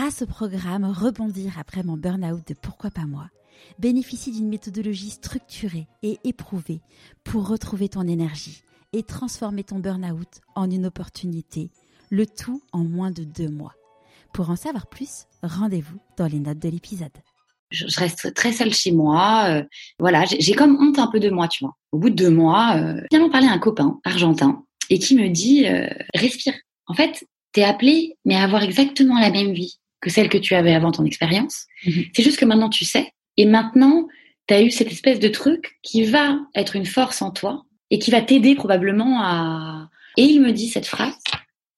grâce au programme Rebondir après mon burn-out de Pourquoi pas moi, bénéficie d'une méthodologie structurée et éprouvée pour retrouver ton énergie et transformer ton burn-out en une opportunité, le tout en moins de deux mois. Pour en savoir plus, rendez-vous dans les notes de l'épisode. Je, reste très seule chez moi. Euh, voilà, j'ai comme honte un peu de moi, tu vois. Au bout de deux mois, euh, viens en parler à un copain argentin et qui me dit euh, respire. En fait, t'es appelé, mais à avoir exactement la même vie que celle que tu avais avant ton expérience. Mhm. C'est juste que maintenant tu sais. Et maintenant, tu as eu cette espèce de truc qui va être une force en toi et qui va t'aider probablement à... Et il me dit cette phrase,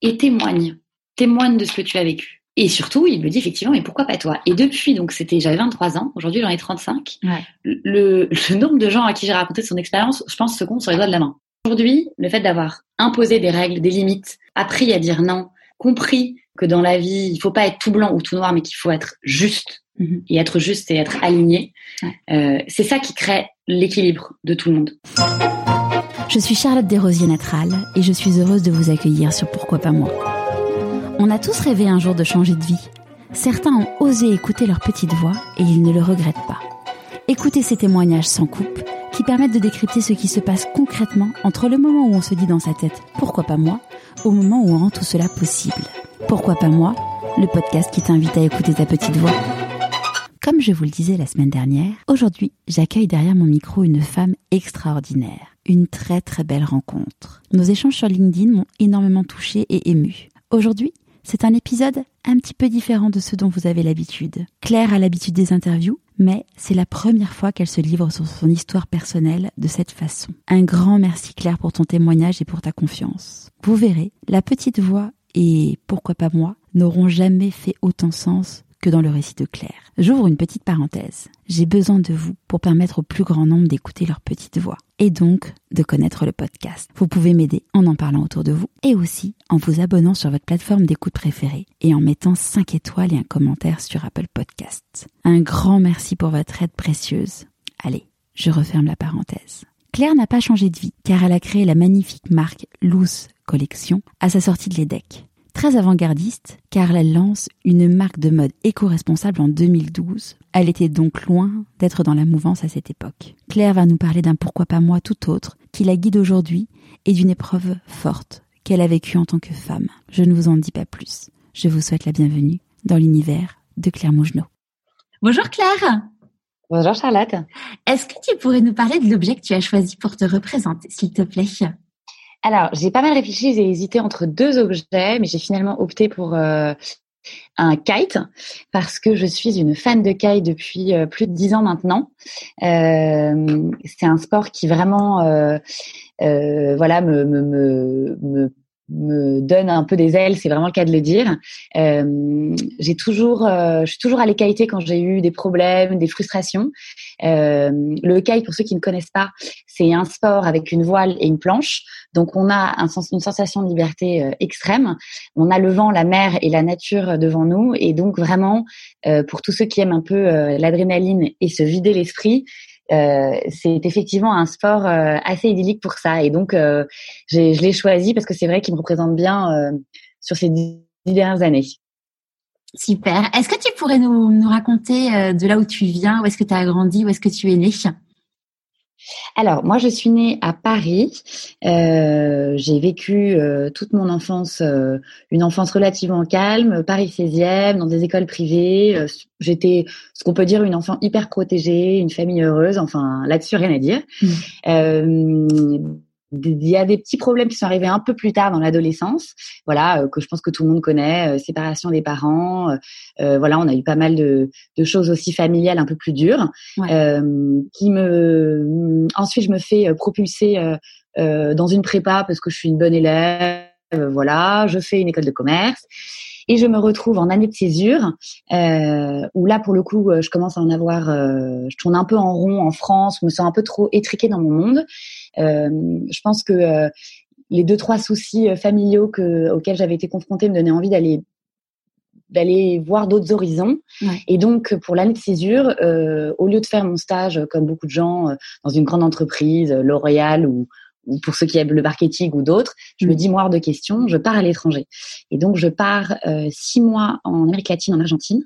et témoigne, témoigne de ce que tu as vécu. Et surtout, il me dit effectivement, mais pourquoi pas toi? Et depuis, donc c'était, j'avais 23 ans, aujourd'hui j'en ai 35. Le, le, nombre de gens à qui j'ai raconté son expérience, je pense, se compte sur les doigts de la main. Aujourd'hui, le fait d'avoir imposé des règles, des limites, appris à dire non, compris que dans la vie, il faut pas être tout blanc ou tout noir, mais qu'il faut être juste. Mhm. Et être juste, et être aligné. Euh, c'est ça qui crée l'équilibre de tout le monde. Je suis Charlotte Desrosiers Natral et je suis heureuse de vous accueillir sur Pourquoi pas moi. On a tous rêvé un jour de changer de vie. Certains ont osé écouter leur petite voix et ils ne le regrettent pas. Écoutez ces témoignages sans coupe qui permettent de décrypter ce qui se passe concrètement entre le moment où on se dit dans sa tête pourquoi pas moi au moment où on rend tout cela possible. Pourquoi pas moi Le podcast qui t'invite à écouter ta petite voix. Comme je vous le disais la semaine dernière, aujourd'hui, j'accueille derrière mon micro une femme extraordinaire. Une très très belle rencontre. Nos échanges sur LinkedIn m'ont énormément touchée et émue. Aujourd'hui, c'est un épisode un petit peu différent de ce dont vous avez l'habitude. Claire a l'habitude des interviews, mais c'est la première fois qu'elle se livre sur son histoire personnelle de cette façon. Un grand merci Claire pour ton témoignage et pour ta confiance. Vous verrez, la petite voix et pourquoi pas moi n'auront jamais fait autant sens que dans le récit de Claire. J'ouvre une petite parenthèse. J'ai besoin de vous pour permettre au plus grand nombre d'écouter leur petite voix et donc de connaître le podcast. Vous pouvez m'aider en en parlant autour de vous et aussi en vous abonnant sur votre plateforme d'écoute préférée et en mettant 5 étoiles et un commentaire sur Apple Podcasts. Un grand merci pour votre aide précieuse. Allez, je referme la parenthèse. Claire n'a pas changé de vie car elle a créé la magnifique marque Loose Collection à sa sortie de l'EDEC très avant-gardiste car elle lance une marque de mode éco-responsable en 2012. Elle était donc loin d'être dans la mouvance à cette époque. Claire va nous parler d'un pourquoi pas moi tout autre qui la guide aujourd'hui et d'une épreuve forte qu'elle a vécue en tant que femme. Je ne vous en dis pas plus. Je vous souhaite la bienvenue dans l'univers de Claire Mougenot. Bonjour Claire. Bonjour Charlotte. Est-ce que tu pourrais nous parler de l'objet que tu as choisi pour te représenter, s'il te plaît? Alors, j'ai pas mal réfléchi, j'ai hésité entre deux objets, mais j'ai finalement opté pour euh, un kite parce que je suis une fan de kite depuis euh, plus de dix ans maintenant. Euh, c'est un sport qui vraiment, voilà, me, me, me, me me donne un peu des ailes, c'est vraiment le cas de le dire. Euh, j'ai toujours, euh, je suis toujours allée kiter quand j'ai eu des problèmes, des frustrations. Euh, le kite, pour ceux qui ne connaissent pas, c'est un sport avec une voile et une planche. Donc on a un sens, une sensation de liberté extrême. On a le vent, la mer et la nature devant nous. Et donc vraiment, pour tous ceux qui aiment un peu l'adrénaline et se vider l'esprit, euh, c'est effectivement un sport euh, assez idyllique pour ça. Et donc, euh, je l'ai choisi parce que c'est vrai qu'il me représente bien sur ces dix, dernières années. Super. Est-ce que tu pourrais nous, nous raconter de là où tu viens, où est-ce que tu as grandi, où est-ce que tu es né? Alors, moi, je suis née à Paris. Euh, j'ai vécu euh, toute mon enfance, euh, une enfance relativement calme, Paris 16e, dans des écoles privées. J'étais ce qu'on peut dire une enfant hyper protégée, une famille heureuse. Enfin, là-dessus, rien à dire. Mmh il y a des petits problèmes qui sont arrivés un peu plus tard dans l'adolescence, voilà, euh, que je pense que tout le monde connaît, euh, séparation des parents, euh, voilà, on a eu pas mal de, de, choses aussi familiales un peu plus dures, qui me, ensuite je me fais propulser dans une prépa parce que je suis une bonne élève, voilà, je fais une école de commerce. Et je me retrouve en année de césure, euh, où là, pour le coup, je commence à en avoir, je tourne un peu en rond en France, je me sens un peu trop étriquée dans mon monde. Euh, je pense que euh, les deux trois soucis euh, familiaux que, auxquels j'avais été confrontée me donnaient envie d'aller d'aller voir d'autres horizons. Et donc, pour l'année de césure, euh, au lieu de faire mon stage, comme beaucoup de gens, dans une grande entreprise, L'Oréal ou, ou pour ceux qui aiment le marketing ou d'autres, je me mm. dis moi hors de question, je pars à l'étranger. Et donc je pars euh, six mois en Amérique latine, en Argentine,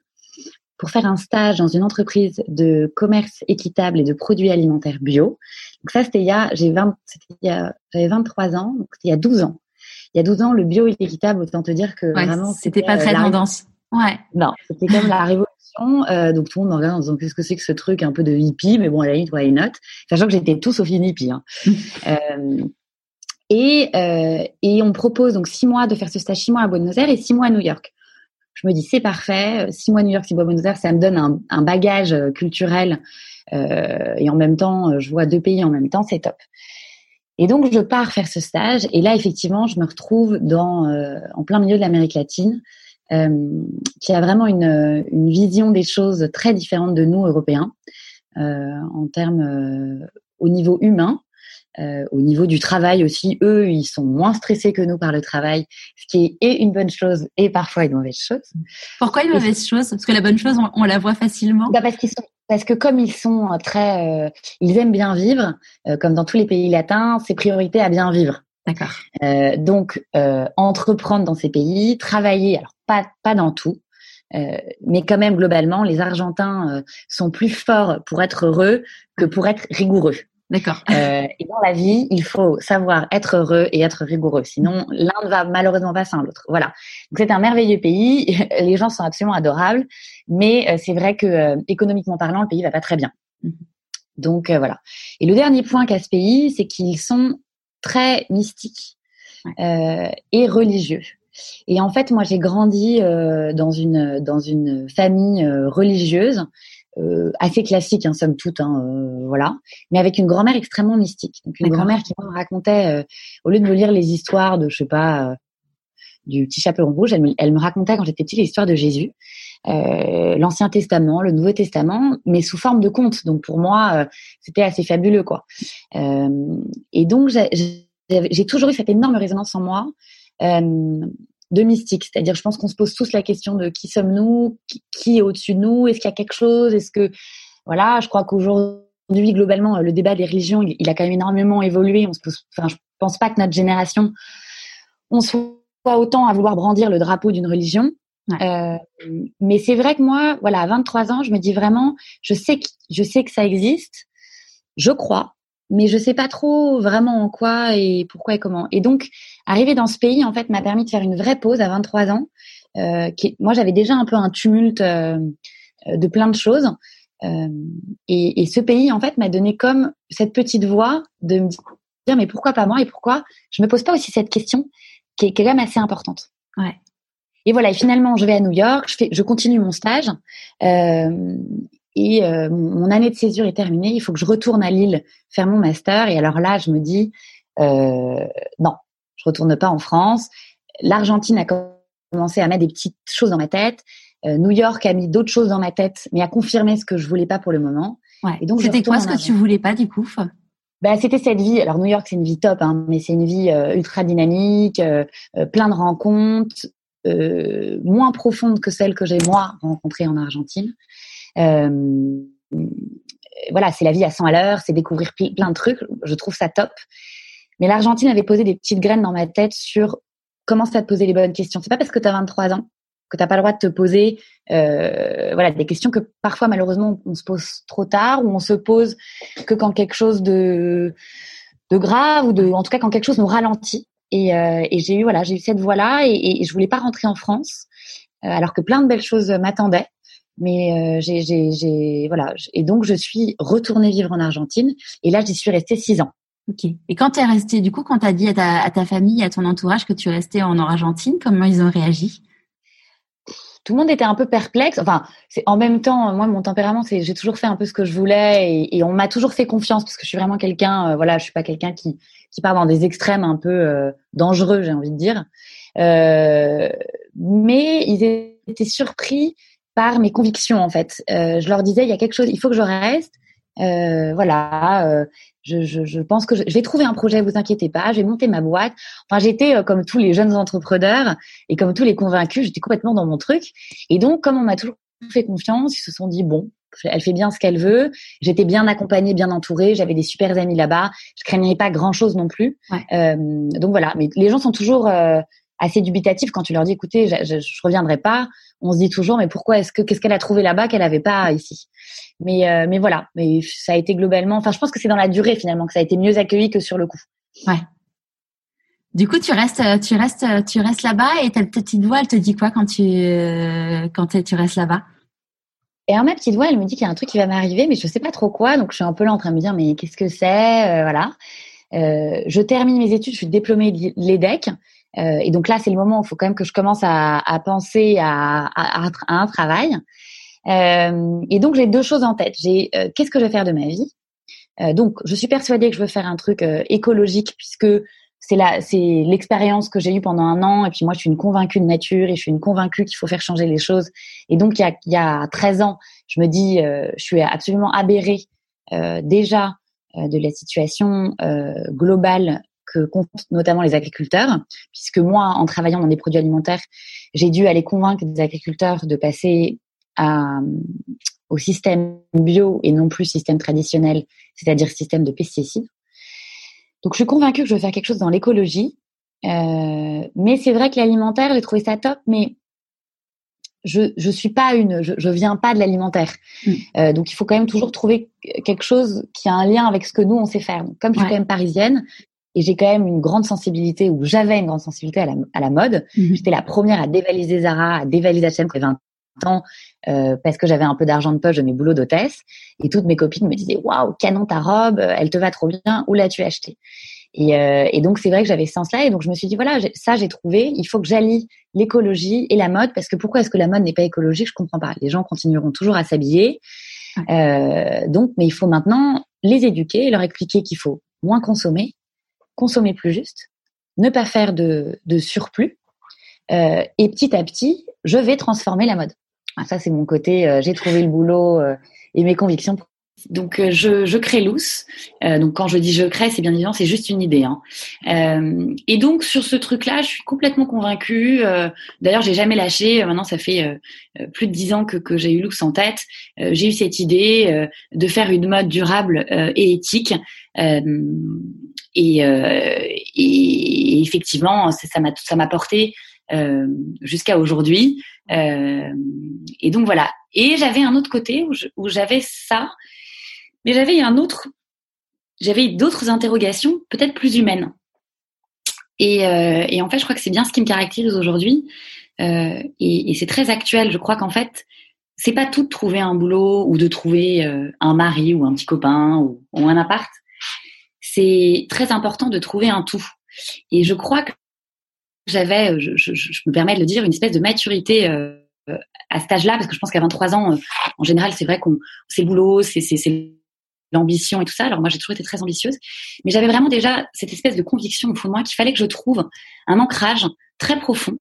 pour faire un stage dans une entreprise de commerce équitable et de produits alimentaires bio. Donc ça c'était il y a j'ai 20 j'avais 23 ans, donc c'était il y a 12 ans. Il y a 12 ans le bio et l'équitable autant te dire que vraiment c'était pas très tendance. Ouais. Non, c'était comme la euh, donc tout le monde me regarde en disant qu'est-ce que c'est que ce truc un peu de hippie, mais bon, à la limite, why not? Sachant que j'étais tout sauf une hippie. Hein. euh, et, euh, et on propose donc six mois de faire ce stage six mois à Buenos Aires et six mois à New York. Je me dis c'est parfait, six mois à New York, six mois à Buenos Aires, ça me donne un, un bagage culturel et en même temps, je vois deux pays en même temps, c'est top. Et donc je pars faire ce stage et là effectivement, je me retrouve dans en plein milieu de l'Amérique latine qui a vraiment une, une, vision des choses très différente de nous, Européens, euh, en termes euh, au niveau humain. Euh, au niveau du travail aussi, eux, ils sont moins stressés que nous par le travail, ce qui est une bonne chose et parfois une mauvaise chose. Pourquoi une mauvaise chose? Parce que la bonne chose, on, la voit facilement. Bah parce qu'ils sont parce que comme ils sont très, euh, ils aiment bien vivre, euh, comme dans tous les pays latins, c'est priorité à bien vivre. D'accord. Euh, donc, euh, entreprendre dans ces pays, travailler, alors pas, pas dans tout, euh, mais quand même globalement, les Argentins euh, sont plus forts pour être heureux que pour être rigoureux. D'accord. Euh, et dans la vie, il faut savoir être heureux et être rigoureux. Sinon, l'un ne va malheureusement pas sans l'autre. Voilà. Donc c'est un merveilleux pays. Les gens sont absolument adorables, mais euh, c'est vrai que économiquement parlant, le pays va pas très bien. Donc voilà. Et le dernier point qu'a ce pays, c'est qu'ils sont très mystique euh, et religieux. Et en fait, moi, j'ai grandi euh, dans une dans une famille euh, religieuse euh, assez classique, hein, somme toute, hein, euh, voilà, mais avec une grand-mère extrêmement mystique. Donc une grand-mère qui me racontait, au lieu de me lire les histoires de, je sais pas, du petit chaperon rouge, elle me, elle me racontait quand j'étais petite l'histoire de Jésus. Euh, l'Ancien Testament, le Nouveau Testament, mais sous forme de conte. Donc pour moi, euh, c'était assez fabuleux, quoi. Euh, et donc j'ai toujours eu cette énorme résonance en moi de mystique. C'est-à-dire, je pense qu'on se pose tous la question de qui sommes-nous, qui, est au-dessus de nous, est-ce qu'il y a quelque chose, est-ce que, voilà, je crois qu'aujourd'hui, globalement, le débat des religions, il, a quand même énormément évolué. On se pose, enfin, je pense pas que notre génération, on soit autant à vouloir brandir le drapeau d'une religion. Euh, mais c'est vrai que moi, voilà, à 23 ans, je me dis vraiment, je sais que, je sais que ça existe, je crois, mais je sais pas trop vraiment en quoi et pourquoi et comment. Et donc, arriver dans ce pays, en fait, m'a permis de faire une vraie pause à 23 ans. Euh, qui, moi, j'avais déjà un peu un tumulte euh, de plein de choses. Euh, et, et, ce pays, en fait, m'a donné comme cette petite voix de me dire, mais pourquoi pas moi et pourquoi je me pose pas aussi cette question qui est, quand même assez importante. Ouais. Et voilà, et finalement, je vais à New York, je, fais, je continue mon stage. Euh, et euh, mon année de césure est terminée. Il faut que je retourne à Lille faire mon master. Et alors là, je me dis, euh, non, je retourne pas en France. L'Argentine a commencé à mettre des petites choses dans ma tête. Euh, New York a mis d'autres choses dans ma tête, mais a confirmé ce que je voulais pas pour le moment. Ouais. Et donc, c'était quoi ce que tu voulais pas du coup bah, c'était cette vie. Alors New York, c'est une vie top, hein, mais c'est une vie euh, ultra dynamique, euh, plein de rencontres, euh, moins profonde que celle que j'ai moi rencontrée en Argentine. Euh, voilà, c'est la vie à 100 à l'heure, c'est découvrir plein de trucs. Je trouve ça top. Mais l'Argentine avait posé des petites graines dans ma tête sur comment ça te poser les bonnes questions. C'est pas parce que tu as 23 ans que t'as pas le droit de te poser euh, voilà des questions que parfois malheureusement on se pose trop tard ou on se pose que quand quelque chose de de grave ou de en tout cas quand quelque chose nous ralentit et, euh, et j'ai eu voilà, j'ai eu cette voie-là et, et, je voulais pas rentrer en France euh, alors que plein de belles choses m'attendaient. Mais euh, j'ai, j'ai, voilà, et donc je suis retournée vivre en Argentine et là j'y suis restée six ans. Ok. Et quand tu es du coup, quand tu as dit à ta, à ta famille, à ton entourage que tu restais en Argentine, comment ils ont réagi? Tout le monde était un peu perplexe. Enfin, c'est en même temps, moi, mon tempérament, c'est j'ai toujours fait un peu ce que je voulais et, et on m'a toujours fait confiance parce que je suis vraiment quelqu'un, euh, voilà, je suis pas quelqu'un qui qui part dans des extrêmes un peu euh, dangereux, j'ai envie de dire. Euh, mais ils étaient surpris par mes convictions en fait. Euh, je leur disais il y a quelque chose, il faut que je reste. Euh, voilà, euh, je, je, je, pense que je, vais trouver un projet, vous inquiétez pas, je vais monter ma boîte. Enfin, j'étais comme tous les jeunes entrepreneurs et comme tous les convaincus, j'étais complètement dans mon truc. Et donc, comme on m'a toujours fait confiance. Ils se sont dit bon, elle fait bien ce qu'elle veut. J'étais bien accompagnée, bien entourée. J'avais des super amis là-bas. Je craignais pas grand-chose non plus. Euh, donc voilà. Mais les gens sont toujours euh, assez dubitatifs quand tu leur dis écoutez, je, je, reviendrai pas. On se dit toujours mais pourquoi est-ce que qu'est-ce qu'elle a trouvé là-bas qu'elle avait pas ici? Mais euh, mais voilà. Mais ça a été globalement. Enfin, je pense que c'est dans la durée finalement que ça a été mieux accueilli que sur le coup. Ouais. Du coup, tu restes, tu restes, tu restes là-bas et ta petite voix, elle te dit quoi quand tu, quand tu restes là-bas? Et alors ma petite voix, elle me dit qu'il y a un truc qui va m'arriver, mais je sais pas trop quoi. Donc je suis un peu là en train de me dire, mais qu'est-ce que c'est? Euh, Voilà. Euh, je termine mes études, je suis diplômée de l'EDEC. Euh, et donc là, c'est le moment où il faut quand même que je commence à, à penser à, à, à, un travail. Euh, et donc j'ai deux choses en tête. J'ai euh, qu'est-ce que je vais faire de ma vie? donc je suis persuadée que je veux faire un truc écologique puisque c'est la, c'est l'expérience que j'ai eue pendant un an. Et puis moi, je suis une convaincue de nature et je suis une convaincue qu'il faut faire changer les choses. Et donc, il y a, il y a 13 ans, je me dis, euh, je suis absolument aberrée euh, déjà euh, de la situation euh, globale que comptent notamment les agriculteurs, puisque moi, en travaillant dans des produits alimentaires, j'ai dû aller convaincre des agriculteurs de passer à, au système bio et non plus système traditionnel, c'est-à-dire système de pesticides. Donc je suis convaincue que je veux faire quelque chose dans l'écologie. Euh, mais c'est vrai que l'alimentaire, j'ai trouvé ça top, mais je je suis pas une, je, je viens pas de l'alimentaire, mm. euh, donc il faut quand même toujours trouver quelque chose qui a un lien avec ce que nous on sait faire. Donc, comme je suis quand même parisienne et j'ai quand même une grande sensibilité ou j'avais une grande sensibilité à la, à la mode, mm-hmm. j'étais la première à dévaliser Zara, à dévaliser H&M quand 20 ans euh, parce que j'avais un peu d'argent de poche de mes boulots d'hôtesse et toutes mes copines me disaient waouh canon ta robe elle te va trop bien où l'as-tu acheté et, euh, et, donc c'est vrai que j'avais ce sens-là et donc je me suis dit voilà ça j'ai trouvé il faut que j'allie l'écologie et la mode parce que pourquoi est-ce que la mode n'est pas écologique? Je comprends pas. Les gens continueront toujours à s'habiller euh, donc mais il faut maintenant les éduquer leur expliquer qu'il faut moins consommer consommer plus juste ne pas faire de, de surplus euh, et petit à petit je vais transformer la mode ah, ça, c'est mon côté, euh, j'ai trouvé le boulot euh, et mes convictions. Donc, euh, je, je crée Loose. donc, quand je dis je crée, c'est bien évidemment, c'est juste une idée. Hein. et donc, sur ce truc-là, je suis complètement convaincue. D'ailleurs, j'ai jamais lâché. Maintenant, ça fait plus de dix ans que, que j'ai eu Loose en tête. j'ai eu cette idée de faire une mode durable et éthique. Et, et, effectivement, ça m'a ça m'a porté euh, jusqu'à aujourd'hui. Euh, et donc voilà. Et j'avais un autre côté où, j'avais ça, mais j'avais un autre, j'avais d'autres interrogations, peut-être plus humaines. Et, euh, et, en fait, je crois que c'est bien ce qui me caractérise aujourd'hui. Euh, et, et c'est très actuel. Je crois qu'en fait, c'est pas tout de trouver un boulot ou de trouver euh, un mari ou un petit copain ou, ou un appart. C'est très important de trouver un tout. Et je crois que j'avais, euh, je, me permets de le dire, une espèce de maturité euh, à cet âge-là, parce que je pense qu'à 23 ans, euh, en général, c'est vrai qu'on c'est le boulot, c'est l'ambition et tout ça. Alors moi, j'ai toujours été très ambitieuse, mais j'avais vraiment déjà cette espèce de conviction au fond de moi qu'il fallait que je trouve un ancrage très profond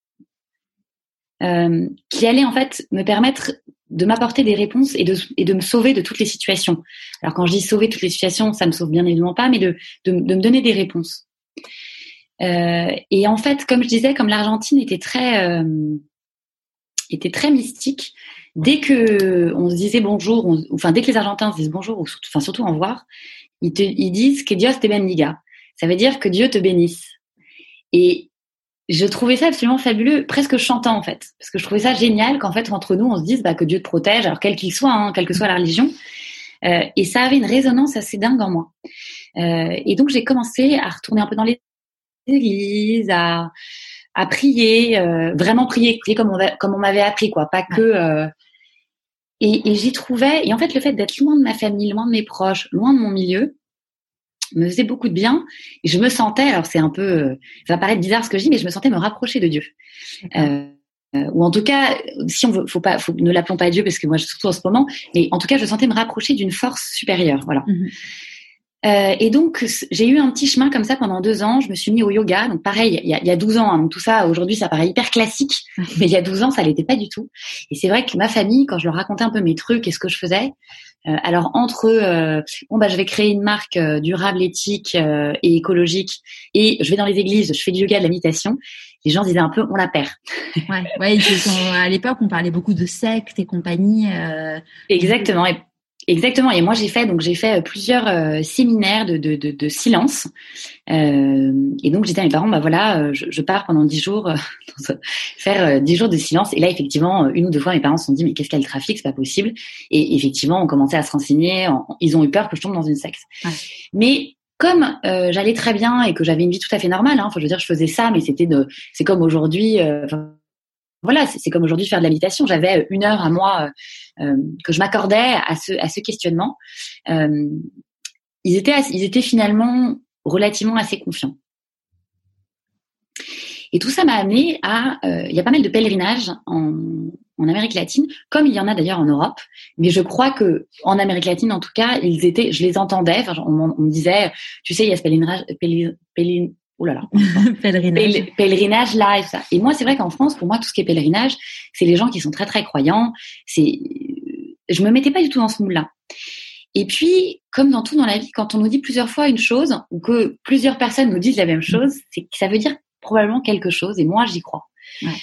euh, qui allait en fait me permettre de m'apporter des réponses et de, me sauver de toutes les situations. Alors quand je dis sauver toutes les situations, ça me sauve bien évidemment pas, mais de me donner des réponses. Euh, et en fait, comme je disais, comme l'Argentine était très euh, était très mystique, dès que on se disait bonjour, enfin dès que les Argentins se disent bonjour, ou enfin surtout en voir, ils, te, ils disent que Dios te bendiga. Ça veut dire que Dieu te bénisse. Et je trouvais ça absolument fabuleux, presque chantant en fait, parce que je trouvais ça génial qu'en fait entre nous on se dise bah, que Dieu te protège, alors quel qu'il soit, hein, quelle que soit la religion. Euh, et ça avait une résonance assez dingue en moi. Euh, et donc j'ai commencé à retourner un peu dans les églises, à, à prier, euh, vraiment prier, prier comme on, comme on m'avait appris, quoi, pas que. Euh, et, et j'y trouvais, et en fait, le fait d'être loin de ma famille, loin de mes proches, loin de mon milieu, me faisait beaucoup de bien. Et je me sentais, alors c'est un peu, euh, ça va paraître bizarre ce que je dis, mais je me sentais me rapprocher de Dieu. Euh, ou en tout cas, si on veut, faut pas, faut, ne l'appelons pas Dieu parce que moi, surtout en ce moment, mais en tout cas, je sentais me rapprocher d'une force supérieure. Voilà. Mmh euh, et donc, j'ai eu un petit chemin comme ça pendant deux ans. Je me suis mis au yoga. Donc, pareil, il y a, il y a 12 ans. Hein, donc, tout ça, aujourd'hui, ça paraît hyper classique. Mais il y a 12 ans, ça l'était pas du tout. Et c'est vrai que ma famille, quand je leur racontais un peu mes trucs et ce que je faisais, euh, alors entre euh, bon bah je vais créer une marque euh, durable, éthique et écologique, et je vais dans les églises, je fais du yoga, de la méditation. les gens disaient un peu on la perd. ouais, ouais. à l'époque, on parlait beaucoup de sectes et compagnie. Exactement. Et Exactement. Et moi, j'ai fait donc j'ai fait euh, plusieurs euh, séminaires de, de, de, de silence. Euh, et donc, j'étais à mes parents, bah voilà, euh, je, je pars pendant dix jours faire dix jours de silence. Et là, effectivement, une ou deux fois, mes parents se sont dit, mais qu'est-ce qu'elle trafique, c'est pas possible. Et effectivement, on commençait à se renseigner. ils ont eu peur que je tombe dans une secte. Mais comme j'allais très bien et que j'avais une vie tout à fait normale, hein, enfin, je veux dire, je faisais ça, mais c'était de, c'est comme aujourd'hui voilà, c'est comme aujourd'hui faire de l'habitation. J'avais euh, une heure à moi euh, euh, que je m'accordais à ce, questionnement. ils, étaient, ils étaient finalement relativement assez confiants. Et tout ça m'a amené à, il y a pas mal de pèlerinages en, Amérique latine, comme il y en a d'ailleurs en Europe. Mais je crois que en Amérique latine, en tout cas, ils étaient, je les entendais. On, me disait, tu sais, il y a ce pèlerinage, oh là là, pèlerinage. pèlerinage live. Ça. Et moi, c'est vrai qu'en France, pour moi, tout ce qui est pèlerinage, c'est les gens qui sont très très croyants. C'est, je me mettais pas du tout dans ce moule-là. Et puis, comme dans tout dans la vie, quand on nous dit plusieurs fois une chose ou que plusieurs personnes nous disent la même chose, c'est que ça veut dire probablement quelque chose. Et moi, j'y crois. Ouais.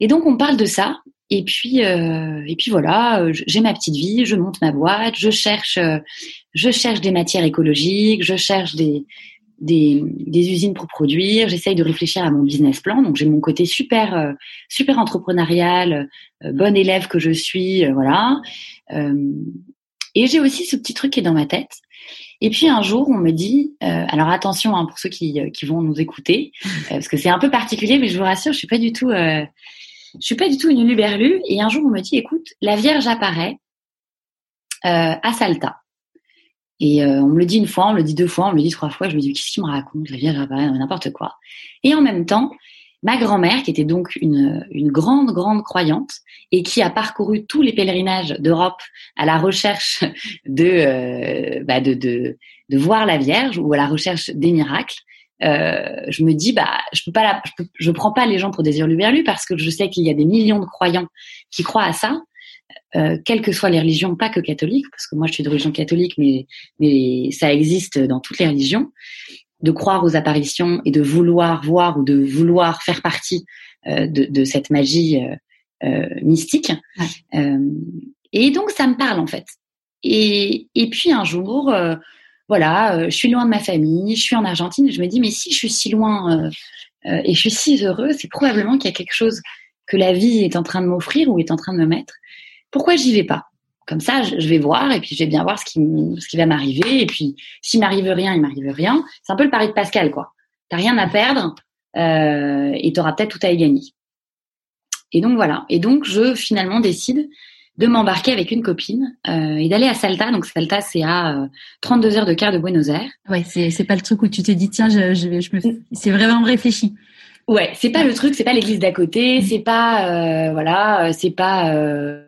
Et donc, on parle de ça. Et puis, euh, et puis voilà, euh, j'ai ma petite vie, je monte ma boîte, je cherche, euh, je cherche des matières écologiques, je cherche des, des, des, usines pour produire, j'essaye de réfléchir à mon business plan. Donc j'ai mon côté super euh, super entrepreneurial, euh, bon élève que je suis, euh, voilà. et j'ai aussi ce petit truc qui est dans ma tête. Et puis un jour, on me dit, alors attention hein, pour ceux qui, qui vont nous écouter, parce que c'est un peu particulier, mais je vous rassure, je suis pas du tout, je suis pas du tout une luberlue. Et un jour, on me dit, écoute, la Vierge apparaît à Salta. Et euh, on me le dit une fois, on me le dit deux fois, on me le dit trois fois. Je me dis qu'est-ce qu'il me raconte? La Vierge apparaît, n'importe quoi. Et en même temps, ma grand-mère, qui était donc une, une grande, grande croyante et qui a parcouru tous les pèlerinages d'Europe à la recherche de, euh, bah de, de, de, voir la Vierge ou à la recherche des miracles, euh, je me dis bah je peux pas la, je prends pas les gens pour des hurluberlus parce que je sais qu'il y a des millions de croyants qui croient à ça euh, quelles que soient les religions, pas que catholiques, parce que moi je suis de religion catholique, mais, mais ça existe dans toutes les religions, de croire aux apparitions et de vouloir voir ou de vouloir faire partie euh, de, de, cette magie euh, euh mystique. Euh, et donc ça me parle en fait. Et, et puis un jour, voilà, je suis loin de ma famille, je suis en Argentine, et je me dis mais si je suis si loin et je suis si heureuse, c'est probablement qu'il y a quelque chose que la vie est en train de m'offrir ou est en train de me mettre pourquoi j'y vais pas? Comme ça, je vais voir et puis je vais bien voir ce qui, ce qui va m'arriver. Et puis, s'il m'arrive rien, il m'arrive rien. C'est un peu le pari de Pascal, quoi. T'as rien à perdre euh, et t'auras peut-être tout à y gagner. Et donc voilà. Et donc je finalement décide de m'embarquer avec une copine euh, et d'aller à Salta. Donc Salta, c'est à 32 euh, heures de quart de Buenos Aires. Ouais, c'est c'est pas le truc où tu te dis tiens, je, je, je me, c'est vraiment réfléchi. Ouais, c'est pas le truc, c'est pas l'église d'à côté, c'est pas euh, voilà, c'est pas euh, euh,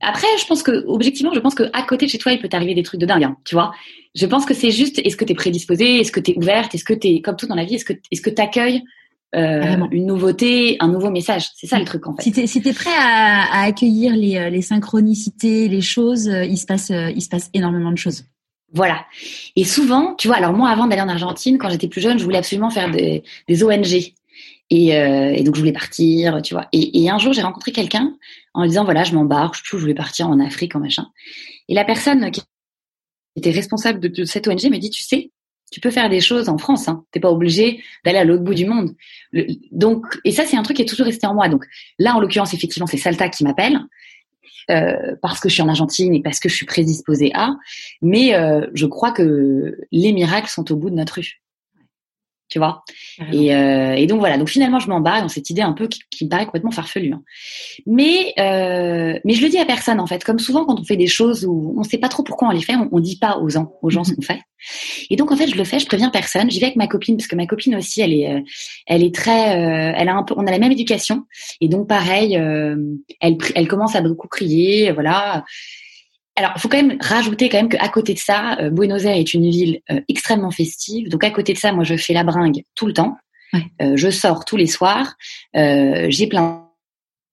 après, je pense que objectivement, je pense que à côté de chez toi, il peut t'arriver des trucs de dingue, hein, tu vois. Je pense que c'est juste, est-ce que tu es prédisposée, est-ce que tu es ouverte, est-ce que tu es comme tout dans la vie, est-ce que est-ce que tu accueilles euh, une nouveauté, un nouveau message? C'est ça le truc en fait. Si tu si prêt à, à accueillir les, euh, les, synchronicités, les choses, euh, il se passe il se passe énormément de choses. Voilà. Et souvent, tu vois, alors moi avant d'aller en Argentine, quand j'étais plus jeune, je voulais absolument faire des, des ONG. Et, euh, et, donc je voulais partir, tu vois. Et, et un jour j'ai rencontré quelqu'un en disant voilà je m'embarque, je, voulais partir en Afrique en machin. Et la personne qui était responsable de, cette ONG me dit tu sais tu peux faire des choses en France, hein. t'es pas obligé d'aller à l'autre bout du monde. donc et ça c'est un truc qui est toujours resté en moi. Donc là en l'occurrence effectivement c'est Salta qui m'appelle. Euh, parce que je suis en Argentine et parce que je suis prédisposée à, mais euh, je crois que les miracles sont au bout de notre rue tu vois. Et, euh, et, donc voilà. Donc finalement, je m'embarque dans cette idée un peu qui, me paraît complètement farfelue. Hein. Mais euh, mais je le dis à personne en fait. Comme souvent quand on fait des choses où on ne sait pas trop pourquoi on les fait, on, on dit pas aux gens, aux gens ce qu'on fait. Et donc en fait, je le fais. Je préviens personne. J'y vais avec ma copine parce que ma copine aussi, elle est euh, elle est très, euh, elle a un peu, on a la même éducation. Et donc pareil, euh, elle elle commence à beaucoup crier, voilà. Alors, il faut quand même rajouter quand même qu'à côté de ça, euh, Buenos Aires est une ville euh, extrêmement festive. Donc, à côté de ça, moi, je fais la bringue tout le temps. Euh, je sors tous les soirs. j'ai plein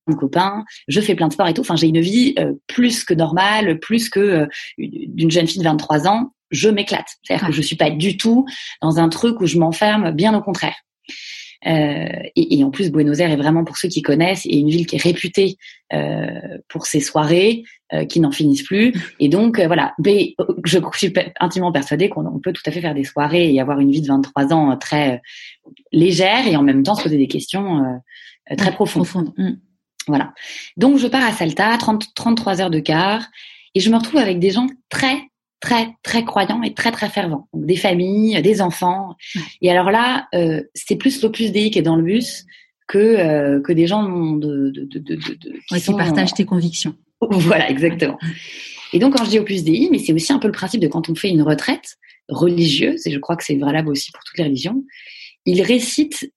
de copains. Je fais plein de sport et tout. Enfin, j'ai une vie plus que normale, plus que d'une jeune fille de 23 ans. Je m'éclate. C'est-à-dire que je suis pas du tout dans un truc où je m'enferme. Bien au contraire. Euh, et, et, en plus, Buenos Aires est vraiment, pour ceux qui connaissent, est une ville qui est réputée euh, pour ses soirées euh, qui n'en finissent plus. Et donc, euh, voilà, mais, je suis intimement persuadée qu'on peut tout à fait faire des soirées et avoir une vie de 23 ans très légère et en même temps se poser des questions très profondes. Mm. Voilà. Donc, je pars à Salta, 30, 33 heures de car, et je me retrouve avec des gens très, très très croyants et très très fervents. Donc, des familles, des enfants. Et alors là, euh, c'est plus l'Opus Dei qui est dans le bus que euh, que des gens de, de, de, de, qui, qui partagent tes convictions. Voilà, exactement. Et donc quand je dis Opus Dei, mais c'est aussi un peu le principe de quand on fait une retraite religieuse, et je crois que c'est valable aussi pour toutes les religions, ils récitent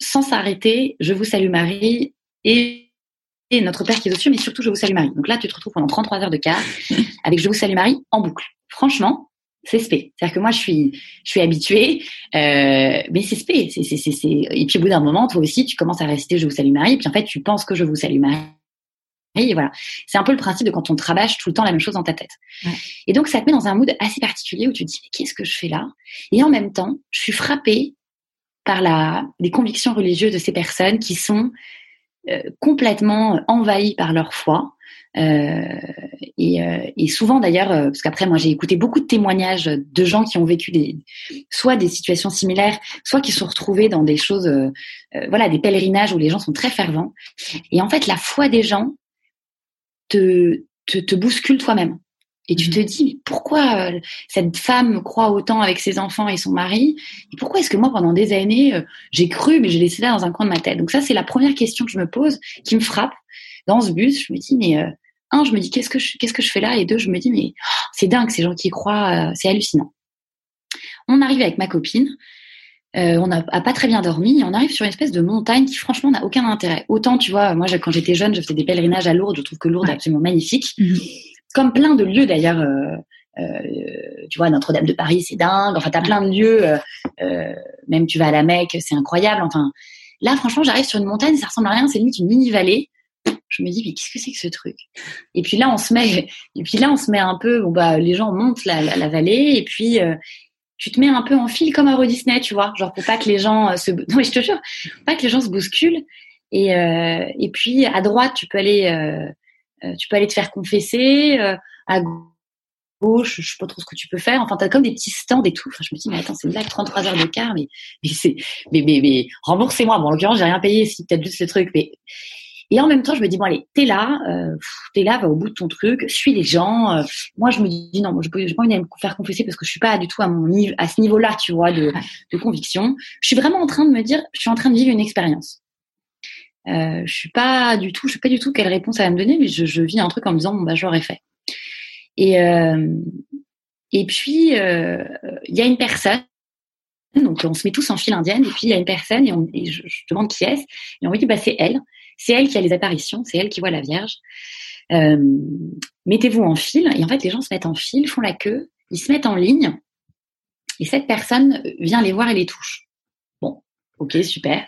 sans s'arrêter Je vous salue Marie et et notre Père qui est au-dessus, mais surtout Je vous salue Marie. Donc là, tu te retrouves pendant 33 heures de quart avec Je vous salue Marie en boucle. Franchement, c'est spé. C'est-à-dire que moi, je suis, je suis habituée, euh, mais c'est spé. C'est, c'est, c'est, Et puis au bout d'un moment, toi aussi, tu commences à réciter Je vous salue Marie, et puis en fait, tu penses que Je vous salue Marie. Et voilà. C'est un peu le principe de quand on travaille tout le temps la même chose dans ta tête. Et donc, ça te met dans un mood assez particulier où tu te dis, mais qu'est-ce que je fais là? Et en même temps, je suis frappée par la, les convictions religieuses de ces personnes qui sont euh, complètement envahis par leur foi. Euh, et, euh, et, souvent d'ailleurs, parce qu'après moi j'ai écouté beaucoup de témoignages de gens qui ont vécu des, soit des situations similaires, soit qui se sont retrouvés dans des choses, voilà, des pèlerinages où les gens sont très fervents. Et en fait, la foi des gens te, te, te bouscule toi-même. Et tu te dis, pourquoi euh, cette femme croit autant avec ses enfants et son mari? Et pourquoi est-ce que moi, pendant des années, euh, j'ai cru, mais j'ai laissé ça dans un coin de ma tête? Donc ça, c'est la première question que je me pose, qui me frappe dans ce bus. Je me dis, mais euh, un, je me dis, qu'est-ce que je, qu'est-ce que je fais là? Et deux, je me dis, mais oh, c'est dingue, ces gens qui croient, c'est hallucinant. On arrive avec ma copine. on n'a pas très bien dormi. Et on arrive sur une espèce de montagne qui, franchement, n'a aucun intérêt. Autant, tu vois, moi, quand j'étais jeune, je faisais des pèlerinages à Lourdes. Je trouve que Lourdes est absolument magnifique. Mhm comme plein de lieux d'ailleurs. Euh, euh, tu vois, Notre-Dame de Paris, c'est dingue. Enfin, t'as plein de lieux. Euh, même tu vas à la Mecque, c'est incroyable. Enfin, là, franchement, j'arrive sur une montagne, ça ressemble à rien. C'est limite une mini vallée. Je me dis, mais qu'est-ce que c'est que ce truc? Et puis là, on se met, et puis là, on se met un peu. Bon bah, les gens montent la, la, vallée, et puis tu te mets un peu en fil comme à Euro Disney, tu vois, genre pour pas que les gens se, non mais je te jure, pas que les gens se bousculent. Et et puis à droite, tu peux aller euh, tu peux aller te faire confesser euh, à gauche, je sais pas trop ce que tu peux faire. Enfin, t'as comme des petits stands et tout. Enfin, je me dis, mais attends, c'est blague, 33 heures de quart, mais, mais c'est, mais, mais, mais, remboursez-moi. Bon, en l'occurrence, j'ai rien payé, si peut-être juste le truc, mais, et en même temps, je me dis, bon, allez, t'es là, euh, t'es là, va au bout de ton truc, suis les gens. Euh, moi, je me dis, non, moi, je n'ai pas envie de me faire confesser parce que je suis pas du tout à mon à ce niveau-là, tu vois, de, de conviction. Je suis vraiment en train de me dire, je suis en train de vivre une expérience. Euh, je suis pas du tout, je sais pas du tout quelle réponse elle va me donner, mais je, je vis un truc en me disant bon bah j'aurais fait. Et euh, et puis euh, il y a une personne, donc on se met tous en file indienne, et puis il y a une personne et, on, je, demande qui est-ce, et on me dit bah c'est elle, c'est elle qui a les apparitions, c'est elle qui voit la Vierge. Euh, mettez-vous en file, et en fait les gens se mettent en file, font la queue, ils se mettent en ligne, et cette personne vient les voir et les touche. Bon, ok super.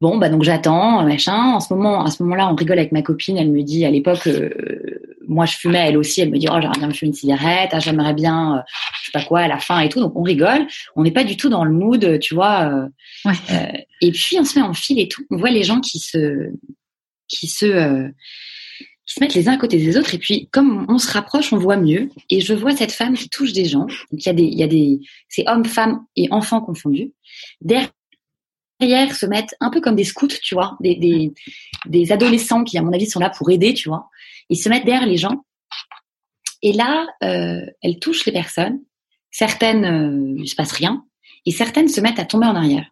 Bon, bah donc j'attends, machin. En ce moment, à ce moment-là, on rigole avec ma copine. Elle me dit, à l'époque, euh, moi je fumais, elle aussi. Elle me dit, oh j'aimerais bien me fumer une cigarette. Ah, j'aimerais bien, euh, pas quoi, à la fin et tout. Donc on rigole. On n'est pas du tout dans le mood, tu vois. Euh, ouais. et puis on se met en file et tout. On voit les gens qui se, qui se, qui se mettent les uns à côté des autres. Et puis comme on se rapproche, on voit mieux. Et je vois cette femme qui touche des gens. Donc il y a des, il y a des, c'est hommes, femmes et enfants confondus. Derrière derrière se mettent un peu comme des scouts, tu vois, des, des, des, adolescents qui, à mon avis, sont là pour aider, tu vois. Ils se mettent derrière les gens. Et là, euh, elles touchent les personnes. Certaines, euh, il se passe rien. Et certaines se mettent à tomber en arrière.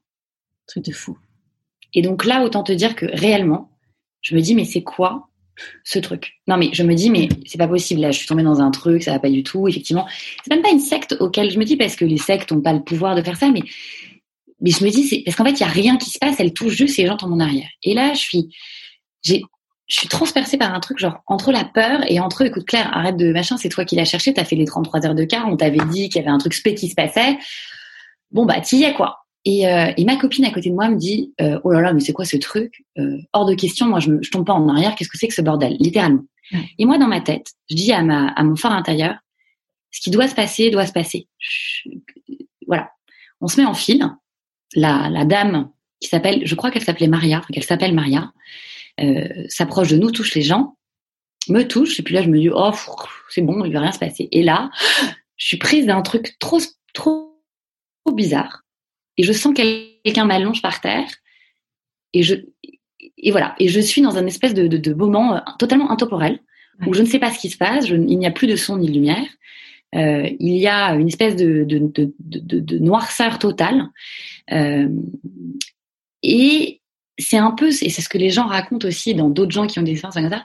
Truc de fou. Et donc là, autant te dire que réellement, je me dis, mais c'est quoi ce truc? Non, mais je me dis, mais c'est pas possible. Là, je suis tombée dans un truc, ça va pas du tout. Effectivement, c'est même pas une secte auquel je me dis parce que les sectes ont pas le pouvoir de faire ça, mais mais je me dis, parce qu'en fait, il y a rien qui se passe, elle touche juste ces gens en mon arrière. Et là, je suis, j'ai, je suis transpercée par un truc genre entre la peur et entre écoute Claire, arrête de machin, c'est toi qui l'as cherché, t'as fait les 33 heures de quart, on t'avait dit qu'il y avait un truc spé qui se passait. Bon bah t'y es quoi. Et, euh, et ma copine à côté de moi me dit euh, oh là là mais c'est quoi ce truc euh, Hors de question, moi je, je tombe pas en arrière, qu'est-ce que c'est que ce bordel littéralement. Et moi dans ma tête, je dis à ma à mon fort intérieur, ce qui doit se passer doit se passer. voilà, on se met en file la, la dame qui s'appelle, je crois qu'elle s'appelait Maria, qu'elle s'appelle Maria, s'approche de nous, touche les gens, me touche, et puis là je me dis oh c'est bon, il va rien se passer. Et là, je suis prise d'un truc trop trop, trop bizarre, et je sens quelqu'un m'allonge par terre, et je et voilà, et je suis dans un espèce de, de, de moment euh, totalement intemporel où je ne sais pas ce qui se passe, il n'y a plus de son ni de lumière. Euh, il y a une espèce de, de, de, de noirceur totale. Euh, et c'est un peu, et c'est ce que les gens racontent aussi dans d'autres gens qui ont des expériences comme ça,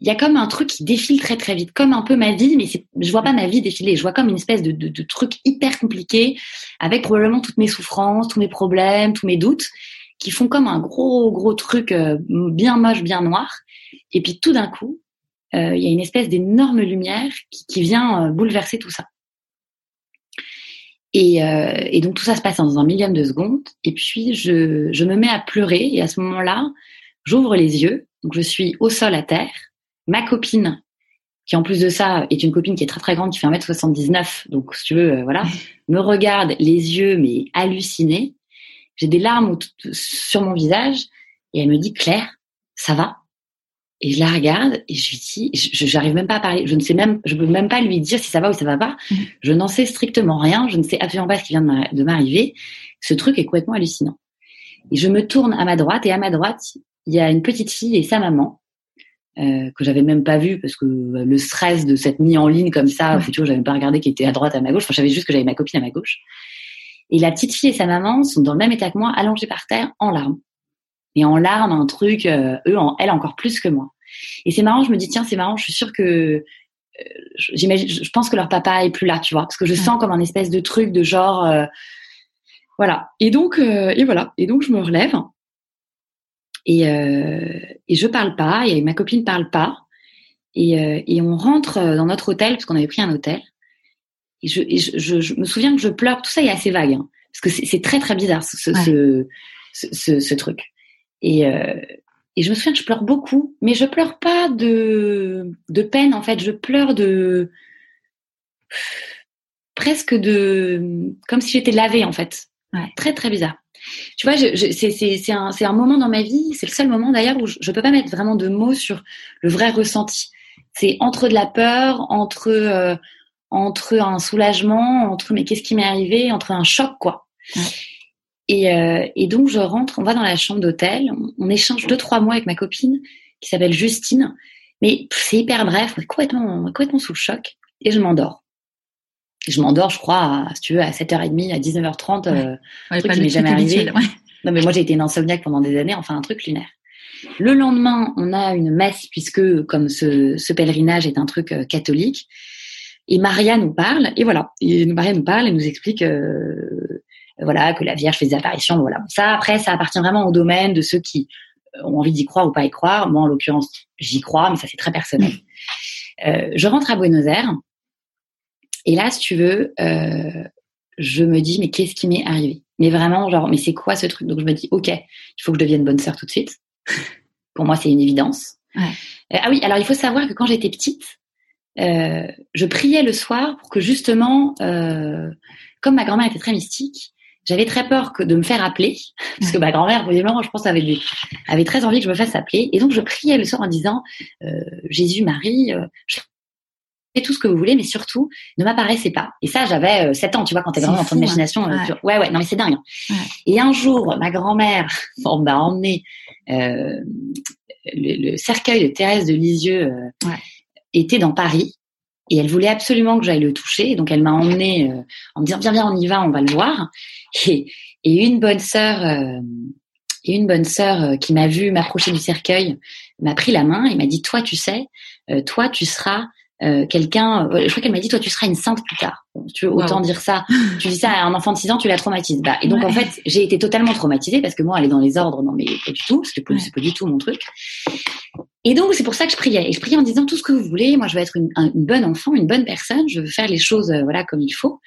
il y a comme un truc qui défile très très vite, comme un peu ma vie, mais je vois pas ma vie défiler, je vois comme une espèce de, de, de, truc hyper compliqué, avec probablement toutes mes souffrances, tous mes problèmes, tous mes doutes, qui font comme un gros gros truc euh, bien moche, bien noir. Et puis tout d'un coup, euh, il y a une espèce d'énorme lumière qui, vient euh, bouleverser tout ça. Et, euh, et, donc tout ça se passe dans un millième de seconde. Et puis je, je me mets à pleurer. Et à ce moment-là, j'ouvre les yeux. Donc je suis au sol à terre. Ma copine, qui en plus de ça est une copine qui est très très grande, qui fait 1m79, donc si tu veux, voilà, me regarde les yeux mais hallucinés. J'ai des larmes sur mon visage et elle me dit Claire, ça va? Et je la regarde et je lui dis, je j'arrive même pas à parler, je ne sais même, je peux même pas lui dire si ça va ou ça va pas. Mm. Je n'en sais strictement rien, je ne sais absolument pas ce qui vient de m'arriver. Ce truc est complètement hallucinant. Et je me tourne à ma droite et à ma droite, il y a une petite fille et sa maman euh, que j'avais même pas vue parce que le stress de cette mise en ligne comme ça, ouais. j'avais pas regardé qui était à droite à ma gauche. Enfin, je savais juste que j'avais ma copine à ma gauche. Et la petite fille et sa maman sont dans le même état que moi, allongées par terre en larmes et en larmes, un truc, euh, eux, en, elle encore plus que moi. Et c'est marrant, je me dis, tiens, c'est marrant, je suis sûre que, euh, j'imagine, je pense que leur papa est plus là, tu vois, parce que je sens comme un espèce de truc de genre, euh, voilà. Et donc, euh, et voilà. Et donc, je me relève et, et je parle pas, et ma copine parle pas, et, et on rentre dans notre hôtel parce qu'on avait pris un hôtel. Et, je, et je, je, je, me souviens que je pleure. Tout ça est assez vague, hein, parce que c'est très très bizarre ce, ouais. ce, ce, ce, truc. Et, euh, et je me souviens que je pleure beaucoup, mais je pleure pas de, de peine, en fait. Je pleure de. presque de. comme si j'étais lavée, en fait. Très, très bizarre. Tu vois, c'est un, un moment dans ma vie, c'est le seul moment d'ailleurs où je, je peux pas mettre vraiment de mots sur le vrai ressenti. C'est entre de la peur, entre, euh, entre un soulagement, entre mais qu'est-ce qui m'est arrivé, entre un choc, quoi. Et, euh, et, donc je rentre, on va dans la chambre d'hôtel, on, on, échange deux trois mois avec ma copine qui s'appelle Justine, mais c'est hyper bref, on est complètement complètement sous le choc et je m'endors. Je m'endors, je crois, à, si tu veux, à 7h30, à 19h30, ouais. euh, un truc qui m'est jamais arrivé. Ouais. Non mais moi j'ai été une insomniaque pendant des années, enfin un truc lunaire. Le lendemain, on a une messe puisque comme ce, ce pèlerinage est un truc euh, catholique, et Maria nous parle, et voilà, et Maria nous parle et nous explique euh, voilà, que la Vierge fait des apparitions. Voilà. Ça, après, ça appartient vraiment au domaine de ceux qui euh, ont envie d'y croire ou pas y croire. Moi, en l'occurrence, j'y crois, mais ça, c'est très personnel. Euh, je rentre à Buenos Aires. Et là, si tu veux, euh, je me dis, mais qu'est-ce qui m'est arrivé? Mais vraiment, genre, mais c'est quoi ce truc? Donc, je me dis, OK, il faut que je devienne bonne sœur tout de suite. Pour moi, c'est une évidence. Ouais. Euh, ah oui, alors il faut savoir que quand j'étais petite, euh, je priais le soir pour que justement, euh, comme ma grand-mère était très mystique, j'avais très peur que de me faire appeler, parce que ma grand-mère, évidemment, je pense, avait, avait très envie que je me fasse appeler. Et donc, je priais le soir en disant, euh, Jésus, Marie, euh, je fais tout ce que vous voulez, mais surtout, ne m'apparaissez pas. Et ça, j'avais euh, 7 ans, tu vois, quand t'es vraiment dans ton imagination. Hein. Ouais. ouais. ouais, non, mais c'est dingue. Hein. Ouais. Et un jour, ma grand-mère bon, m'a emmené euh, le, le, cercueil de Thérèse de Lisieux euh, était dans Paris. Et elle voulait absolument que j'aille le toucher. Donc elle m'a emmenée euh, en me disant viens viens on y va, on va le voir. Et, et une bonne sœur euh, et une bonne sœur euh, qui m'a vu m'approcher du cercueil m'a pris la main et m'a dit toi tu sais, euh, toi tu seras quelqu'un. je crois qu'elle m'a dit toi tu seras une sainte plus tard. tu veux autant wow. dire ça. Tu dis ça à un enfant de 6 ans, tu la traumatises. Bah, et donc ouais. en fait j'ai été totalement traumatisée parce que moi aller dans les ordres non mais pas du tout, c'est pas, ouais. pas du tout mon truc. Et donc, c'est pour ça que je priais. Et je priais en disant tout ce que vous voulez. Moi, je veux être une, une bonne enfant, une bonne personne. Je veux faire les choses, euh, voilà, comme il faut.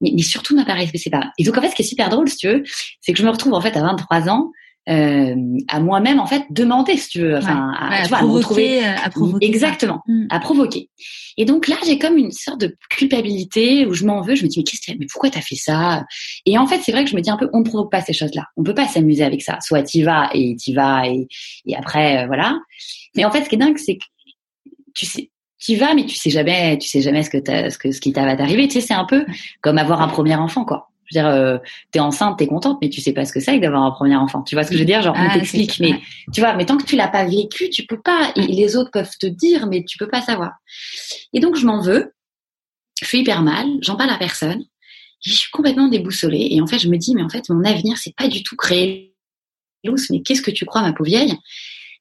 Mais, mais surtout, n'apparaissez pas. Et donc, en fait, ce qui est super drôle, si tu veux, c'est que je me retrouve, en fait, à 23 ans, euh, à moi-même en fait demander si tu veux enfin à, tu vois, provoquer, à, provoquer exactement mm. à provoquer. Et donc là j'ai comme une sorte de culpabilité où je m'en veux je me dis mais qu'est-ce que mais pourquoi t'as fait ça? Et en fait c'est vrai que je me dis un peu on ne provoque pas ces choses là on peut pas s'amuser avec ça. Soit t'y vas et t'y vas et, et après euh, voilà. Mais en fait ce qui est dingue c'est que tu sais tu vas mais tu sais jamais tu sais jamais ce que ce que ce qui va t'arriver. Tu sais c'est un peu comme avoir un premier enfant quoi je veux dire, euh, t'es enceinte, t'es contente, mais tu sais pas ce que c'est d'avoir un premier enfant. Tu vois ce que je veux dire? Genre, on ah, t'explique, mais tu vois, mais tant que tu l'as pas vécu, tu peux pas. Et les autres peuvent te dire, mais tu peux pas savoir. Et donc, je m'en veux. Je suis hyper mal. J'en parle à personne. je suis complètement déboussolée. Et en fait, je me dis, mais en fait, mon avenir, c'est pas du tout créer l'os. Mais qu'est-ce que tu crois, ma pauvre vieille?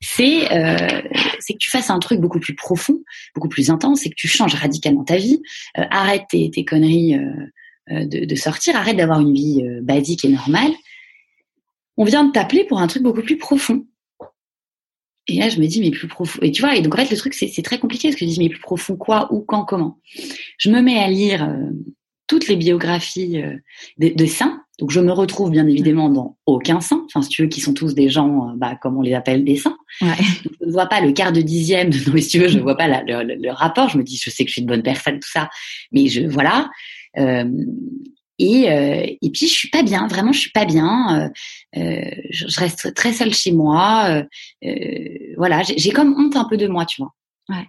C'est euh, c'est que tu fasses un truc beaucoup plus profond, beaucoup plus intense, c'est que tu changes radicalement ta vie. Euh, arrête tes, tes conneries. Euh, euh, de, sortir, arrête d'avoir une vie euh, basique et normale. On vient de t'appeler pour un truc beaucoup plus profond. Et là, je me dis, mais plus profond. Et tu vois, et donc en fait, le truc, c'est très compliqué parce que je dis, mais plus profond quoi, où, quand, comment? Je me mets à lire euh, toutes les biographies de, saints. Donc je me retrouve bien évidemment dans aucun saint. Enfin, si tu veux, qui sont tous des gens, bah, comme on les appelle, des saints. je ne vois pas le quart de dixième. Non, mais si tu veux, je ne vois pas le, rapport. Je me dis, je sais que je suis une bonne personne, tout ça. Mais je, voilà. Euh, et, euh, et puis je suis pas bien, vraiment je suis pas bien. Euh, euh je, reste très seule chez moi. voilà, j'ai comme honte un peu de moi, tu vois. Ouais.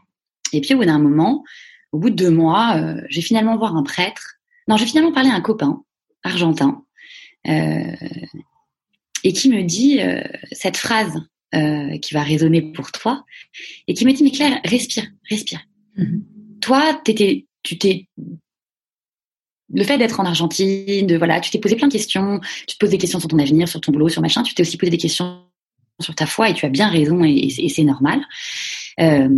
Et puis au bout d'un moment, au bout de deux mois, j'ai finalement voir un prêtre. Non, j'ai finalement parlé à un copain argentin et qui me dit cette phrase qui va résonner pour toi et qui me dit mais Claire, respire, respire. Mm-hmm. Toi, t'étais, tu t'es le fait d'être en Argentine, de voilà, tu t'es posé plein de questions, tu te poses des questions sur ton avenir, sur ton boulot, sur machin, tu t'es aussi posé des questions sur ta foi et tu as bien raison et, c'est normal. Euh,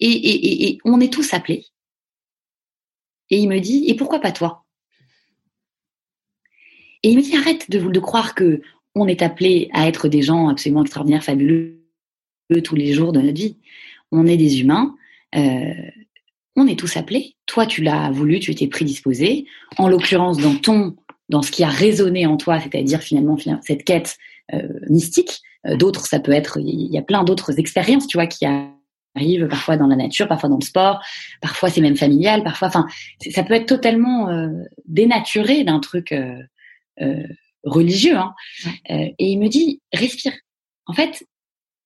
et, on est tous appelés. Et il me dit, et pourquoi pas toi? Et il me dit, arrête de, croire que on est appelé à être des gens absolument extraordinaires, fabuleux tous les jours de notre vie. On est des humains. Euh, on est tous appelés. Toi, tu l'as voulu, tu étais prédisposé. En l'occurrence, dans ton, dans ce qui a résonné en toi, c'est-à-dire finalement cette quête euh, mystique. Euh, d'autres, ça peut être, il y a plein d'autres expériences, tu vois, qui arrivent parfois dans la nature, parfois dans le sport, parfois c'est même familial, parfois, enfin, ça peut être totalement euh, dénaturé d'un truc religieux. Hein. et il me dit, respire. En fait,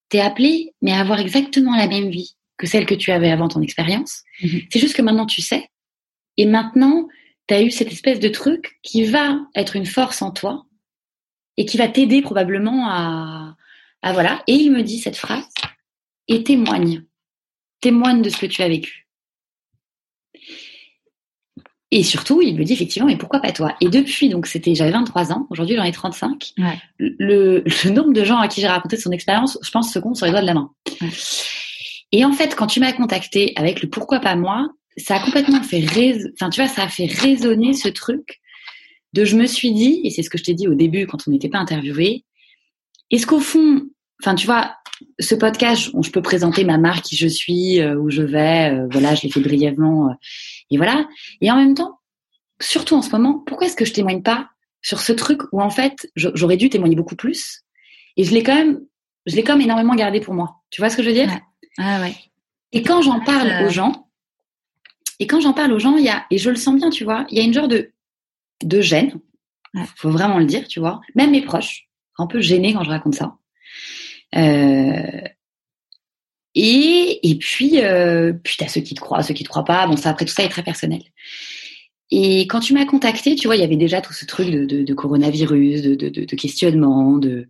t'es appelé, mais à avoir exactement la même vie que celle que tu avais avant ton expérience. Mhm. C'est juste que maintenant tu sais. Et maintenant, tu as eu cette espèce de truc qui va être une force en toi et qui va t'aider probablement à, à voilà. Et il me dit cette phrase et témoigne. Témoigne de ce que tu as vécu. Et surtout, il me dit effectivement, mais pourquoi pas toi? Et depuis, donc c'était, j'avais 23 ans, aujourd'hui j'en ai 35. Le, le, nombre de gens à qui j'ai raconté son expérience, je pense, se compte sur les doigts de la main. Et en fait, quand tu m'as contacté avec le pourquoi pas moi, ça a complètement fait, enfin tu vois, ça a fait résonner ce truc de je me suis dit, et c'est ce que je t'ai dit au début quand on n'était pas interviewé, est-ce qu'au fond, enfin tu vois, ce podcast, je peux présenter ma marque, qui je suis, euh, où je vais, euh, voilà, je l'ai fait brièvement, euh, et voilà. Et en même temps, surtout en ce moment, pourquoi est-ce que je témoigne pas sur ce truc où en fait j'aurais dû témoigner beaucoup plus, et je l'ai quand même, je l'ai quand même énormément gardé pour moi. Tu vois ce que je veux dire? Ah ouais. Et quand j'en parle aux gens, et quand j'en parle aux gens, il y a, et je le sens bien, tu vois, il y a une genre de, de gêne. Il faut vraiment le dire, tu vois. Même mes proches, un peu gênés quand je raconte ça. Euh, et, et puis, euh, puis t'as ceux qui te croient, ceux qui te croient pas. Bon, ça après tout ça est très personnel. Et quand tu m'as contacté, tu vois, il y avait déjà tout ce truc de, de, de coronavirus, de, de, de questionnement, de.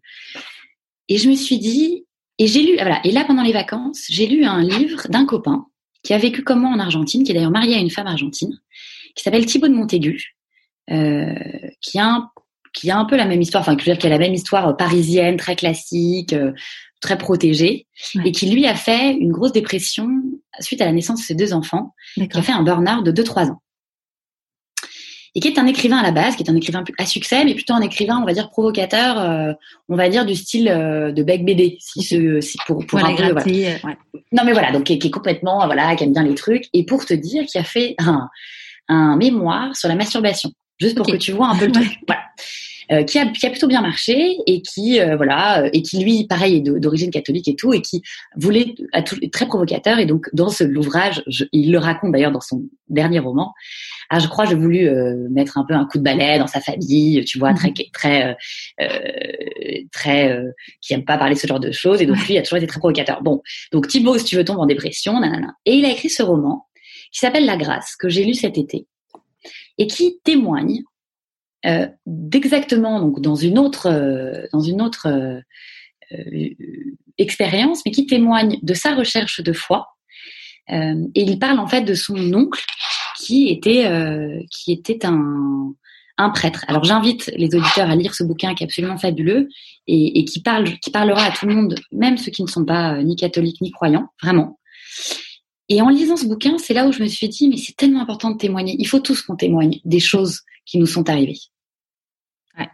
Et je me suis dit, et j'ai lu, voilà, et là pendant les vacances, j'ai lu un livre d'un copain qui a vécu comme moi en Argentine, qui est d'ailleurs marié à une femme argentine, qui s'appelle Thibaut de Montaigu, euh, qui a un, qui a un peu la même histoire, enfin, je veux dire, qui a la même histoire parisienne, très classique, euh, très protégée, et qui lui a fait une grosse dépression suite à la naissance de ses deux enfants, qui a fait un burn-out de 2-3 ans et qui est un écrivain à la base, qui est un écrivain à succès, mais plutôt un écrivain, on va dire provocateur, euh, on va dire du style euh, de Beck BD, si, ce, si pour pour un peu, voilà. Non mais voilà, donc qui, est complètement voilà, qui aime bien les trucs, et pour te dire, qui a fait un, un mémoire sur la masturbation, juste pour que tu vois un peu le truc. Voilà. Qui, a, qui a plutôt bien marché et qui voilà et qui lui pareil est d'origine catholique et tout et qui voulait à tout, très provocateur et donc dans ce l'ouvrage il le raconte d'ailleurs dans son dernier roman ah je crois j'ai voulu mettre un peu un coup de balai dans sa famille tu vois très mmh. très très qui aime pas parler ce genre de choses et donc lui il a toujours été très provocateur bon donc Thibaut si tu veux tombe en dépression nanana. et il a écrit ce roman qui s'appelle La Grâce que j'ai lu cet été et qui témoigne euh, d'exactement donc dans une autre euh, dans une autre euh, expérience, mais qui témoigne de sa recherche de foi. et il parle en fait de son oncle qui était qui était un un prêtre. Alors j'invite les auditeurs à lire ce bouquin qui est absolument fabuleux et, et, qui parle, qui parlera à tout le monde, même ceux qui ne sont pas ni catholiques ni croyants, vraiment. Et en lisant ce bouquin, c'est là où je me suis dit, mais c'est tellement important de témoigner. Il faut tous qu'on témoigne des choses qui nous sont arrivées. Ouais,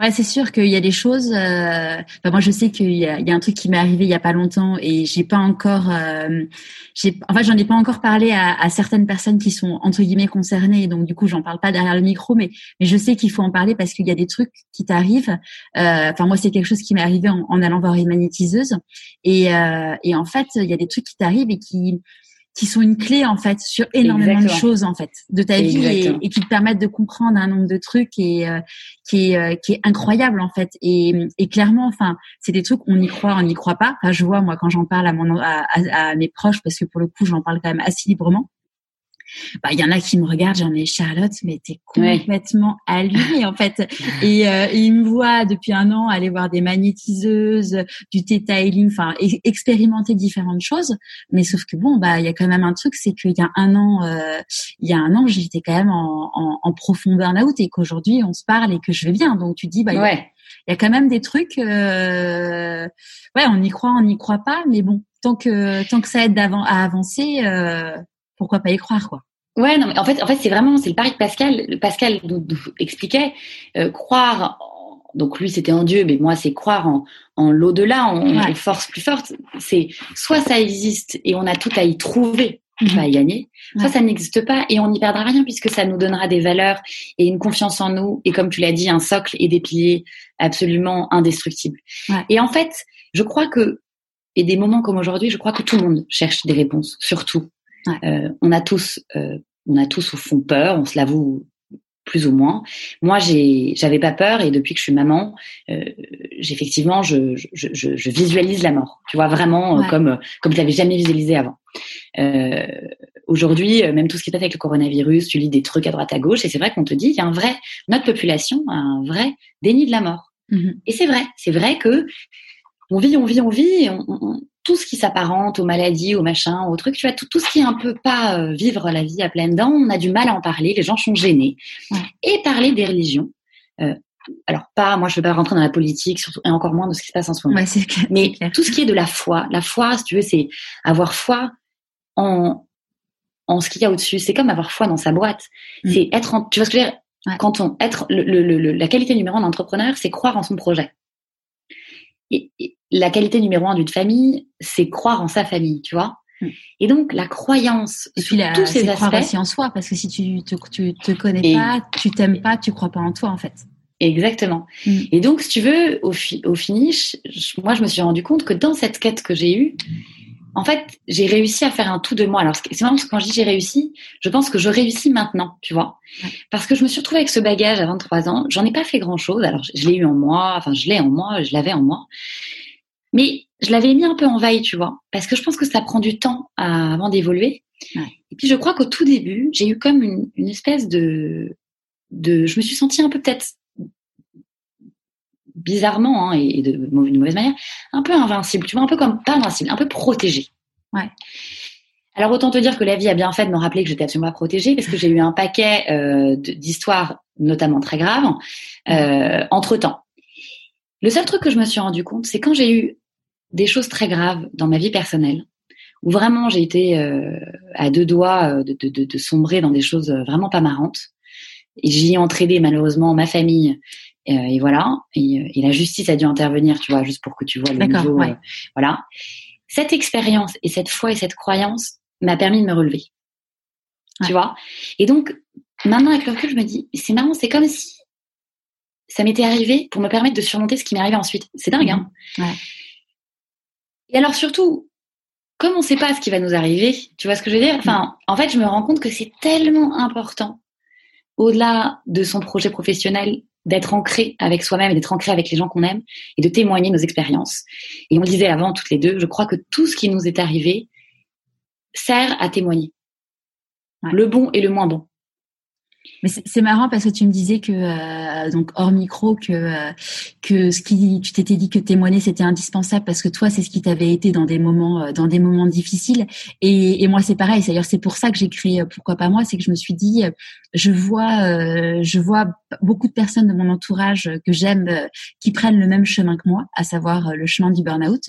ouais c'est sûr qu'il y a des choses. Euh... Enfin, moi, je sais qu'il y, y, a un truc qui m'est arrivé il y a pas longtemps et j'ai pas encore. Euh... En fait, j'en ai pas encore parlé à, à, certaines personnes qui sont entre guillemets concernées. Donc, du coup, j'en parle pas derrière le micro, mais mais je sais qu'il faut en parler parce qu'il y a des trucs qui t'arrivent. Euh... Enfin, moi, c'est quelque chose qui m'est arrivé en, en, allant voir une magnétiseuse et euh, et en fait, il y a des trucs qui t'arrivent et qui qui sont une clé en fait sur énormément de choses en fait de ta vie et, qui te permettent de comprendre un nombre de trucs et euh, qui est euh, qui est incroyable en fait. Et, et clairement enfin c'est des trucs on y croit on n'y croit pas. Enfin, je vois moi quand j'en parle à mon à, à, mes proches parce que pour le coup j'en parle quand même assez librement bah il y en a qui me regardent j'en ai Charlotte mais t'es complètement ouais. allumée en fait. Et, euh, ils me voient depuis un an aller voir des magnétiseuses du detailing enfin expérimenter différentes choses. Mais sauf que bon bah il y a quand même un truc c'est qu'il y a un an euh, il y a un an j'étais quand même en, en, en profond burn-out et qu'aujourd'hui on se parle et que je vais bien. Donc tu dis bah ouais. il y a quand même des trucs euh, ouais on y croit on n'y croit pas. Mais bon tant que tant que ça aide à avancer euh, pourquoi pas y croire quoi? Ouais, non, mais en fait, en fait, c'est vraiment, c'est le pari de Pascal. Pascal nous, expliquait euh, croire. donc lui, c'était en Dieu, mais moi, c'est croire en, en l'au-delà, en, force plus forte. C'est soit ça existe et on a tout à y trouver, mm à y gagner. Soit ça n'existe pas et on n'y perdra rien puisque ça nous donnera des valeurs et une confiance en nous et comme tu l'as dit, un socle et des piliers absolument indestructibles. Et en fait, je crois que et des moments comme aujourd'hui, je crois que tout le monde cherche des réponses, surtout euh, on a tous, euh, on a tous au fond peur, on se l'avoue plus ou moins. Moi, j'ai, j'avais pas peur et depuis que je suis maman, euh, j'effectivement, je, je, je, je, visualise la mort. Tu vois vraiment euh, comme comme je l'avais jamais visualisé avant. Euh, aujourd'hui, même tout ce qui se passe avec le coronavirus, tu lis des trucs à droite à gauche et c'est vrai qu'on te dit qu'il y a un vrai notre population a un vrai déni de la mort. Mmh et c'est vrai, c'est vrai que on vit, on vit, on vit, et on, on, tout ce qui s'apparente aux maladies, aux machins, aux trucs, tu vois, tout, tout ce qui est un peu pas euh, vivre la vie à pleines dents, on a du mal à en parler, les gens sont gênés. Et parler des religions, euh, alors pas, moi je veux pas rentrer dans la politique, surtout et encore moins de ce qui se passe en ce moment. Mais tout ce qui est de la foi, la foi, si tu veux, c'est avoir foi en en ce qu'il y a au-dessus. C'est comme avoir foi dans sa boîte. Mm. C'est être, en, tu vois ce que je veux dire? Quand on être le, le, la qualité numéro un d'entrepreneur, c'est croire en son projet. Et, la qualité numéro un d'une famille, c'est croire en sa famille, tu vois. Hmm. Et donc la croyance et puis tous ces aspects. Croire aussi en soi, parce que si tu te, tu te connais pas, tu t'aimes pas, tu crois pas en toi en fait. Exactement. Hmm. Et donc, si tu veux, au, au finish, moi, je me suis rendu compte que dans cette quête que j'ai eue, en fait, j'ai réussi à faire un tout de moi. Alors, c'est que quand je dis j'ai réussi, je pense que je réussis maintenant, tu vois. Parce que je me suis retrouvée avec ce bagage à 23 ans. J'en ai pas fait grand chose. Alors, je l'ai eu en moi, enfin, je l'ai en moi, je l'avais en moi. Mais je l'avais mis un peu en veille, tu vois. Parce que je pense que ça prend du temps avant d'évoluer. Et puis, je crois qu'au tout début, j'ai eu comme une, une espèce de, de, je me suis sentie un peu peut-être bizarrement hein, et de mauvaise manière, un peu invincible, tu vois, un peu comme pas invincible, un peu protégée. Ouais. Alors autant te dire que la vie a bien fait de me rappeler que j'étais absolument protégée parce que j'ai eu un paquet euh, d'histoires, notamment très graves, euh, entre temps. Le seul truc que je me suis rendu compte, c'est quand j'ai eu des choses très graves dans ma vie personnelle, où vraiment j'ai été euh, à deux doigts de, de, de, sombrer dans des choses vraiment pas marrantes. Et j'y ai entraîné malheureusement ma famille euh, et, voilà. Et, la justice a dû intervenir, tu vois, juste pour que tu vois le niveau. Euh, voilà. Cette expérience et cette foi et cette croyance m'a permis de me relever. Tu vois? Et donc maintenant avec le recul, je me dis, c'est marrant, c'est comme si ça m'était arrivé pour me permettre de surmonter ce qui m'est arrivé ensuite. C'est dingue, hein? Ouais. Et alors surtout, comme on ne sait pas ce qui va nous arriver, tu vois ce que je veux dire? Enfin, en fait, je me rends compte que c'est tellement important, au-delà de son projet professionnel, d'être ancré avec soi-même et d'être ancré avec les gens qu'on aime et de témoigner nos expériences. Et on le disait avant toutes les deux, je crois que tout ce qui nous est arrivé sert à témoigner. Le bon et le moins bon. Mais c'est marrant parce que tu me disais que euh, donc hors micro que euh, que ce qui tu t'étais dit que témoigner c'était indispensable parce que toi c'est ce qui t'avait été dans des moments euh, dans des moments difficiles. Et, et moi c'est pareil. D'ailleurs c'est pour ça que j'ai créé pourquoi pas moi c'est que je me suis dit je vois je vois beaucoup de personnes de mon entourage que j'aime qui prennent le même chemin que moi à savoir le chemin du burn-out.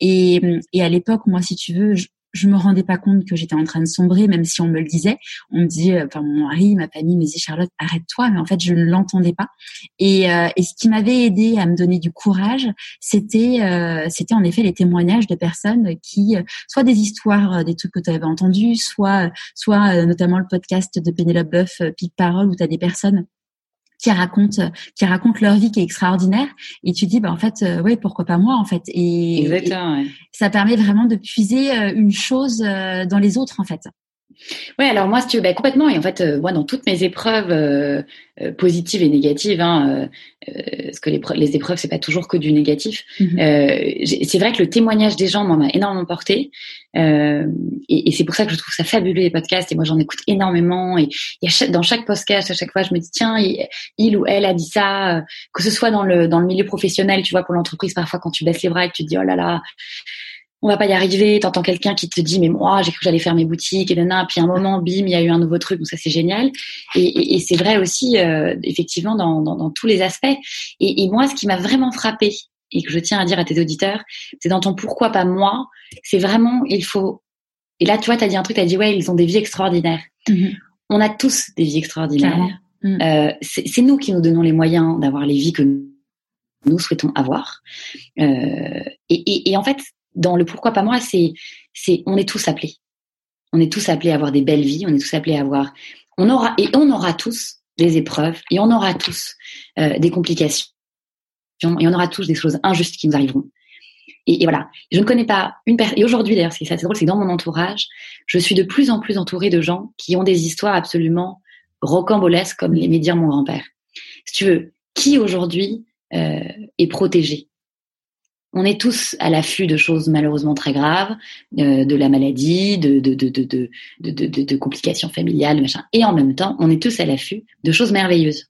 Et et à l'époque moi si tu veux je me rendais pas compte que j'étais en train de sombrer, même si on me le disait. On me disait, enfin mon mari, ma famille me disait Charlotte, arrête-toi, mais en fait je ne l'entendais pas. Et, euh, et, ce qui m'avait aidé à me donner du courage, c'était euh, c'était en effet les témoignages de personnes qui, euh, soit des histoires, des trucs que tu avais entendus, soit soit notamment le podcast de Pénélope Boeuf, Pic Parole, où tu as des personnes qui racontent qui racontent leur vie qui est extraordinaire. Et tu dis bah en fait euh, ouais pourquoi pas moi en fait. Et, Exactement, ça permet vraiment de puiser euh, une chose euh, dans les autres en fait oui, alors moi, si tu veux, bah, complètement. Et en fait, euh, moi, dans toutes mes épreuves euh, euh, positives et négatives, hein, parce que les, les épreuves, c'est pas toujours que du négatif. Mhm. c'est vrai que le témoignage des gens m'a énormément porté, et, et c'est pour ça que je trouve ça fabuleux les podcasts. Et moi, j'en écoute énormément. Et, dans chaque podcast, à chaque fois, je me dis tiens, il, ou elle a dit ça. Que ce soit dans le dans le milieu professionnel, tu vois, pour l'entreprise, parfois quand tu baisses les bras et que tu te dis oh là là on va pas y arriver. T'entends quelqu'un qui te dit mais moi j'ai cru que j'allais faire mes boutiques et nana. Puis un moment, bim, il y a eu un nouveau truc. Donc ça c'est génial. Et, c'est vrai aussi euh, effectivement dans, tous les aspects. Et, moi, ce qui m'a vraiment frappé et que je tiens à dire à tes auditeurs, c'est dans ton pourquoi pas moi. C'est vraiment il faut. Et là, tu vois, t'as dit un truc. T'as dit ouais, ils ont des vies extraordinaires. Mm-hmm. On a tous des vies extraordinaires. Mm. Euh, c'est nous qui nous donnons les moyens d'avoir les vies que nous souhaitons avoir. Euh, et, en fait, dans le pourquoi pas moi, c'est, c'est, on est tous appelés. On est tous appelés à avoir des belles vies. On est tous appelés à avoir, on aura, et on aura tous des épreuves et on aura tous euh, des complications et on aura tous des choses injustes qui nous arriveront. Et, voilà. Je ne connais pas une personne. Et aujourd'hui, d'ailleurs, ce qui est assez drôle, c'est dans mon entourage, je suis de plus en plus entourée de gens qui ont des histoires absolument rocambolesques, comme les médias mon grand-père. Si tu veux, qui aujourd'hui euh, est protégé? On est tous à l'affût de choses malheureusement très graves, euh, de la maladie, de de, de, de, de, complications familiales, machin. Et en même temps, on est tous à l'affût de choses merveilleuses.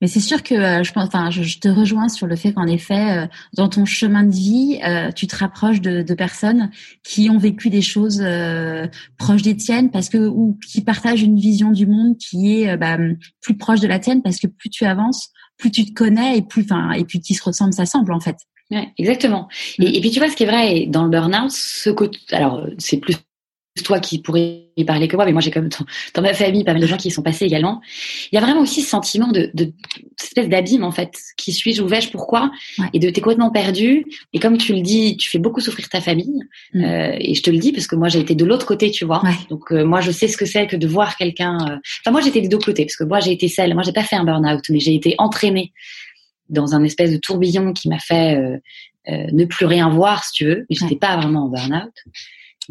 Mais c'est sûr que euh, je pense, enfin, je, te rejoins sur le fait qu'en effet, euh, dans ton chemin de vie, tu te rapproches de, personnes qui ont vécu des choses proches des tiennes, parce que ou qui partagent une vision du monde qui est bah, plus proche de la tienne, parce que plus tu avances, plus tu te connais et plus, enfin, et puis qui se ressemble, ça semble en fait. Ouais, exactement. Et, mm. et, puis tu vois, ce qui est vrai dans le burn-out, ce côté, alors c'est plus toi qui pourrais y parler que moi, mais moi j'ai comme dans, ma famille pas mal de gens qui y sont passés également. Il y a vraiment aussi ce sentiment de, de cette espèce d'abîme en fait. Qui suis-je, où vais-je, pourquoi Et de t'es complètement perdu. Et comme tu le dis, tu fais beaucoup souffrir ta famille. Mm. Euh, et je te le dis parce que moi j'ai été de l'autre côté, tu vois. Donc euh, moi je sais ce que c'est que de voir quelqu'un. Euh, enfin moi j'étais des deux côtés parce que moi j'ai été celle. Moi j'ai pas fait un burn-out, mais j'ai été entraînée dans un espèce de tourbillon qui m'a fait ne plus rien voir, si tu veux. Mais j'étais pas vraiment en burn-out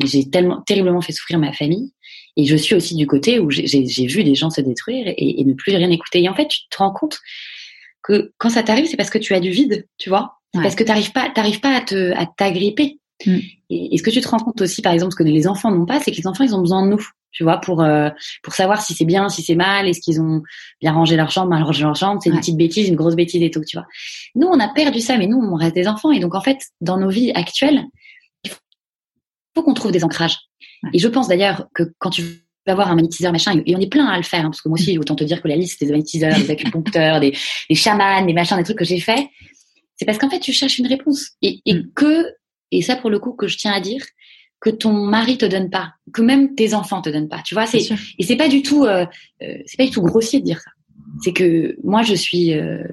j'ai tellement terriblement fait souffrir ma famille. Et je suis aussi du côté où j'ai vu des gens se détruire et, ne plus rien écouter. Et en fait, tu te rends compte que quand ça t'arrive, c'est parce que tu as du vide, tu vois. Parce que t'arrives pas, t'arrives pas à te, à t'agripper. Mm. Et, ce que tu te rends compte aussi, par exemple, ce que les enfants n'ont pas, c'est que les enfants, ils ont besoin de nous, tu vois, pour euh, pour savoir si c'est bien, si c'est mal, est-ce qu'ils ont bien rangé leur chambre, mal rangé leur chambre, c'est une petite bêtise, une grosse bêtise et tout, tu vois. Nous, on a perdu ça, mais nous, on reste des enfants. Et donc, en fait, dans nos vies actuelles, faut qu'on trouve des ancrages. Et je pense d'ailleurs que quand tu vas voir un magnétiseur machin, et on est plein à le faire, hein, parce que moi aussi, autant te dire que la liste des magnétiseurs, des acupuncteurs, des, des chamans, des machins, des trucs que j'ai fait, c'est parce qu'en fait, tu cherches une réponse. Et, et mm. que, et ça pour le coup, que je tiens à dire, que ton mari te donne pas, que même tes enfants te donnent pas. Tu vois, c'est et c'est pas du tout, euh, euh, c'est pas du tout grossier de dire ça. C'est que moi, je suis euh,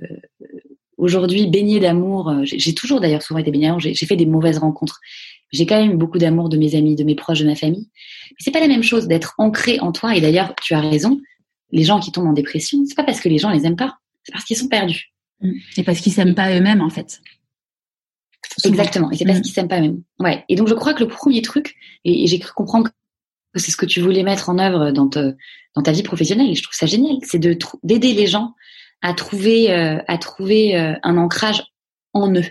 aujourd'hui baignée d'amour. J'ai toujours d'ailleurs souvent été baignée d'amour. J'ai fait des mauvaises rencontres. J'ai quand même beaucoup d'amour de mes amis, de mes proches, de ma famille. Mais c'est pas la même chose d'être ancré en toi. Et d'ailleurs, tu as raison. Les gens qui tombent en dépression, c'est pas parce que les gens les aiment pas. c'est parce qu'ils sont perdus. Mm. Et parce qu'ils s'aiment pas eux-mêmes, en fait. Exactement. Et c'est parce mm. qu'ils s'aiment pas eux-mêmes. Ouais. Et donc, je crois que le premier truc, et, j'ai cru comprendre que c'est ce que tu voulais mettre en œuvre dans, dans ta vie professionnelle, et je trouve ça génial, c'est de d'aider les gens à trouver, euh, à trouver euh, un ancrage en eux.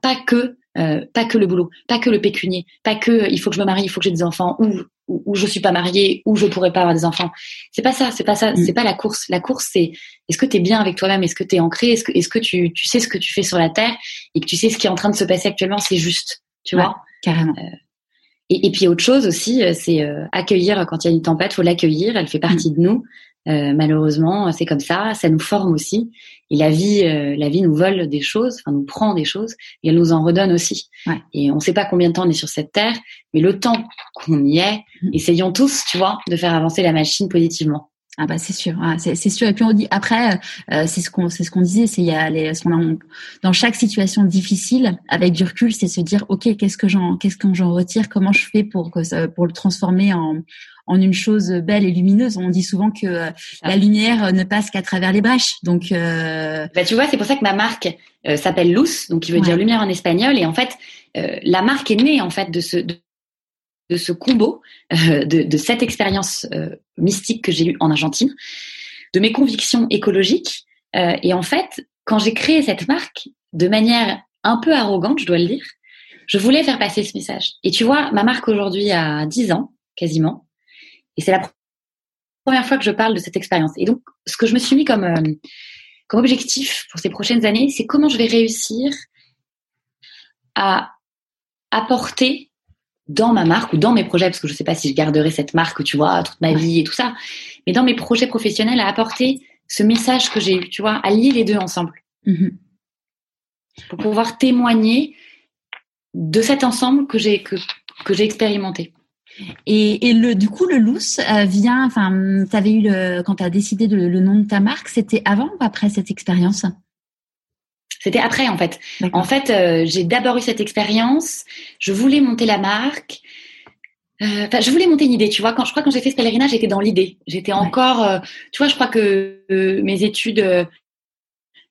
Pas que euh, pas que le boulot, pas que le pécunier, pas que il faut que je me marie, il faut que j'ai des enfants, ou ou, je suis pas mariée, ou je pourrais pas avoir des enfants. C'est pas ça, c'est pas ça, mm. c'est pas la course. La course, c'est est-ce que tu es bien avec toi-même, est-ce que tu es ancré, est-ce que est-ce que tu, tu sais ce que tu fais sur la terre et que tu sais ce qui est en train de se passer actuellement, c'est juste, tu vois? Carrément. et, et, puis autre chose aussi, c'est accueillir quand il y a une tempête, faut l'accueillir, elle fait partie mm. de nous. Euh, malheureusement, c'est comme ça. Ça nous forme aussi. Et la vie, euh, la vie nous vole des choses, enfin nous prend des choses, et elle nous en redonne aussi. Et on ne sait pas combien de temps on est sur cette terre, mais le temps qu'on y est, mm. essayons tous, tu vois, de faire avancer la machine positivement. Ah bah c'est sûr, ah, c'est sûr. Et puis on dit après, euh, c'est ce qu'on c'est ce qu'on disait, c'est il y a les, dans chaque situation difficile, avec du recul, c'est se dire ok, qu'est-ce que j'en qu'est-ce que j'en retire, comment je fais pour que pour le transformer en en une chose belle et lumineuse. On dit souvent que euh, la lumière ne passe qu'à travers les brèches. Donc, euh... bah, tu vois, c'est pour ça que ma marque euh, s'appelle Luz, donc qui veut dire lumière en espagnol. Et en fait, euh, la marque est née en fait de ce de, ce combo, de, de, cette expérience mystique que j'ai eue en Argentine, de mes convictions écologiques. et en fait, quand j'ai créé cette marque, de manière un peu arrogante, je dois le dire, je voulais faire passer ce message. Et tu vois, ma marque aujourd'hui a 10 ans, quasiment. Et c'est la première fois que je parle de cette expérience. Et donc, ce que je me suis mis comme, euh, comme objectif pour ces prochaines années, c'est comment je vais réussir à apporter dans ma marque ou dans mes projets, parce que je ne sais pas si je garderai cette marque, tu vois, toute ma vie et tout ça, mais dans mes projets professionnels, à apporter ce message que j'ai eu, tu vois, à lier les deux ensemble. Mm-hmm. Pour pouvoir témoigner de cet ensemble que j'ai que, que j'ai expérimenté. Et, et, le, du coup, le loose euh, vient, enfin, tu avais eu le, quand tu as décidé de, le nom de ta marque, c'était avant ou après cette expérience? C'était après, en fait. En fait, euh, j'ai d'abord eu cette expérience. Je voulais monter la marque. Euh, je voulais monter une idée, tu vois. Quand je crois quand j'ai fait ce pèlerinage, j'étais dans l'idée. J'étais encore, tu vois, je crois que mes études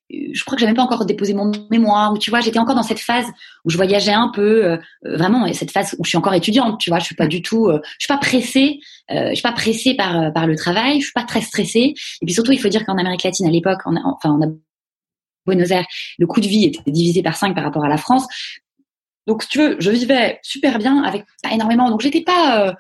je crois que j'avais pas encore déposé mon mémoire ou tu vois j'étais encore dans cette phase où je voyageais un peu euh, euh, vraiment cette phase où je suis encore étudiante tu vois je suis pas du tout euh, je suis pas pressée je suis pas pressée par par le travail je suis pas très stressée. Et puis surtout il faut dire qu'en Amérique latine à l'époque enfin on a Buenos Aires le coût de vie était divisé par 5 par rapport à la France. Donc tu veux je vivais super bien avec pas énormément. Donc j'étais pas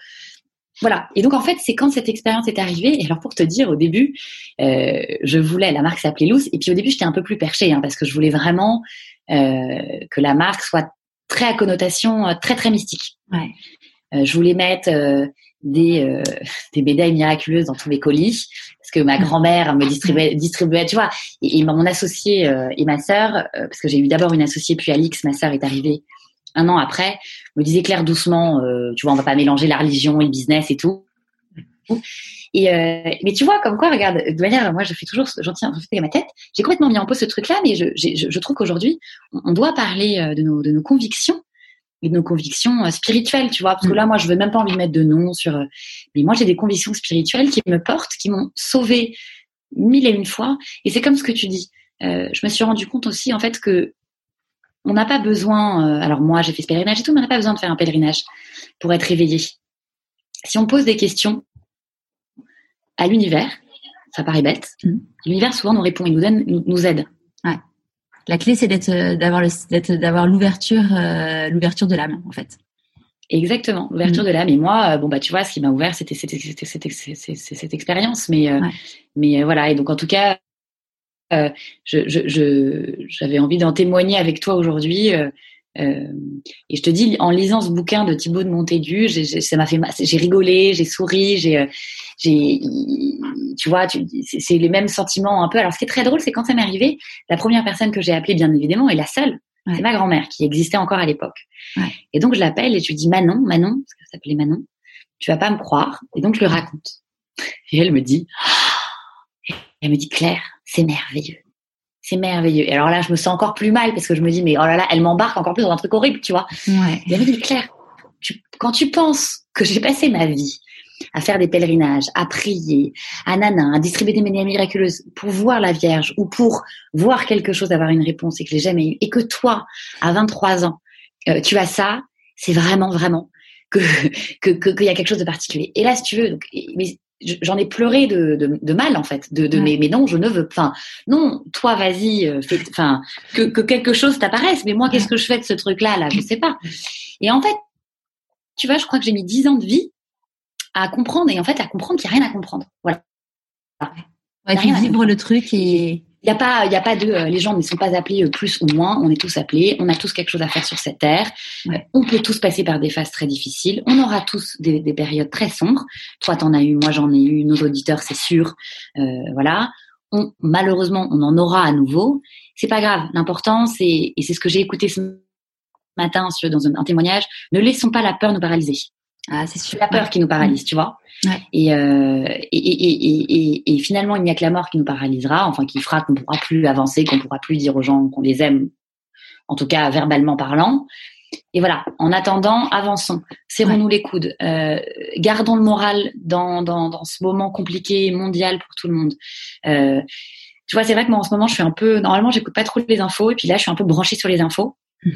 voilà. Et donc en fait, c'est quand cette expérience est arrivée. Et alors pour te dire, au début, euh, je voulais la marque s'appelait Loose. Et puis au début, j'étais un peu plus perchée hein, parce que je voulais vraiment euh, que la marque soit très à connotation euh, très très mystique. Ouais. Euh, je voulais mettre euh, des euh, des médailles miraculeuses dans tous mes colis parce que ma grand-mère me distribuait distribuait tu vois et, et mon associé et ma sœur parce que j'ai eu d'abord une associée puis Alix ma sœur est arrivée un an après, me disait Claire doucement, euh, tu vois, on va pas mélanger la religion et le business et tout. Et euh, mais tu vois, comme quoi, regarde, de manière, moi, je fais toujours, j'en tiens, à ma tête. J'ai complètement mis en pause ce truc-là, mais je, je, je trouve qu'aujourd'hui, on doit parler euh, de nos, de nos convictions et de nos convictions spirituelles, tu vois. Parce que là, moi, je veux même pas envie de mettre de nom sur. Mais moi, j'ai des convictions spirituelles qui me portent, qui m'ont sauvé mille et une fois. Et c'est comme ce que tu dis. Euh, je me suis rendu compte aussi, en fait, que on n'a pas besoin, euh, alors moi j'ai fait ce pèlerinage et tout, mais on n'a pas besoin de faire un pèlerinage pour être réveillé. Si on pose des questions à l'univers, ça paraît bête, mm. l'univers souvent nous répond, il nous donne, nous, aide. Ouais. La clé c'est d'être, euh, d'avoir, d'avoir l'ouverture, euh, l'ouverture de l'âme en fait. Exactement, l'ouverture mm. de l'âme. Et moi, bon bah tu vois, ce qui m'a ouvert, c'était, c'était, cette expérience. Mais, mais voilà. Et donc en tout cas, euh, j'avais envie d'en témoigner avec toi aujourd'hui. Euh, euh, et je te dis, en lisant ce bouquin de Thibaut de Montaigu, ça m'a fait, j'ai rigolé, j'ai souri, j'ai, j'ai, tu vois, c'est les mêmes sentiments un peu. Alors, ce qui est très drôle, c'est quand ça m'est arrivé, la première personne que j'ai appelée, bien évidemment, et la seule, c'est ma grand-mère qui existait encore à l'époque. Et donc, je l'appelle et je lui dis Manon, Manon, parce qu'elle s'appelait Manon, tu vas pas me croire. Et donc, je le raconte. Et elle me dit, elle me dit Claire, c'est merveilleux. C'est merveilleux. Et alors là, je me sens encore plus mal parce que je me dis, mais oh là là, elle m'embarque encore plus dans un truc horrible, tu vois. Ouais. Et elle me dit, Claire, quand tu penses que j'ai passé ma vie à faire des pèlerinages, à prier, à nana, à distribuer des manières miraculeuses pour voir la Vierge ou pour voir quelque chose, avoir une réponse et que je l'ai jamais eu, et que toi, à 23 ans, euh, tu as ça, c'est vraiment, vraiment que qu'il que, qu'il y a quelque chose de particulier. Et là, si tu veux, donc, mais j'en ai pleuré de, de, de, mal en fait de, de mais, mais non je ne veux enfin non toi vas-y euh, enfin que, que quelque chose t'apparaisse mais moi qu'est-ce que je fais de ce truc là là je sais pas. Et en fait tu vois je crois que j'ai mis dix ans de vie à comprendre et en fait à comprendre qu'il n'y a rien à comprendre. Voilà. Ouais, vivre le truc et il y a pas, il a pas de, euh, les gens ne sont pas appelés euh, plus ou moins. On est tous appelés. On a tous quelque chose à faire sur cette terre. On peut tous passer par des phases très difficiles. On aura tous des, des périodes très sombres. Toi, t'en as eu, moi j'en ai eu. Nos auditeurs, c'est sûr. Euh, voilà. On, malheureusement, on en aura à nouveau. C'est pas grave. L'important, c'est, et c'est ce que j'ai écouté ce matin dans un, un témoignage. Ne laissons pas la peur nous paralyser. Ah, c'est la peur qui nous paralyse, tu vois. Euh, et, et, et, et, finalement, il n'y a que la mort qui nous paralysera, enfin qui fera qu'on ne pourra plus avancer, qu'on ne pourra plus dire aux gens qu'on les aime, en tout cas verbalement parlant. Et voilà, en attendant, avançons, serrons-nous les coudes, euh, gardons le moral dans, dans, dans, ce moment compliqué mondial pour tout le monde. Euh, tu vois, c'est vrai que moi en ce moment, je suis un peu, normalement, j'écoute pas trop les infos, et puis là, je suis un peu branchée sur les infos. Mmh.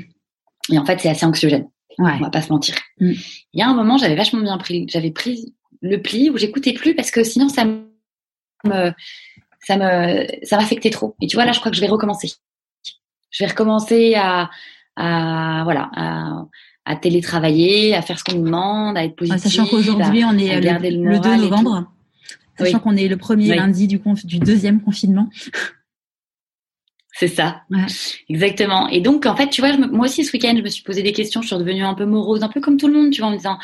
Et en fait, c'est assez anxiogène. Ouais. On va pas se mentir. Mmh. Il y a un moment, j'avais vachement bien pris, j'avais pris le pli où j'écoutais plus parce que sinon ça me ça me ça m'affectait trop. Et tu vois là, je crois que je vais recommencer. Je vais recommencer à, à voilà à, à télétravailler, à faire ce qu'on nous demande, à être positif. sachant qu'aujourd'hui on est le, le, 2 novembre, sachant qu'on est le premier lundi du, du deuxième confinement. C'est ça. Exactement. Et donc, en fait, tu vois, moi aussi, ce week-end, je me suis posé des questions. Je suis redevenue un peu morose, un peu comme tout le monde, tu vois, en me disant,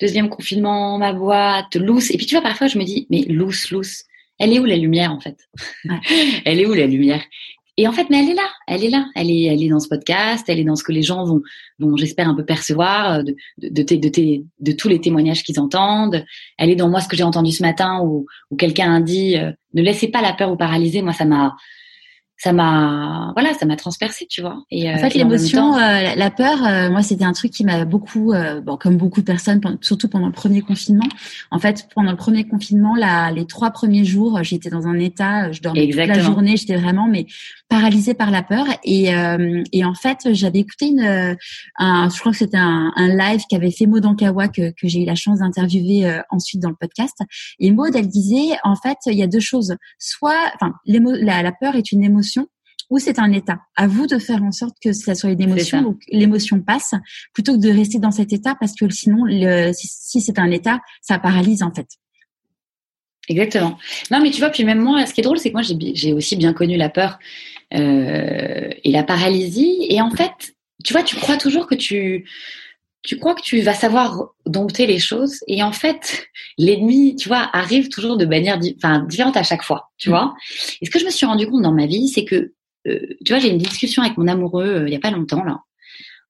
deuxième confinement, ma boîte, loose. Et puis, tu vois, parfois, je me dis, mais loose, loose. Elle est où la lumière, en fait? elle est où la lumière? Et en fait, mais elle est là, elle est là, elle est, elle est dans ce podcast, elle est dans ce que les gens vont, vont j'espère un peu percevoir de, de, de, de, de tous les témoignages qu'ils entendent. Elle est dans moi ce que j'ai entendu ce matin où, où quelqu'un a dit, euh, ne laissez pas la peur vous paralyser. Moi, ça m'a, ça m'a voilà ça m'a transpercé tu vois. Et en fait l'émotion euh, la peur euh, moi c'était un truc qui m'a beaucoup euh, bon comme beaucoup de personnes surtout pendant le premier confinement. En fait pendant le premier confinement là les trois premiers jours j'étais dans un état je dormais toute la journée j'étais vraiment mais paralysée par la peur et et en fait j'avais écouté une un je crois que c'était un, un live qu'avait fait Maud Ankawa que que j'ai eu la chance d'interviewer ensuite dans le podcast et Maud elle disait en fait il y a deux choses soit enfin la, la peur est une émotion ou c'est un état. À vous de faire en sorte que ça soit une émotion ou que l'émotion passe, plutôt que de rester dans cet état parce que sinon, le, si, c'est un état, ça paralyse en fait. Exactement. Non, mais tu vois, puis même moi, ce qui est drôle, c'est que moi, j'ai aussi bien connu la peur euh, et la paralysie. Et en fait, tu vois, tu crois toujours que tu tu crois que tu vas savoir dompter les choses et en fait l'ennemi tu vois arrive toujours de manière enfin différente à chaque fois tu mm. vois et ce que je me suis rendu compte dans ma vie c'est que euh, tu vois j'ai une discussion avec mon amoureux euh, il y a pas longtemps là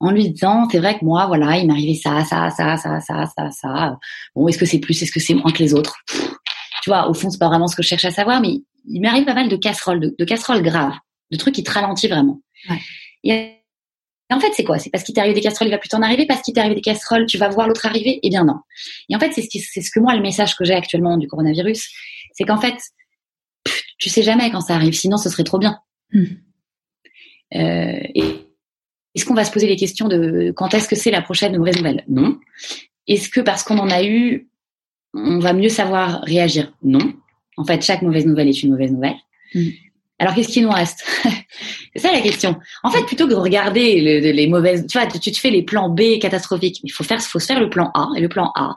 en lui disant c'est vrai que moi voilà il m'arrivait ça ça ça ça ça ça ça bon est-ce que c'est plus est-ce que c'est moins que les autres? Tu vois au fond c'est pas vraiment ce que je cherche à savoir mais il m'arrive pas mal de casseroles de, casseroles graves de trucs qui te ralentissent vraiment ouais. et et en fait, c'est quoi? C'est parce qu'il t'est arrivé des casseroles, il va plus t'en arriver? Parce qu'il t'est arrivé des casseroles, tu vas voir l'autre arriver? Eh bien non. Et en fait, c'est ce, ce que moi, le message que j'ai actuellement du coronavirus, c'est qu'en fait, tu sais jamais quand ça arrive. Sinon, ce serait trop bien. Hmm. Euh, et est-ce qu'on va se poser les questions de quand est-ce que c'est la prochaine mauvaise nouvelle? Non. Est-ce que parce qu'on en a eu, on va mieux savoir réagir Non. En fait, chaque mauvaise nouvelle est une mauvaise nouvelle. Hmm. Alors qu'est-ce qui nous reste? C'est ça la question. En fait, plutôt que de regarder les, mauvaises, tu vois, tu te fais les plans B catastrophiques, il faut faire, faut se faire le plan A. Et le plan A,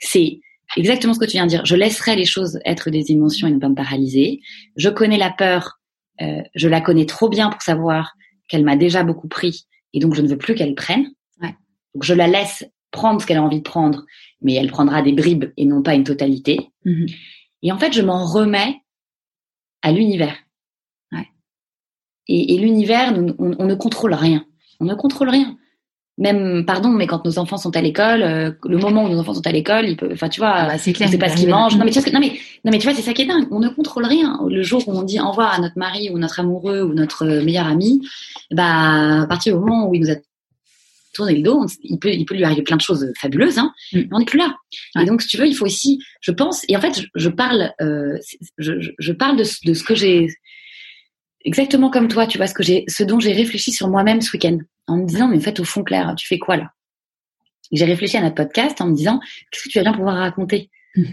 c'est exactement ce que tu viens de dire. Je laisserai les choses être des émotions et ne pas me paralyser. Je connais la peur, euh, je la connais trop bien pour savoir qu'elle m'a déjà beaucoup pris et donc je ne veux plus qu'elle prenne. Ouais. Donc je la laisse prendre ce qu'elle a envie de prendre, mais elle prendra des bribes et non pas une totalité. Mm-hmm. Et en fait, je m'en remets à l'univers. Et, et l'univers, on, on, ne contrôle rien. On ne contrôle rien. Même, pardon, mais quand nos enfants sont à l'école, euh, le moment où nos enfants sont à l'école, ils peuvent, enfin, tu vois, ah bah, c'est clair, pas ce qu'ils mangent. Non mais, tu vois, non mais, non mais tu vois, c'est ça qui est dingue. On ne contrôle rien. Le jour où on dit au revoir à notre mari ou notre amoureux ou notre meilleur ami, bah, à partir du moment où il nous a tourner le dos, il peut, il peut lui arriver plein de choses fabuleuses, hein, mm. mais on n'est plus là. Et donc, si tu veux, il faut aussi, je pense, et en fait, je, parle, euh, je, je, parle de, de ce que j'ai, exactement comme toi, tu vois, ce que j'ai, ce dont j'ai réfléchi sur moi-même ce week-end, en me disant, mais en fait, au fond, Claire, tu fais quoi là? J'ai réfléchi à notre podcast en me disant, qu'est-ce que tu vas bien pouvoir raconter? Mm.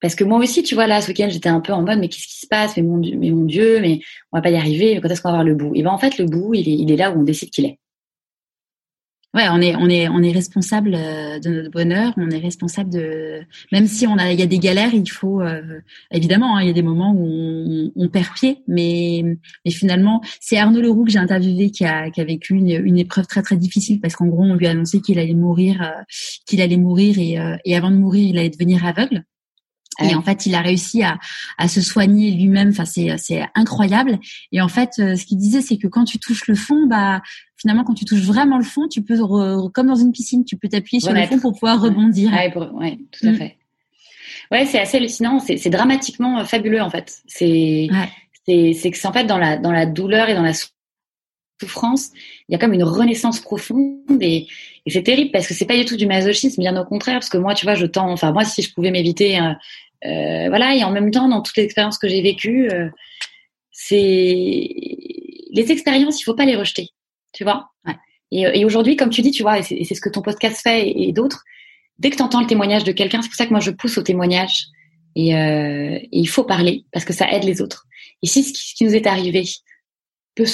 Parce que moi aussi, tu vois, là, ce week-end, j'étais un peu en mode, mais qu'est-ce qui se passe? Mais mon Dieu, mais mon Dieu, mais on va pas y arriver. Mais quand est-ce qu'on va avoir le bout? Et ben, en fait, le bout, il est, il est là où on décide qu'il est. Ouais, on est, on est, on est responsable euh, de notre bonheur. On est responsable de, même si on a, il y a des galères, il faut euh, évidemment, hein, il y a des moments où on, on, perd pied, mais, mais finalement, c'est Arnaud Leroux que j'ai interviewé qui a, qui a vécu une, une épreuve très très difficile parce qu'en gros, on lui a annoncé qu'il allait mourir, euh, qu'il allait mourir et, et avant de mourir, il allait devenir aveugle. Et en fait, il a réussi à, à se soigner lui-même. Enfin, c'est c'est incroyable. Et en fait, euh, ce qu'il disait, c'est que quand tu touches le fond, bah finalement, quand tu touches vraiment le fond, tu peux comme dans une piscine, tu peux t'appuyer sur le fond pour pouvoir rebondir. Ouais, ouais tout à mm. fait. Ouais, c'est assez hallucinant. C'est dramatiquement euh, fabuleux en fait. C'est c'est c'est que c'est en fait dans la dans la douleur et dans la souffrance, il y a comme une renaissance profonde et, et c'est terrible parce que c'est pas du tout du masochisme, bien au contraire, parce que moi, tu vois, je tends, enfin moi, si je pouvais m'éviter euh, euh, voilà, et en même temps, dans toutes les expériences que j'ai vécues, euh, c'est les expériences, il faut pas les rejeter, tu vois? Et, aujourd'hui, comme tu dis, tu vois, et c'est ce que ton podcast fait et, d'autres, dès que tu entends le témoignage de quelqu'un, c'est pour ça que moi je pousse au témoignage. Et, euh, il faut parler parce que ça aide les autres. Et si ce qui, nous est arrivé peut,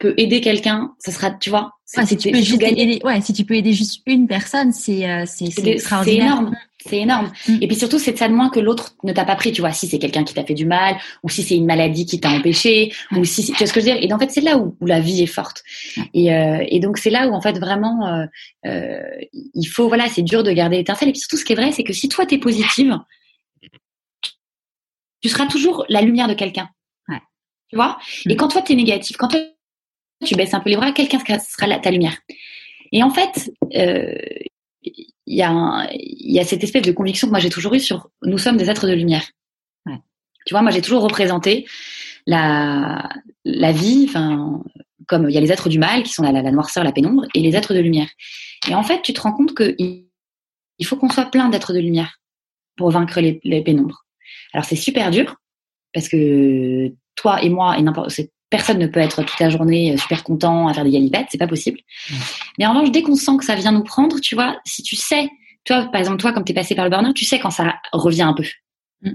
peut aider quelqu'un, ça sera, tu vois. si tu peux juste aider, ouais, si tu peux aider juste une personne, c'est c'est extraordinaire. C'est énorme. C'est énorme. Mm. Et puis surtout, c'est de ça de moins que l'autre ne t'a pas pris. Tu vois, si c'est quelqu'un qui t'a fait du mal, ou si c'est une maladie qui t'a empêché, ou si tu vois ce que je veux dire. Et en fait, c'est là où, la vie est forte. Et, euh, et donc c'est là où en fait vraiment, euh, euh, il faut voilà, c'est dur de garder l'étincelle. Et puis surtout, ce qui est vrai, c'est que si toi t'es positive, tu seras toujours la lumière de quelqu'un. Ouais. Tu vois? Et mm. quand toi t'es négatif, quand toi tu baisses un peu les bras, quelqu'un sera ta lumière. Et en fait, euh, il y a il y a cette espèce de conviction que moi j'ai toujours eue sur nous sommes des êtres de lumière. Ouais. Tu vois, moi j'ai toujours représenté la la vie, enfin comme il y a les êtres du mal qui sont la, la, noirceur, la pénombre, et les êtres de lumière. Et en fait, tu te rends compte que il faut qu'on soit plein d'êtres de lumière pour vaincre les, les pénombres. Alors c'est super dur parce que toi et moi et n'importe personne ne peut être toute la journée euh, super content à faire des galipettes, c'est pas possible. Mais en revanche, dès qu'on sent que ça vient nous prendre, tu vois, si tu sais, toi, par exemple, toi, comme tu es passé par le burn-out, tu sais quand ça revient un peu. Mm.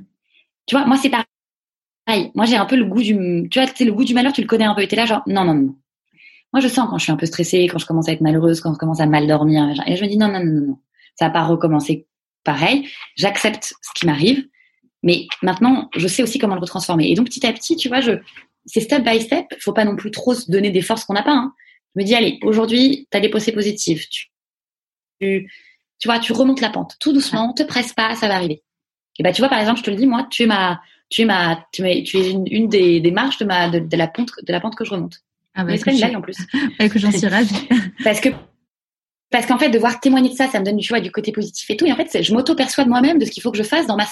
Tu vois, moi, c'est pareil. Moi, j'ai un peu le goût du, tu vois, le goût du malheur, tu le connais un peu. Et t'es là, genre, non, non, non. Moi, je sens quand je suis un peu stressée, quand je commence à être malheureuse, quand je commence à mal dormir, et je me dis, non, non, non, non, non. Ça va pas recommencer pareil. J'accepte ce qui m'arrive. Mais maintenant, je sais aussi comment le retransformer. Et donc, petit à petit, tu vois, je, c'est step by step. Il faut pas non plus trop se donner des forces qu'on n'a pas. Hein. Je me dis, allez, aujourd'hui, tu as des pensées positives. Tu, tu, tu, vois, tu remontes la pente tout doucement, te presse pas, ça va arriver. Et bah, tu vois, par exemple, je te le dis, moi, tu es ma, tu es ma, tu es, tu es une, des, des, marches de ma, de, la pente, de la pente que je remonte. Ah bah, c'est une blague en plus. que j'en suis ravie. parce que, parce qu'en fait, de voir témoigner de ça, ça me donne, tu vois, du côté positif et tout. Et en fait, je m'auto-perçois de moi-même de ce qu'il faut que je fasse dans ma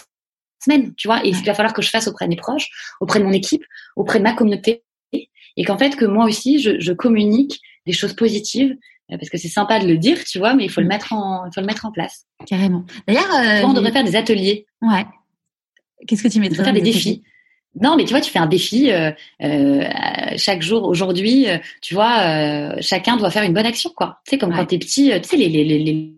semaine, tu vois, et ce qu'il va falloir que je fasse auprès de mes proches, auprès de mon équipe, auprès de ma communauté, et qu'en fait que moi aussi je, je, communique des choses positives euh, parce que c'est sympa de le dire, tu vois, mais il faut le mm. mettre en, il faut le mettre en place. Carrément. D'ailleurs, euh, on devrait faire des ateliers. Ouais. Qu'est-ce que tu mettrais Faire des défis. Non, mais tu vois, tu fais un défi euh, euh, chaque jour. Aujourd'hui, tu vois, chacun doit faire une bonne action, quoi. Tu sais, comme quand t'es petit, tu sais les, les, les,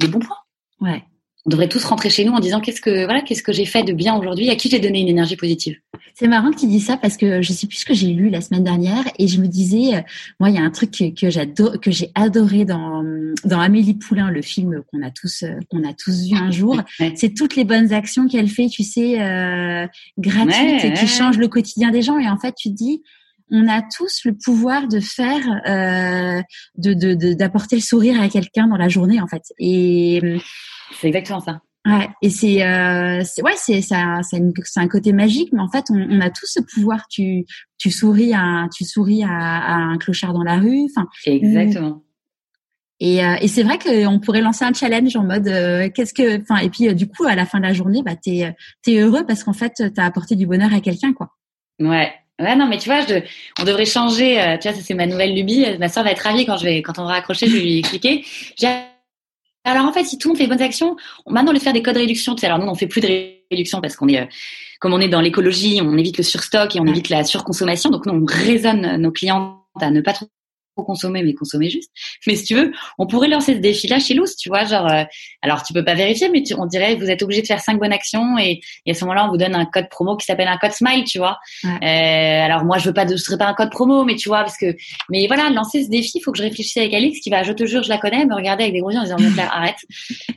les bons points. Ouais on devrait tous rentrer chez nous en disant qu'est-ce que voilà qu'est-ce que j'ai fait de bien aujourd'hui, à qui j'ai donné une énergie positive. C'est marrant que tu dis ça parce que je sais plus ce que j'ai lu la semaine dernière et je me disais euh, moi il y a un truc que, j'adore que j'ai adoré dans dans Amélie Poulain le film qu'on a tous euh, qu'on a tous vu un jour, c'est toutes les bonnes actions qu'elle fait, tu sais euh, gratuites et qui changent le quotidien des gens et en fait tu te dis on a tous le pouvoir de faire, euh, de d'apporter le sourire à quelqu'un dans la journée en fait. Et c'est exactement ça. Ouais, et c'est, euh, ouais, c'est ça, c'est un côté magique, mais en fait, on, on, a tous ce pouvoir. Tu, tu souris à, tu souris à, à un clochard dans la rue. Enfin, exactement. Et, euh, et c'est vrai qu'on pourrait lancer un challenge en mode euh, qu'est-ce que, enfin, et puis euh, du coup, à la fin de la journée, bah, t'es, t'es heureux parce qu'en fait, t'as apporté du bonheur à quelqu'un, quoi. Ouais, Ouais, non, mais tu vois, je, on devrait changer. Euh, tu vois, ça c'est ma nouvelle lubie. Ma soeur va être ravie quand je vais, quand on va raccrocher, je vais lui expliquer. Alors en fait, si tout le monde fait des bonnes actions, maintenant on faire des codes de réduction. Tu sais, alors nous on fait plus de réduction parce qu'on est, euh, comme on est dans l'écologie, on évite le surstock et on évite la surconsommation. Donc nous on raisonne nos clients à ne pas trop consommer, mais consommer juste. Mais si tu veux, on pourrait lancer ce défi-là chez Loose, tu vois, genre, euh, alors tu peux pas vérifier, mais tu, on dirait vous êtes obligé de faire cinq bonnes actions et, et à ce moment-là, on vous donne un code promo qui s'appelle un code Smile, tu vois. Euh, alors moi, je veux pas, de, je serais pas un code promo, mais tu vois, parce que, mais voilà, lancer ce défi, il faut que je réfléchisse avec Alix, qui va, je te jure, je la connais, me regarder avec des gros yeux en disant, arrête.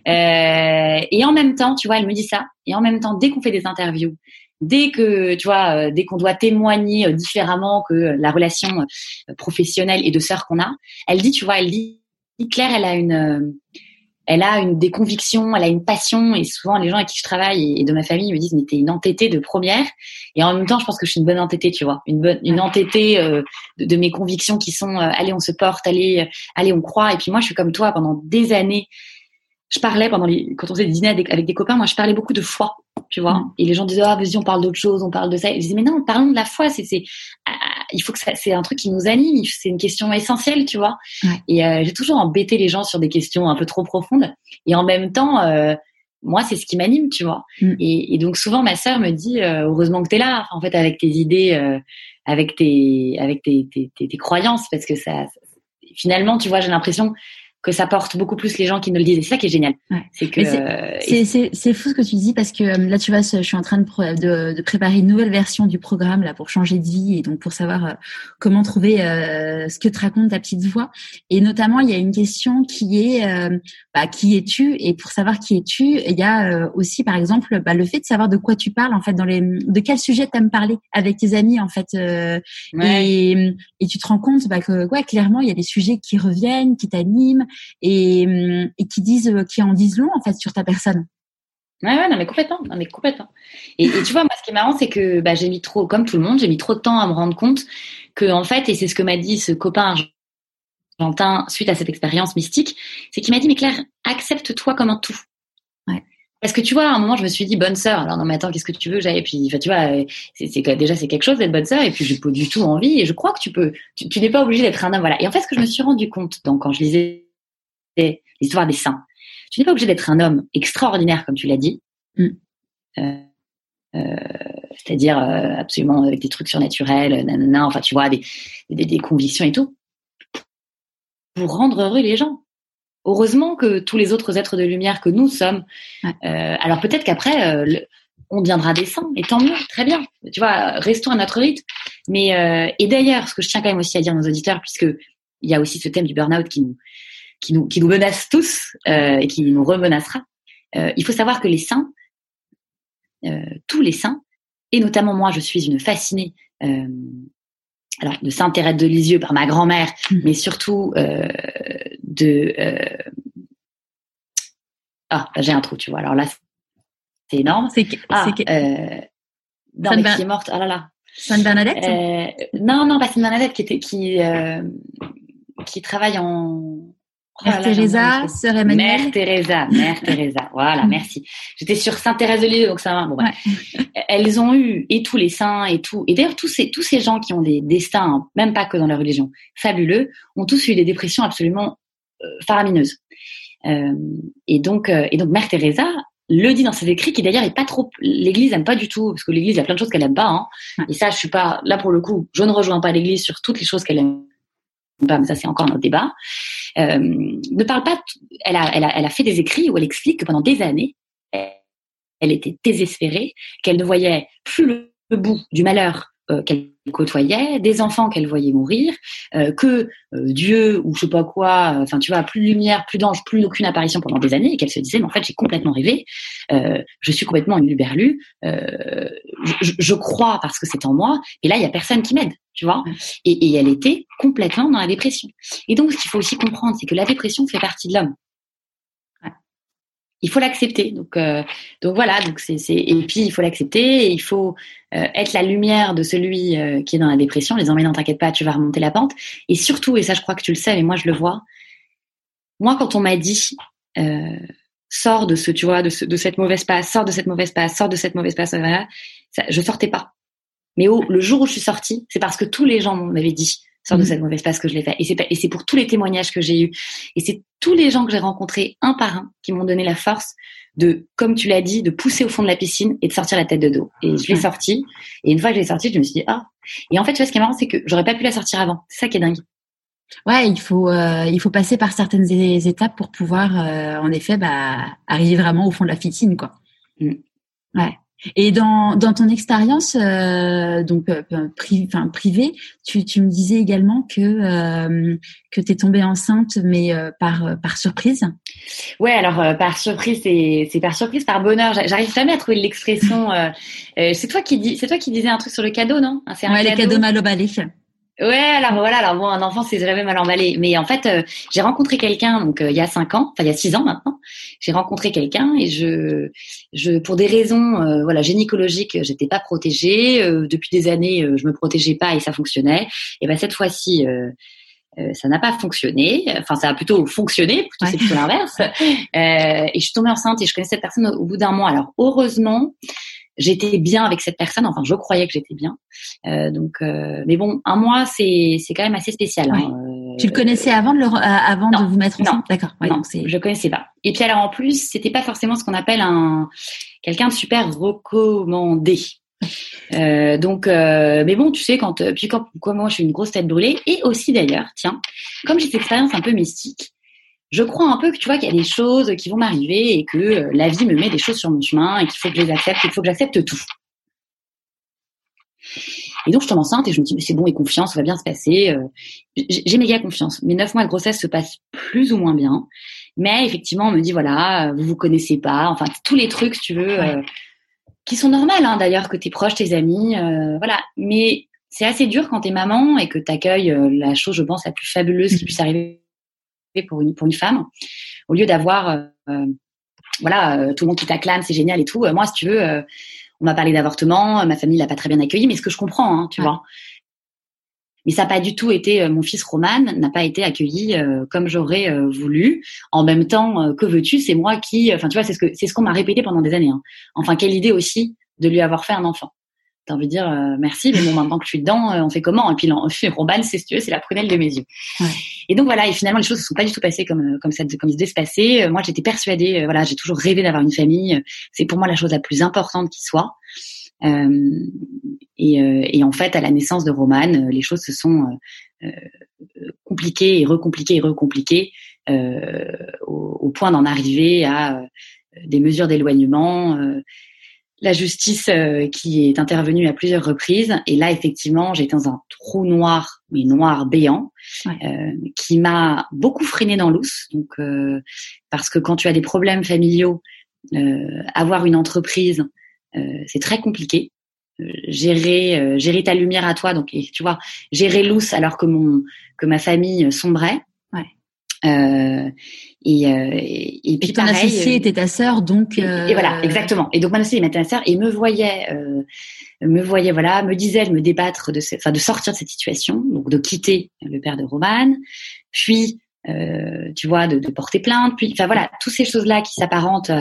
Euh, et en même temps, tu vois, elle me dit ça. Et en même temps, dès qu'on fait des interviews, dès que tu vois, euh, dès qu'on doit témoigner euh, différemment que la relation euh, professionnelle et de sœur qu'on a, elle dit, tu vois, elle dit, Claire, elle a une, elle a une des convictions, elle a une passion et souvent les gens avec qui je travaille et de ma famille me disent mais t'es une entêtée de première. Et en même temps je pense que je suis une bonne entêtée tu vois. Une bonne une entêtée de, mes convictions qui sont allez on se porte allez allez on croit. Et puis moi je suis comme toi pendant des années je parlais pendant les, quand on faisait des dîners avec, des copains, moi, je parlais beaucoup de foi, tu vois. Mm. Et les gens disaient, ah, vas-y, on parle d'autre chose, on parle de ça. Et je disais, mais non, parlons de la foi. C'est, c'est, ah, il faut que ça, c'est un truc qui nous anime. C'est une question essentielle, tu vois. Et euh, j'ai toujours embêté les gens sur des questions un peu trop profondes. Et en même temps, euh, moi, c'est ce qui m'anime, tu vois. Mm. Et, et, donc souvent, ma sœur me dit, euh, heureusement que t'es là, en fait, avec tes idées, euh, avec tes, avec tes, tes, tes, tes, croyances, parce que ça, finalement, tu vois, j'ai l'impression que ça porte beaucoup plus les gens qui ne le disent. C'est ça qui est génial. C'est que c'est fou ce que tu dis parce que euh, là tu vois, je suis en train de, de, préparer une nouvelle version du programme là pour changer de vie et donc pour savoir euh, comment trouver euh, ce que te raconte ta petite voix. Et notamment il y a une question qui est bah, qui es-tu? Et pour savoir qui es-tu, il y a aussi par exemple bah, le fait de savoir de quoi tu parles en fait dans les de quel sujet tu aimes parler avec tes amis en fait et, et tu te rends compte bah, que ouais clairement il y a des sujets qui reviennent, qui t'animent et, et qui disent, qui en disent long en fait sur ta personne. Ouais, ouais, non, mais complètement, non, mais complètement. Et, et tu vois, moi, ce qui est marrant, c'est que bah, j'ai mis trop, comme tout le monde, j'ai mis trop de temps à me rendre compte que, en fait, et c'est ce que m'a dit ce copain argentin suite à cette expérience mystique, c'est qu'il m'a dit, mais Claire, accepte-toi comme un tout. Ouais. Parce que tu vois, à un moment, je me suis dit bonne sœur. Alors non, mais attends, qu'est-ce que tu veux j'aille Puis, enfin, tu vois, c'est déjà c'est quelque chose d'être bonne sœur. Et puis, j'ai pas du tout envie. Et je crois que tu peux. Tu, tu n'es pas obligé d'être un homme. Voilà. Et en fait, ce que je me suis rendu compte, donc, quand je lisais l'histoire des saints. Tu n'es pas obligé d'être un homme extraordinaire, comme tu l'as dit. Mm. Euh, euh, c'est-à-dire euh, absolument avec des trucs surnaturels, nanana, enfin tu vois, des, des, des, convictions et tout, pour rendre heureux les gens. Heureusement que tous les autres êtres de lumière que nous sommes, alors peut-être qu'après on deviendra des saints, et tant mieux, très bien. Tu vois, restons à notre rythme. Mais et d'ailleurs, ce que je tiens quand même aussi à dire à nos auditeurs, puisque il y a aussi ce thème du burn-out qui nous qui nous, qui nous menace tous euh, et qui nous remenacera. Euh, il faut savoir que les saints, euh, tous les saints, et notamment moi, je suis une fascinée euh, alors de Sainte Thérèse de Lisieux par ma grand-mère, mmh. mais surtout euh, de ah j'ai un trou, tu vois. Alors là, c'est énorme. C'est ah, euh, non, mais qui est morte. Ah là là. Sainte Bernadette. non, non, pas Sainte Bernadette qui était qui qui travaille en Mère oh Teresa, Sœur Emmanuel. Mère Teresa, Mère Teresa. Voilà, merci. J'étais sur Sainte Thérèse de Lisieux, donc ça va. Bon, Elles ont eu, et tous les saints, et tout. Et d'ailleurs, tous ces, tous ces gens qui ont des destins, même pas que dans la religion, fabuleux, ont tous eu des dépressions absolument euh, faramineuses. Euh, et donc, euh, et donc, Mère Teresa le dit dans ses écrits, qui d'ailleurs est pas trop. L'Église aime pas du tout, parce que l'Église, il y a plein de choses qu'elle aime pas. Hein. Et ça, je suis pas là pour le coup. Je ne rejoins pas l'Église sur toutes les choses qu'elle aime mais ça c'est encore un débat. Euh, ne parle pas. Elle a, fait des écrits où elle explique que pendant des années, elle, était désespérée, qu'elle ne voyait plus le bout du malheur qu'elle côtoyait, des enfants qu'elle voyait mourir, euh, que euh, Dieu ou je sais pas quoi, enfin tu vois, plus de lumière, plus d'ange, plus aucune apparition pendant des années, et qu'elle se disait mais en fait j'ai complètement rêvé, je suis complètement une luberlue, je, je, crois parce que c'est en moi, et là il y a personne qui m'aide, tu vois, et, et elle était complètement dans la dépression. Et donc ce qu'il faut aussi comprendre, c'est que la dépression fait partie de l'homme il faut l'accepter. Donc, euh, donc voilà. Donc c'est, et puis il faut l'accepter. il faut euh, être la lumière de celui euh, qui est dans la dépression, les emmènent, non, t'inquiète pas, tu vas remonter la pente. Et surtout, et ça, je crois que tu le sais, mais moi je le vois. Moi, quand on m'a dit sors de ce, tu vois, de, ce, de cette mauvaise passe, sors de cette mauvaise passe, sors de cette mauvaise passe, voilà, ça, je sortais pas. Mais le jour où je suis sortie, c'est parce que tous les gens m'avaient dit sors de mhm. cette mauvaise passe que je l'ai fait. Et c'est et c'est pour tous les témoignages que j'ai eus. Et c'est tous les gens que j'ai rencontrés un par un qui m'ont donné la force de, comme tu l'as dit, de pousser au fond de la piscine et de sortir la tête de dos. Et je l'ai sortie. Et une fois que je l'ai sortie, je me suis dit ah. Et en fait, tu vois, ce qui est marrant, c'est que j'aurais pas pu la sortir avant. C'est ça qui est dingue. Ouais, il faut euh, il faut passer par certaines étapes pour pouvoir euh, en effet bah, arriver vraiment au fond de la piscine quoi. Mm. Ouais. Et dans, dans ton expérience euh, donc euh, pri enfin, privée, tu, tu me disais également que euh, que tu es tombée enceinte mais euh, par par surprise. Ouais, alors par surprise c'est c'est par surprise par bonheur. J'arrive jamais à trouver l'expression c'est toi qui dis c'est toi qui disais un truc sur le cadeau, non? C'est un ouais, cadeau. les cadeaux mal emballés. Ouais, alors voilà, alors bon, un enfant c'est jamais mal emballé, mais en fait, euh, j'ai rencontré quelqu'un donc euh, il y a cinq ans, enfin il y a six ans maintenant, j'ai rencontré quelqu'un et je, je pour des raisons euh, voilà gynécologiques, j'étais pas protégée depuis des années, je me protégeais pas et ça fonctionnait. Et ben cette fois-ci, ça n'a pas fonctionné. Enfin, ça a plutôt fonctionné, plutôt c'est plutôt l'inverse. et je suis tombée enceinte et je connais cette personne au bout d'un mois. Alors heureusement, j'étais bien avec cette personne. Enfin, je croyais que j'étais bien. Euh, donc, euh, mais bon, un mois, c'est c'est quand même assez spécial. Hein. Euh, tu le connaissais avant de le, avant de vous mettre ensemble? D'accord. Ouais, non, je connaissais pas. Et puis alors en plus, c'était pas forcément ce qu'on appelle un quelqu'un de super recommandé. Euh, donc, euh, mais bon, tu sais, quand puis quand, quand moi je suis une grosse tête brûlée, et aussi d'ailleurs, tiens, comme j'ai cette expérience un peu mystique, je crois un peu que tu vois qu'il y a des choses qui vont m'arriver et que euh, la vie me met des choses sur mon chemin et qu'il faut que je les accepte, qu'il faut que j'accepte tout. Et donc je tombe enceinte et je me dis mais c'est bon et confiance, ça va bien se passer. Euh, j'ai méga confiance. Mes neuf mois de grossesse se passent plus ou moins bien, mais effectivement on me dit voilà vous vous connaissez pas, enfin tous les trucs tu veux euh, qui sont normales hein, d'ailleurs que tes proches, tes amis, voilà. Mais c'est assez dur quand t'es maman et que t'accueilles la chose je pense la plus fabuleuse qui mmh. puisse arriver pour une, pour une femme, au lieu d'avoir, euh, euh, voilà, euh, tout le monde qui t'acclame, c'est génial et tout. moi, si tu veux, on m'a parlé d'avortement, ma famille l'a pas très bien accueilli, mais ce que je comprends, hein, tu vois. Mais ça n'a pas du tout été, mon fils Roman n'a pas été accueilli comme j'aurais voulu. En même temps, que veux-tu C'est moi qui, enfin tu vois, c'est ce que c'est ce qu'on m'a répété pendant des années. Hein. Enfin, quelle idée aussi de lui avoir fait un enfant t'as envie de dire euh, merci, mais bon, maintenant que je suis dedans, euh, on fait comment? Et puis Roman, c'est c'est la prunelle de mes yeux. Ouais. Et donc voilà, et finalement les choses ne sont pas du tout passées comme euh, comme ça, comme ils devaient se passer. Moi, j'étais persuadée, voilà, j'ai toujours rêvé d'avoir une famille. C'est pour moi la chose la plus importante qui soit. Euh, et, et, en fait, à la naissance de Roman, les choses se sont compliquées et recompliquées et recompliquées au, au, point d'en arriver à des mesures d'éloignement la justice euh, qui est intervenue à plusieurs reprises. Et là, effectivement, j'étais dans un trou noir, mais noir béant, euh, qui m'a beaucoup freiné dans l'ous. Donc, euh, parce que quand tu as des problèmes familiaux, avoir une entreprise, c'est très compliqué. gérer, gérer ta lumière à toi, donc tu vois, gérer l'ous alors que mon que ma famille sombrait. Euh, et, euh, et, puis ton associé euh, était ta sœur, donc. Et, voilà, exactement. Et donc mon associé était ma sœur et me voyait, euh, me voyait, voilà, me disait de me débattre de, enfin de sortir de cette situation, donc de quitter le père de Roman, puis euh, tu vois, de, de, porter plainte, puis, enfin voilà, toutes ces choses-là qui s'apparentent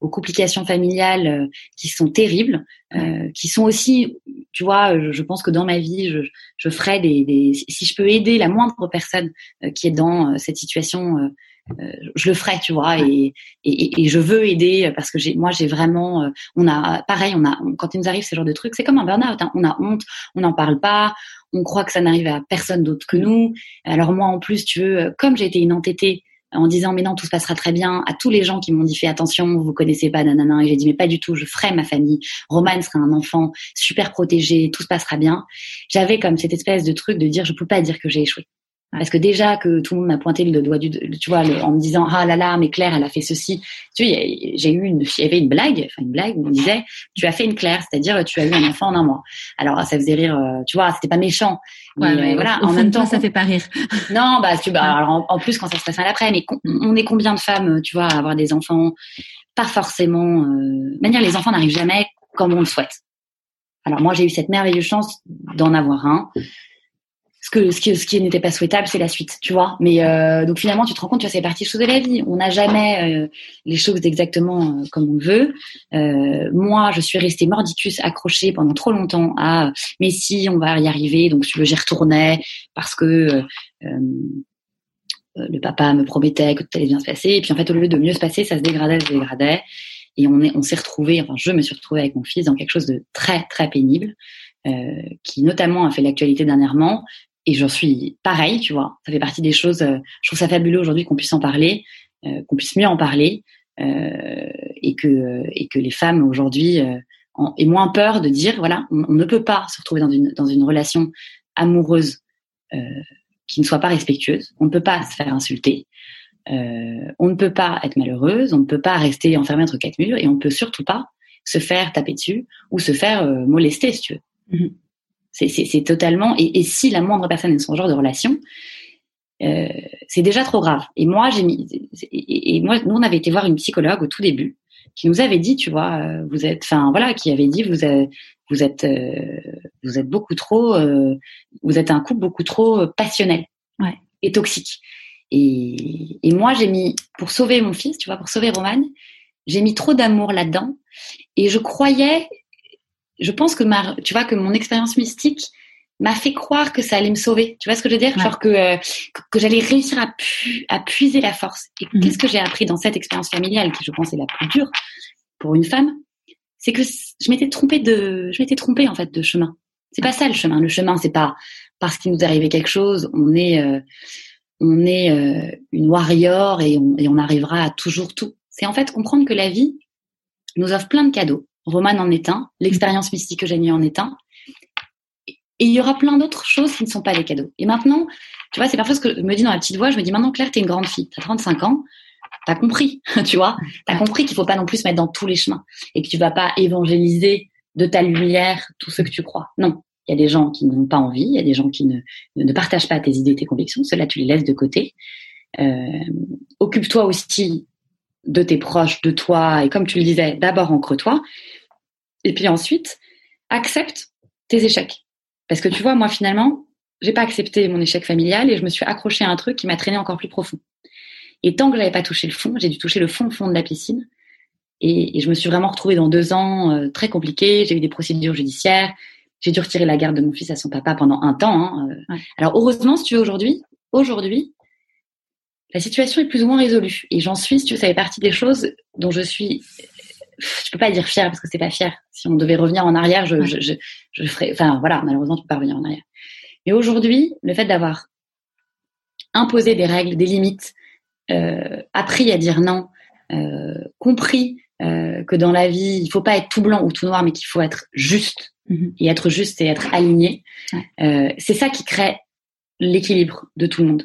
aux complications familiales euh, qui sont terribles, euh, qui sont aussi, tu vois, je, pense que dans ma vie, je, je ferai des, des, si je peux aider la moindre personne qui est dans cette situation euh, je le ferai, tu vois, et, et, et, je veux aider parce que j'ai, moi, j'ai vraiment, euh, on a, pareil, on a, quand il nous arrive ce genre de trucs, c'est comme un burn-out, hein. on a honte, on n'en parle pas, on croit que ça n'arrive à personne d'autre que nous. Alors moi, en plus, tu veux, comme j'ai été une entêtée en disant mais non tout se passera très bien à tous les gens qui m'ont dit fais attention vous connaissez pas nanana et j'ai dit mais pas du tout je ferai ma famille Roman sera un enfant super protégé tout se passera bien j'avais comme cette espèce de truc de dire je peux pas dire que j'ai échoué parce que déjà que tout le monde m'a pointé le doigt du, tu vois, en me disant ah là là, mais Claire, elle a fait ceci. Tu vois, j'ai eu une, il y avait une blague, enfin une blague où on disait tu as fait une Claire, c'est-à-dire tu as eu un enfant en un mois. Alors ça faisait rire, euh, tu vois, c'était pas méchant. Mais ouais, voilà, en même temps, ça fait pas rire. Non, bah tu bah, alors, en, plus quand ça se passe à l'après, mais on est combien de femmes, tu vois, à avoir des enfants? Pas forcément. Euh, manière, les enfants n'arrivent jamais comme on le souhaite. Alors moi, j'ai eu cette merveilleuse chance d'en avoir un ce que ce qui, n'était pas souhaitable, c'est la suite, tu vois. Mais euh, donc finalement, tu te rends compte, tu vois, c'est partie des choses de la vie. On n'a jamais euh, les choses exactement euh, comme on veut. Moi, je suis restée mordicus, accrochée pendant trop longtemps à mais si on va y arriver, donc j'y retournais parce que le papa me promettait que tout allait bien se passer. Et puis en fait, au lieu de mieux se passer, ça se dégradait, se dégradait. Et on on s'est retrouvé, enfin, je me suis retrouvée avec mon fils dans quelque chose de très très pénible, qui notamment a fait l'actualité dernièrement, et j'en suis pareil, tu vois. Ça fait partie des choses. Euh, je trouve ça fabuleux aujourd'hui qu'on puisse en parler, euh, qu'on puisse mieux en parler, euh, et que et que les femmes aujourd'hui euh, aient moins peur de dire voilà, on, ne peut pas se retrouver dans une dans une relation amoureuse euh, qui ne soit pas respectueuse. On ne peut pas se faire insulter. on ne peut pas être malheureuse. On ne peut pas rester enfermé entre quatre murs, et on ne peut surtout pas se faire taper dessus ou se faire molester, si tu veux. Mm-hmm. C'est totalement. Et, et, si la moindre personne est dans son genre de relation, euh, c'est déjà trop grave. Et moi, j'ai mis. Et, et, moi, nous, on avait été voir une psychologue au tout début qui nous avait dit, tu vois, euh, vous êtes, enfin voilà, qui avait dit, vous êtes, vous êtes, euh, vous êtes beaucoup trop, euh, vous êtes un couple beaucoup trop passionnel ouais. et toxique. Et, et moi, j'ai mis pour sauver mon fils, tu vois, pour sauver Roman, j'ai mis trop d'amour là-dedans. Et je croyais je pense que ma, tu vois, que mon expérience mystique m'a fait croire que ça allait me sauver. Tu vois ce que je veux dire? Genre que, euh, que j'allais réussir à, pu, à puiser la force. Et mm-hmm. qu'est-ce que j'ai appris dans cette expérience familiale, qui je pense est la plus dure pour une femme C'est que je m'étais trompée de, je m'étais trompée en fait de chemin. C'est pas ça le chemin. Le chemin, c'est pas parce qu'il nous arrivé quelque chose, on est, euh, on est euh, une warrior et on, et on arrivera à toujours tout. C'est en fait comprendre que la vie nous offre plein de cadeaux Roman en est un, l'expérience mystique que j'ai mis en est un. Et il y aura plein d'autres choses qui ne sont pas des cadeaux. Et maintenant, tu vois, c'est parfois ce que je me dis dans la petite voix, je me dis maintenant Claire, t'es une grande fille, t'as 35 ans, t'as compris, tu vois, t'as compris qu'il faut pas non plus se mettre dans tous les chemins et que tu vas pas évangéliser de ta lumière tout ce que tu crois. Non, il y a des gens qui n'ont pas envie, il y a des gens qui ne, ne partagent pas tes idées, tes convictions, cela tu les laisses de côté. Euh, occupe-toi aussi de tes proches, de toi, et comme tu le disais, d'abord ancre-toi, et puis ensuite, accepte tes échecs. Parce que tu vois, moi finalement, j'ai pas accepté mon échec familial et je me suis accrochée à un truc qui m'a traîné encore plus profond. Et tant que j'avais pas touché le fond, j'ai dû toucher le fond fond de la piscine. Et, et je me suis vraiment retrouvée dans deux ans euh, très compliqués. J'ai eu des procédures judiciaires. J'ai dû retirer la garde de mon fils à son papa pendant un temps. Hein. Euh. Alors heureusement, si tu veux aujourd'hui, aujourd'hui, la situation est plus ou moins résolue. Et j'en suis, si tu veux, ça fait partie des choses dont je suis je peux pas dire fière parce que c'est pas fier. Si on devait revenir en arrière, je, je, je, je, ferais. Enfin voilà, malheureusement, tu peux pas revenir en arrière. Mais aujourd'hui, le fait d'avoir imposé des règles, des limites, euh, appris à dire non, euh, compris euh, que dans la vie, il faut pas être tout blanc ou tout noir, mais qu'il faut être juste. Mm-hmm. Et être juste, et être aligné. Ouais. Euh, c'est ça qui crée l'équilibre de tout le monde.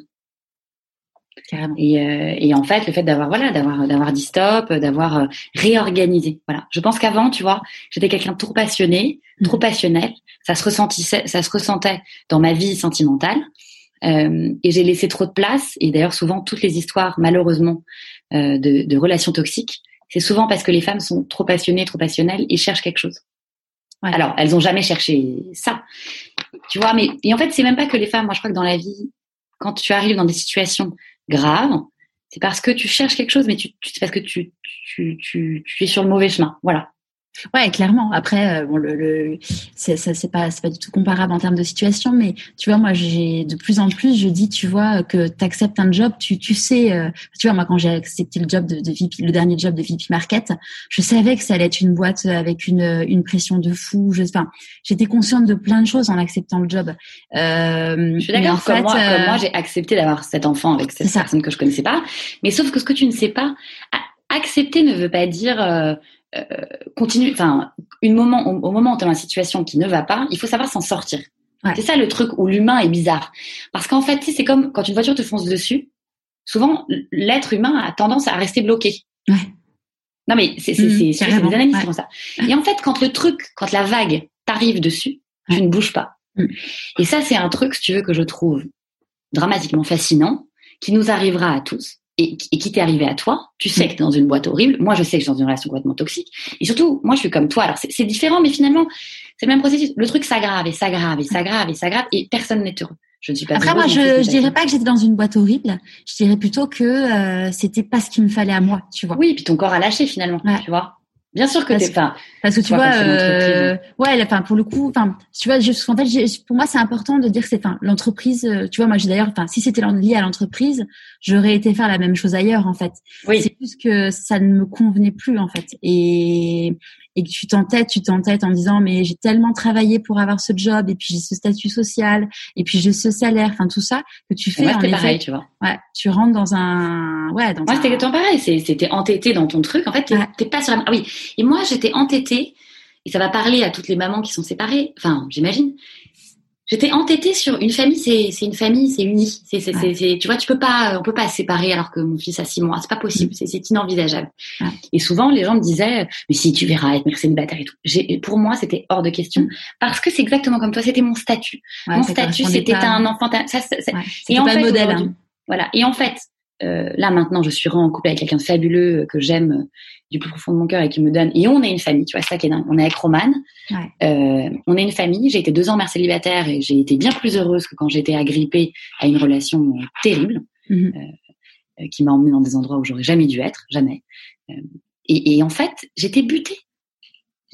Et, euh, et, en fait, le fait d'avoir voilà, d'avoir d'avoir dit stop, d'avoir euh, réorganisé. Voilà. Je pense qu'avant, tu vois, j'étais quelqu'un de trop passionné, mmh. trop passionnel. Ça se ressentait, ça se ressentait dans ma vie sentimentale. Euh, et j'ai laissé trop de place. Et d'ailleurs, souvent, toutes les histoires, malheureusement, euh, de, de, relations toxiques, c'est souvent parce que les femmes sont trop passionnées, trop passionnelles et cherchent quelque chose. Ouais. Alors, elles ont jamais cherché ça, tu vois. Mais et en fait, c'est même pas que les femmes. Moi, je crois que dans la vie, quand tu arrives dans des situations grave, c'est parce que tu cherches quelque chose, mais tu, c'est parce que tu, tu, tu, tu es sur le mauvais chemin. Voilà. Ouais, clairement. Après, euh, bon, le, le c'est, ça, c'est pas, c'est pas du tout comparable en termes de situation, mais tu vois, moi, j'ai de plus en plus, je dis, tu vois, que tu acceptes un job, tu, tu sais, euh, tu vois, moi, quand j'ai accepté le job de, de VP, le dernier job de VP Market, je savais que ça allait être une boîte avec une, une pression de fou. Je, enfin, j'étais consciente de plein de choses en acceptant le job. Euh, je suis d'accord. Comme, fait, moi, comme moi, j'ai accepté d'avoir cet enfant avec cette personne que je connaissais pas, mais sauf que ce que tu ne sais pas, accepter ne veut pas dire euh, continue, enfin, une moment, au, au moment où tu dans une situation qui ne va pas, il faut savoir s'en sortir. Ouais. C'est ça le truc où l'humain est bizarre. Parce qu'en fait, c'est comme quand une voiture te fonce dessus, souvent, l'être humain a tendance à rester bloqué. Ouais. Non, mais c'est mmh, des analyses ouais. qui font ça. Et en fait, quand le truc, quand la vague t'arrive dessus, tu ne bouges pas. Mmh. Et ça, c'est un truc, si tu veux, que je trouve dramatiquement fascinant, qui nous arrivera à tous et, et qui t'est arrivé à toi, tu sais que t'es dans une boîte horrible. Moi, je sais que je suis dans une relation complètement toxique. Et surtout, moi, je suis comme toi. Alors, c'est différent, mais finalement, c'est le même processus. Le truc s'aggrave et s'aggrave et s'aggrave et s'aggrave et personne n'est heureux. Je ne suis pas. Après, moi, je, je dirais pas que j'étais dans une boîte horrible. Je dirais plutôt que euh, c'était pas ce qu'il me fallait à moi, tu vois. Oui, puis ton corps a lâché finalement, tu vois. Bien sûr que t'es pas. Parce que tu vois, euh, ouais, enfin pour le coup, enfin tu vois, en fait, pour moi c'est important de dire que c'est, enfin l'entreprise, euh, tu vois, moi j'ai d'ailleurs, enfin si c'était lié à l'entreprise, j'aurais été faire la même chose ailleurs en fait. Oui. C'est plus que ça ne me convenait plus en fait, et et que tu t'entêtes, tu t'entêtes en disant mais j'ai tellement travaillé pour avoir ce job et puis j'ai ce statut social et puis j'ai ce salaire, enfin tout ça que tu fais. Ouais, pareil, tu vois. Ouais, tu rentres dans un, ouais, dans. Moi, c'était exactement pareil. C'était entêté dans ton truc. En fait, t'es pas sur. La... Ah oui. Et moi, j'étais entêtée. Et ça va parler à toutes les mamans qui sont séparées. Enfin, j'imagine. J'étais entêtée sur une famille, c'est c'est une famille, c'est uni. C'est c'est c'est tu vois, tu peux pas, on peut pas se séparer alors que mon fils a six mois, c'est pas possible, c'est c'est inenvisageable. Et souvent les gens me disaient, mais si tu verras être mère célibataire et tout. Pour moi c'était hors de question mm. parce que c'est exactement comme toi, c'était mon statut. mon statut, c'était un enfant. Ça, ça, et en pas fait, modèle. Hein. Voilà. Et en fait, euh, là maintenant, je suis en couple avec quelqu'un de fabuleux que j'aime du plus profond de mon cœur et qui me donne. Et on est une famille, tu vois, ça qui est dingue. On est avec Romane. Euh, on est une famille. J'ai été deux ans mère célibataire et j'ai été bien plus heureuse que quand j'étais agrippée à une relation terrible, mhm. euh, euh, qui m'a emmenée dans des endroits où j'aurais jamais dû être, jamais. Euh, et, et, en fait, j'étais butée.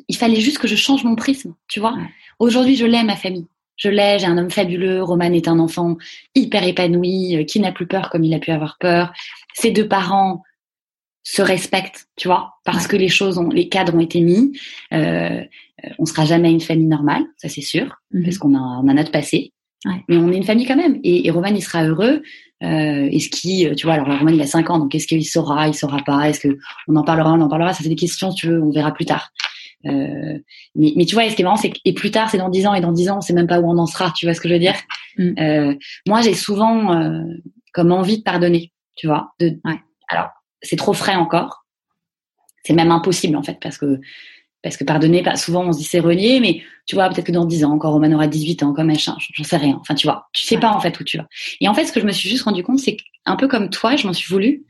Il fallait juste que je change mon prisme, tu vois. Aujourd'hui, je l'aime ma famille. Je l'ai, j'ai un homme fabuleux. Roman est un enfant hyper épanoui, euh, qui n'a plus peur comme il a pu avoir peur. Ses deux parents se respectent, tu vois, parce que les choses ont, les cadres ont été mis. Euh, euh, on sera jamais une famille normale, ça c'est sûr, mhm. parce qu'on a, on a notre passé. Mais on est une famille quand même. Et, et Roman, il sera heureux. Euh, est-ce qu'il, tu vois, alors Roman, il a 5 ans, donc est-ce qu'il saura, il saura pas? Est-ce que on en parlera, on en parlera? Ça, c'est des questions, tu veux, on verra plus tard. Euh, mais, mais tu vois, ce qui est marrant, c'est que et plus tard, c'est dans 10 ans, et dans 10 ans, on sait même pas où on en sera. Tu vois ce que je veux dire mm. euh, Moi, j'ai souvent euh, comme envie de pardonner, tu vois. De, ouais. Alors, c'est trop frais encore. C'est même impossible en fait parce que parce que pardonner, pas souvent on se dit c'est renier, mais tu vois peut-être que dans 10 ans encore Roman aura 18 ans comme elle change, j'en sais rien. Enfin tu vois, tu sais pas en fait où tu vas. Et en fait ce que je me suis juste rendu compte, c'est un peu comme toi, je m'en suis voulu.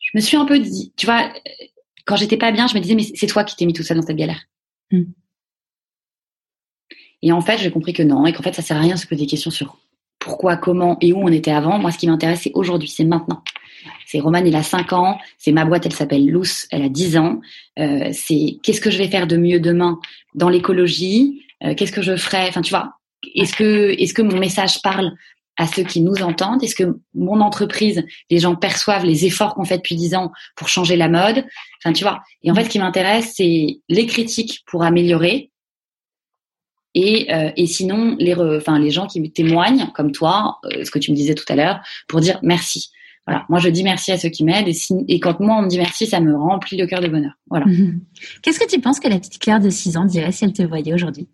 Je me suis un peu dit, tu vois, quand j'étais pas bien, je me disais mais c'est toi qui t'es mis tout ça dans cette galère. Mm. Et en fait j'ai compris que non et qu'en fait ça sert à rien de se poser des questions sur pourquoi, comment et où on était avant. Moi ce qui m'intéresse c'est aujourd'hui, c'est maintenant. C'est Romane, il a 5 ans. C'est ma boîte, elle s'appelle Luce, elle a 10 ans. Euh, c'est qu'est-ce que je vais faire de mieux demain dans l'écologie? Euh, Qu'est-ce que je ferai? Enfin, tu vois, est-ce que est-ce que mon message parle à ceux qui nous entendent? Est-ce que mon entreprise, les gens perçoivent les efforts qu'on fait depuis 10 ans pour changer la mode? Enfin, tu vois. Et en fait, ce qui m'intéresse, c'est les critiques pour améliorer. Et, euh, et sinon, les, enfin, les gens qui me témoignent, comme toi, ce que tu me disais tout à l'heure, pour dire merci. Voilà, moi je dis merci à ceux qui m'aident et, et, quand moi on me dit merci, ça me remplit le cœur de bonheur. Voilà. Qu'est-ce que tu penses que la petite Claire de 6 ans dirait si elle te voyait aujourd'hui?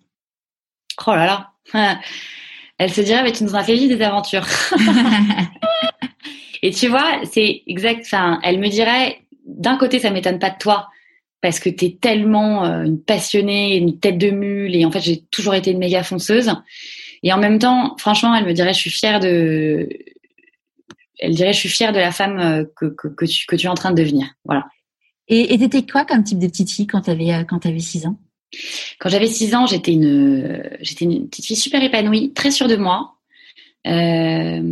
Oh là là, elle se dirait mais tu nous as fait vivre des aventures. et tu vois, c'est exact. Enfin, elle me dirait d'un côté ça m'étonne pas de toi parce que tu es tellement euh, une passionnée, une tête de mule et en fait j'ai toujours été une méga fonceuse. Et en même temps, franchement, elle me dirait je suis fière de elle dirait je suis fière de la femme euh, que, que, que, tu, que tu es en train de devenir. Voilà. Et t'étais quoi comme type de petite fille quand t'avais euh, quand t'avais 6 ans? Quand j'avais 6 ans, j'étais une j'étais une petite fille super épanouie, très sûre de moi, euh,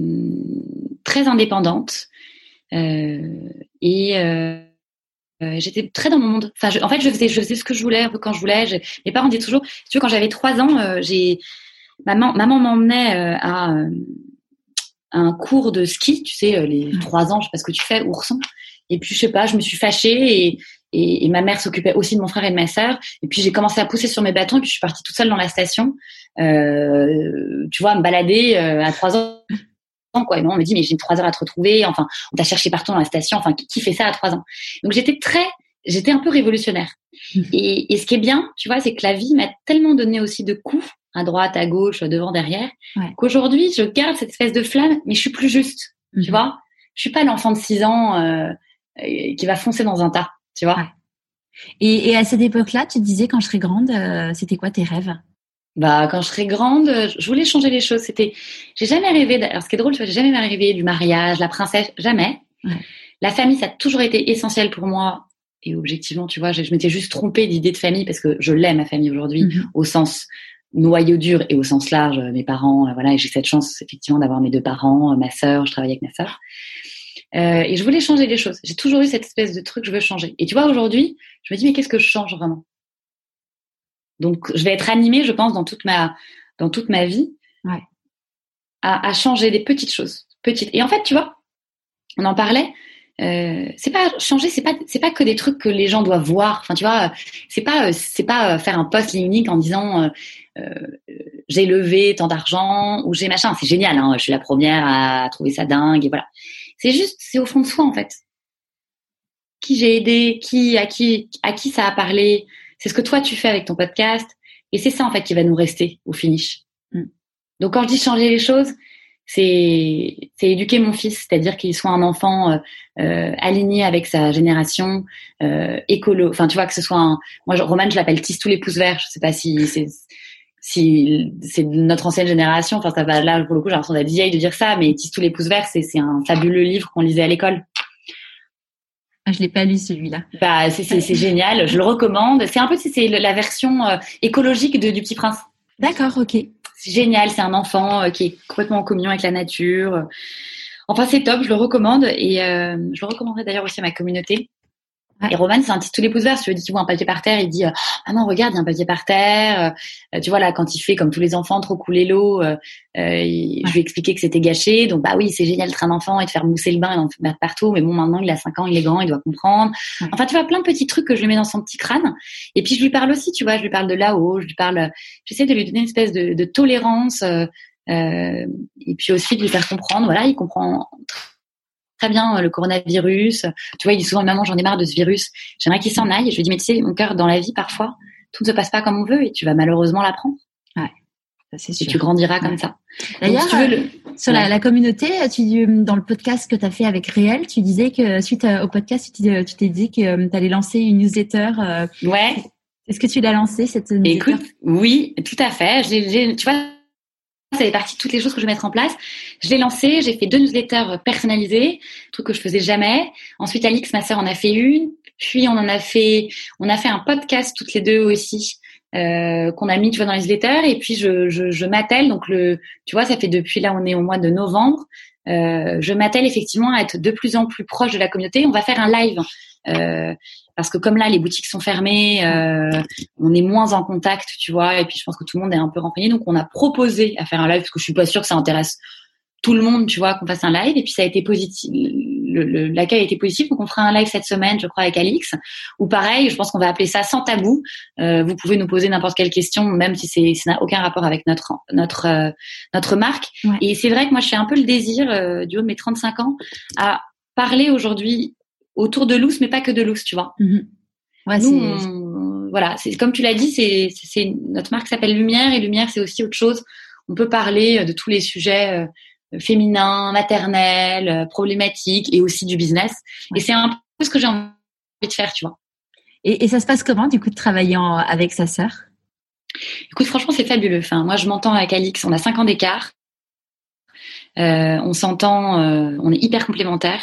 très indépendante euh, et euh, j'étais très dans mon monde. Enfin, en fait, je faisais je faisais ce que je voulais un peu quand je voulais. Je, mes parents disaient toujours, tu vois, quand j'avais 3 ans, j'ai maman maman m'emmenait à un cours de ski, tu sais, les trois ans, je sais pas ce que tu fais, ourson. Et puis, je sais pas, je me suis fâchée et, et, ma mère s'occupait aussi de mon frère et de ma sœur. Et puis, j'ai commencé à pousser sur mes bâtons et puis je suis partie toute seule dans la station, euh, tu vois, me balader euh, à trois ans. Quoi. Et on me dit, mais j'ai trois heures à te retrouver. Enfin, on t'a cherché partout dans la station. Enfin, qui, qui fait ça à trois ans? Donc, j'étais très, j'étais un peu révolutionnaire. Et, et ce qui est bien, tu vois, c'est que la vie m'a tellement donné aussi de coups à droite, à gauche, devant, derrière, qu'aujourd'hui, je garde cette espèce de flamme, mais je suis plus juste, tu mhm. vois? Je suis pas l'enfant de 6 ans euh, euh, qui va foncer dans un tas, tu vois? Et, et, à cette époque-là, tu te disais, quand je serai grande, euh, c'était quoi tes rêves? Bah, quand je serai grande, je voulais changer les choses. C'était, j'ai jamais rêvé. Alors, ce qui est drôle, tu vois, j'ai jamais rêvé du mariage, la princesse, jamais. La famille, ça a toujours été essentiel pour moi. Et objectivement, tu vois, je, je m'étais juste trompée d'idée de famille parce que je l'aime ma famille aujourd'hui, mhm. au sens noyau dur et au sens large, mes parents, voilà, et j'ai cette chance effectivement d'avoir mes deux parents, ma sœur, je travaille avec ma sœur. Et je voulais changer les choses. J'ai toujours eu cette espèce de truc, je veux changer. Et tu vois, aujourd'hui, je me dis, mais qu'est-ce que je change vraiment? Donc, je vais être animée, je pense, dans toute ma, dans toute ma vie, ouais. à, à changer des petites choses, petites. Et en fait, tu vois, on en parlait. Euh, c'est pas changer, c'est pas c'est pas que des trucs que les gens doivent voir. Enfin, tu vois, c'est pas c'est pas faire un post unique en disant euh, euh, j'ai levé tant d'argent ou j'ai machin. C'est génial, hein, je suis la première à trouver ça dingue et voilà. C'est juste, c'est au fond de soi en fait. Qui j'ai aidé, qui à qui à qui ça a parlé. C'est ce que toi tu fais avec ton podcast et c'est ça en fait qui va nous rester au finish. Mm. Donc quand je dis changer les choses, c'est c'est éduquer mon fils, c'est-à-dire qu'il soit un enfant euh, euh, aligné avec sa génération, euh, écolo. Enfin, tu vois que ce soit un. Moi, Roman, je l'appelle tisse tous les pouces verts. Je sais pas si c'est si c'est notre ancienne génération. Enfin, ça va là pour le coup, j'ai l'impression d'être vieille de dire ça, mais tisse tous les pouces verts, c'est c'est un fabuleux livre qu'on lisait à l'école. Ah, je l'ai pas lu celui-là. Bah, c'est c'est génial. Je le recommande. C'est un peu c'est la version euh, écologique de, du Petit Prince. D'accord, ok c'est génial, c'est un enfant euh, qui est complètement en communion avec la nature. Enfin, c'est top, je le recommande et euh, je le recommanderais d'ailleurs aussi à ma communauté. Et Roman, c'est un petit tous les pouces verts. Tu lui dis qu'il voit un papier par terre, il dit euh, ah non regarde, il y a un papier par terre. Euh, tu vois là quand il fait comme tous les enfants trop couler l'eau, euh, je lui ai expliqué que c'était gâché. Donc bah oui, c'est génial d'être un enfant et de faire mousser le bain et d'en mettre partout. Mais bon, maintenant il a 5 ans, il est grand, il doit comprendre. Enfin tu vois plein de petits trucs que je lui mets dans son petit crâne. Et puis je lui parle aussi, tu vois, je lui parle de là-haut, je lui parle, j'essaie de lui donner une espèce de, de tolérance. et puis aussi de lui faire comprendre, voilà, il comprend très bien euh, le coronavirus. Tu vois, il dit souvent, maman, j'en ai marre de ce virus. J'aimerais qu'il s'en aille. Et je lui dis, mais tu sais, mon cœur, dans la vie, parfois, tout ne se passe pas comme on veut et tu vas malheureusement l'apprendre. Ouais. C'est sûr. Et tu grandiras comme ça. D'ailleurs, euh, sur la, la, communauté, tu, dans le podcast que tu as fait avec Réel, tu disais que suite au podcast, tu t'es dit que euh, tu allais lancer une newsletter. ouais. Est-ce que tu l'as lancée cette newsletter? Écoute, oui, tout à fait. Tu vois, ça fait partie de toutes les choses que je vais mettre en place. Je l'ai lancé, j'ai fait deux newsletters personnalisés, truc que je faisais jamais. Ensuite, Alix, ma sœur, en a fait une. Puis on en a fait, on a fait un podcast toutes les deux aussi. Euh, qu'on a mis tu vois dans les newsletters et puis je, je, je m'attelle donc le tu vois ça fait depuis là on est au mois de novembre euh, je m'attelle effectivement à être de plus en plus proche de la communauté on va faire un live euh, parce que comme là les boutiques sont fermées, euh, on est moins en contact, tu vois, et puis je pense que tout le monde est un peu renseigné, donc on a proposé à faire un live parce que je suis pas sûre que ça intéresse tout le monde, tu vois, qu'on fasse un live, et puis ça a été positif. L'accueil a été positif, donc on fera un live cette semaine, je crois, avec Alix. Ou pareil, je pense qu'on va appeler ça sans tabou. Euh, vous pouvez nous poser n'importe quelle question, même si c'est ça n'a aucun rapport avec notre notre euh, notre marque. Et c'est vrai que moi, je fais un peu le désir euh, du haut de mes 35 ans à parler aujourd'hui autour de l'ous, mais pas que de l'ous, tu vois. Mhm. voilà, c'est comme tu l'as dit, c'est notre marque s'appelle Lumière et Lumière c'est aussi autre chose. On peut parler euh, de tous les sujets euh, féminins, maternels, euh, problématiques et aussi du business. Et c'est un peu ce que j'ai envie de faire, tu vois. Et, ça se passe comment du coup de travailler avec sa sœur? Écoute, franchement, c'est fabuleux. Enfin, moi, je m'entends avec Alix. On a cinq ans d'écart. on s'entend, on est hyper complémentaires.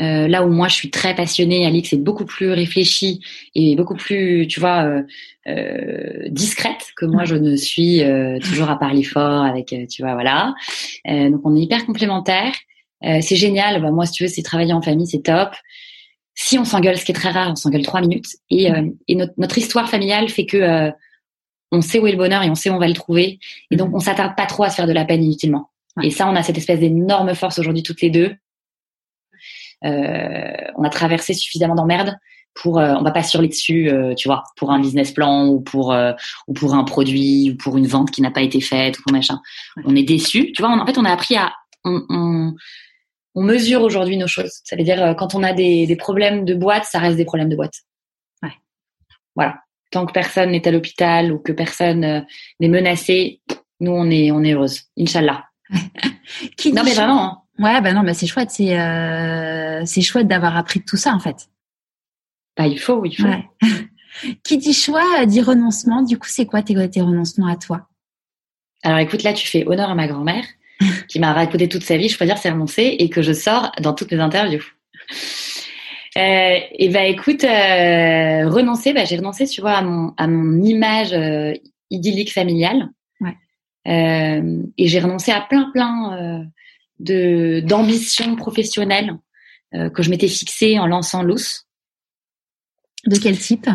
Euh, là où moi je suis très passionnée, Alix est beaucoup plus réfléchie et beaucoup plus, tu vois, euh, euh, discrète que moi je ne suis toujours à parler fort avec, tu vois, voilà. donc on est hyper complémentaires. c'est génial. Bah, moi, si tu veux, c'est travailler en famille, c'est top. Si on s'engueule, ce qui est très rare, on s'engueule trois minutes. Et, et notre, notre, histoire familiale fait que on sait où est le bonheur et on sait où on va le trouver. Et donc on s'attarde pas trop à se faire de la peine inutilement. Et ça, on a cette espèce d'énorme force aujourd'hui toutes les deux euh, on a traversé suffisamment d'emmerdes pour euh, on va pas surler dessus euh, tu vois pour un business plan ou pour ou pour un produit ou pour une vente qui n'a pas été faite ou machin. On est déçu tu vois en fait on a appris à on, on, on mesure aujourd'hui nos choses. Ça veut dire quand on a des, des problèmes de boîte ça reste des problèmes de boîte. Ouais. voilà. Tant que personne n'est à l'hôpital ou que personne n'est menacé nous on est on est heureuse. Inchallah. Qui non mais vraiment hein. Ouais, bah non, bah c'est chouette, c'est euh, c'est chouette d'avoir appris tout ça en fait. Bah il faut, il faut. Qui dit choix dit renoncement. Du coup, c'est quoi tes, tes renoncements à toi? Alors écoute, là tu fais honneur à ma grand-mère qui m'a raconté toute sa vie. Je peux dire c'est renoncer et que je sors dans toutes mes interviews. Euh, et bah écoute, euh, renoncer, bah j'ai renoncé, tu vois, à mon à mon image euh, idyllique familiale Euh, et j'ai renoncé à plein plein euh, de d'ambitions professionnelles euh, que je m'étais fixées en lançant Loose. De quel type?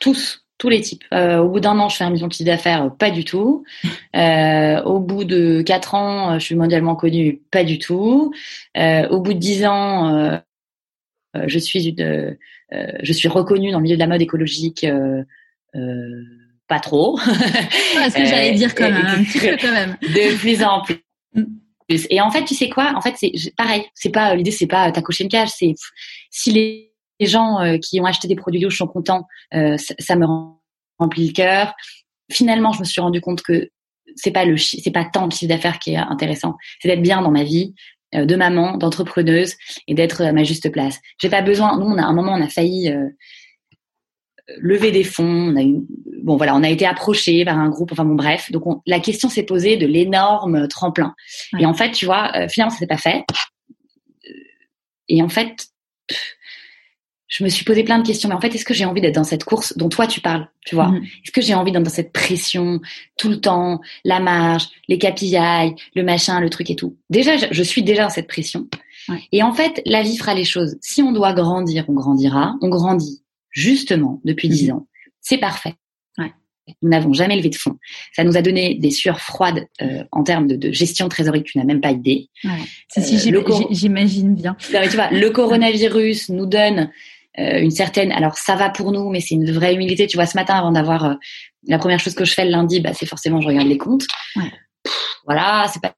Tous, tous les types. Euh, au bout d'un an, je fais un million de chiffre d'affaires, pas du tout. Euh, au bout de quatre ans, je suis mondialement connue, pas du tout. Euh, au bout de dix ans, je suis une, je suis reconnue dans le milieu de la mode écologique. pas trop. ce que j'allais dire quand même, un petit peu quand même. De plus en plus. Et en fait, tu sais quoi? En fait, c'est pareil. C'est pas l'idée, c'est pas t'as coché une cage. C'est si les, gens euh, qui ont acheté des produits Lush sont contents, euh, ça, me remplit le cœur. Finalement, je me suis rendu compte que c'est pas le c'est pas tant le chiffre d'affaires qui est intéressant. C'est d'être bien dans ma vie euh, de maman, d'entrepreneuse et d'être à ma juste place. J'ai pas besoin. Nous, on a un moment, on a failli lever des fonds. On a eu, bon voilà, on a été approché par un groupe. Enfin bon, bref. Donc la question s'est posée de l'énorme tremplin. Et en fait, tu vois, euh, finalement, ça s'est pas fait. Et en fait, je me suis posé plein de questions. Mais en fait, est-ce que j'ai envie d'être dans cette course dont toi tu parles Tu vois? Mm-hmm. Est-ce que j'ai envie d'être dans cette pression tout le temps, la marge, les capillailles, le machin, le truc et tout? Déjà, je suis déjà dans cette pression. Et en fait, la vie fera les choses. Si on doit grandir, on grandira. On grandit justement depuis dix mhm. ans. C'est parfait. Nous n'avons jamais levé de fonds. Ça nous a donné des sueurs froides euh, en termes de, gestion de trésorerie tu n'as même pas idée. Ouais. Euh, j'imagine bien. tu vois, le coronavirus nous donne euh, une certaine. Alors ça va pour nous, mais c'est une vraie humilité. Tu vois, ce matin avant d'avoir la première chose que je fais le lundi, bah, c'est forcément je regarde les comptes. Ouais. voilà, c'est pas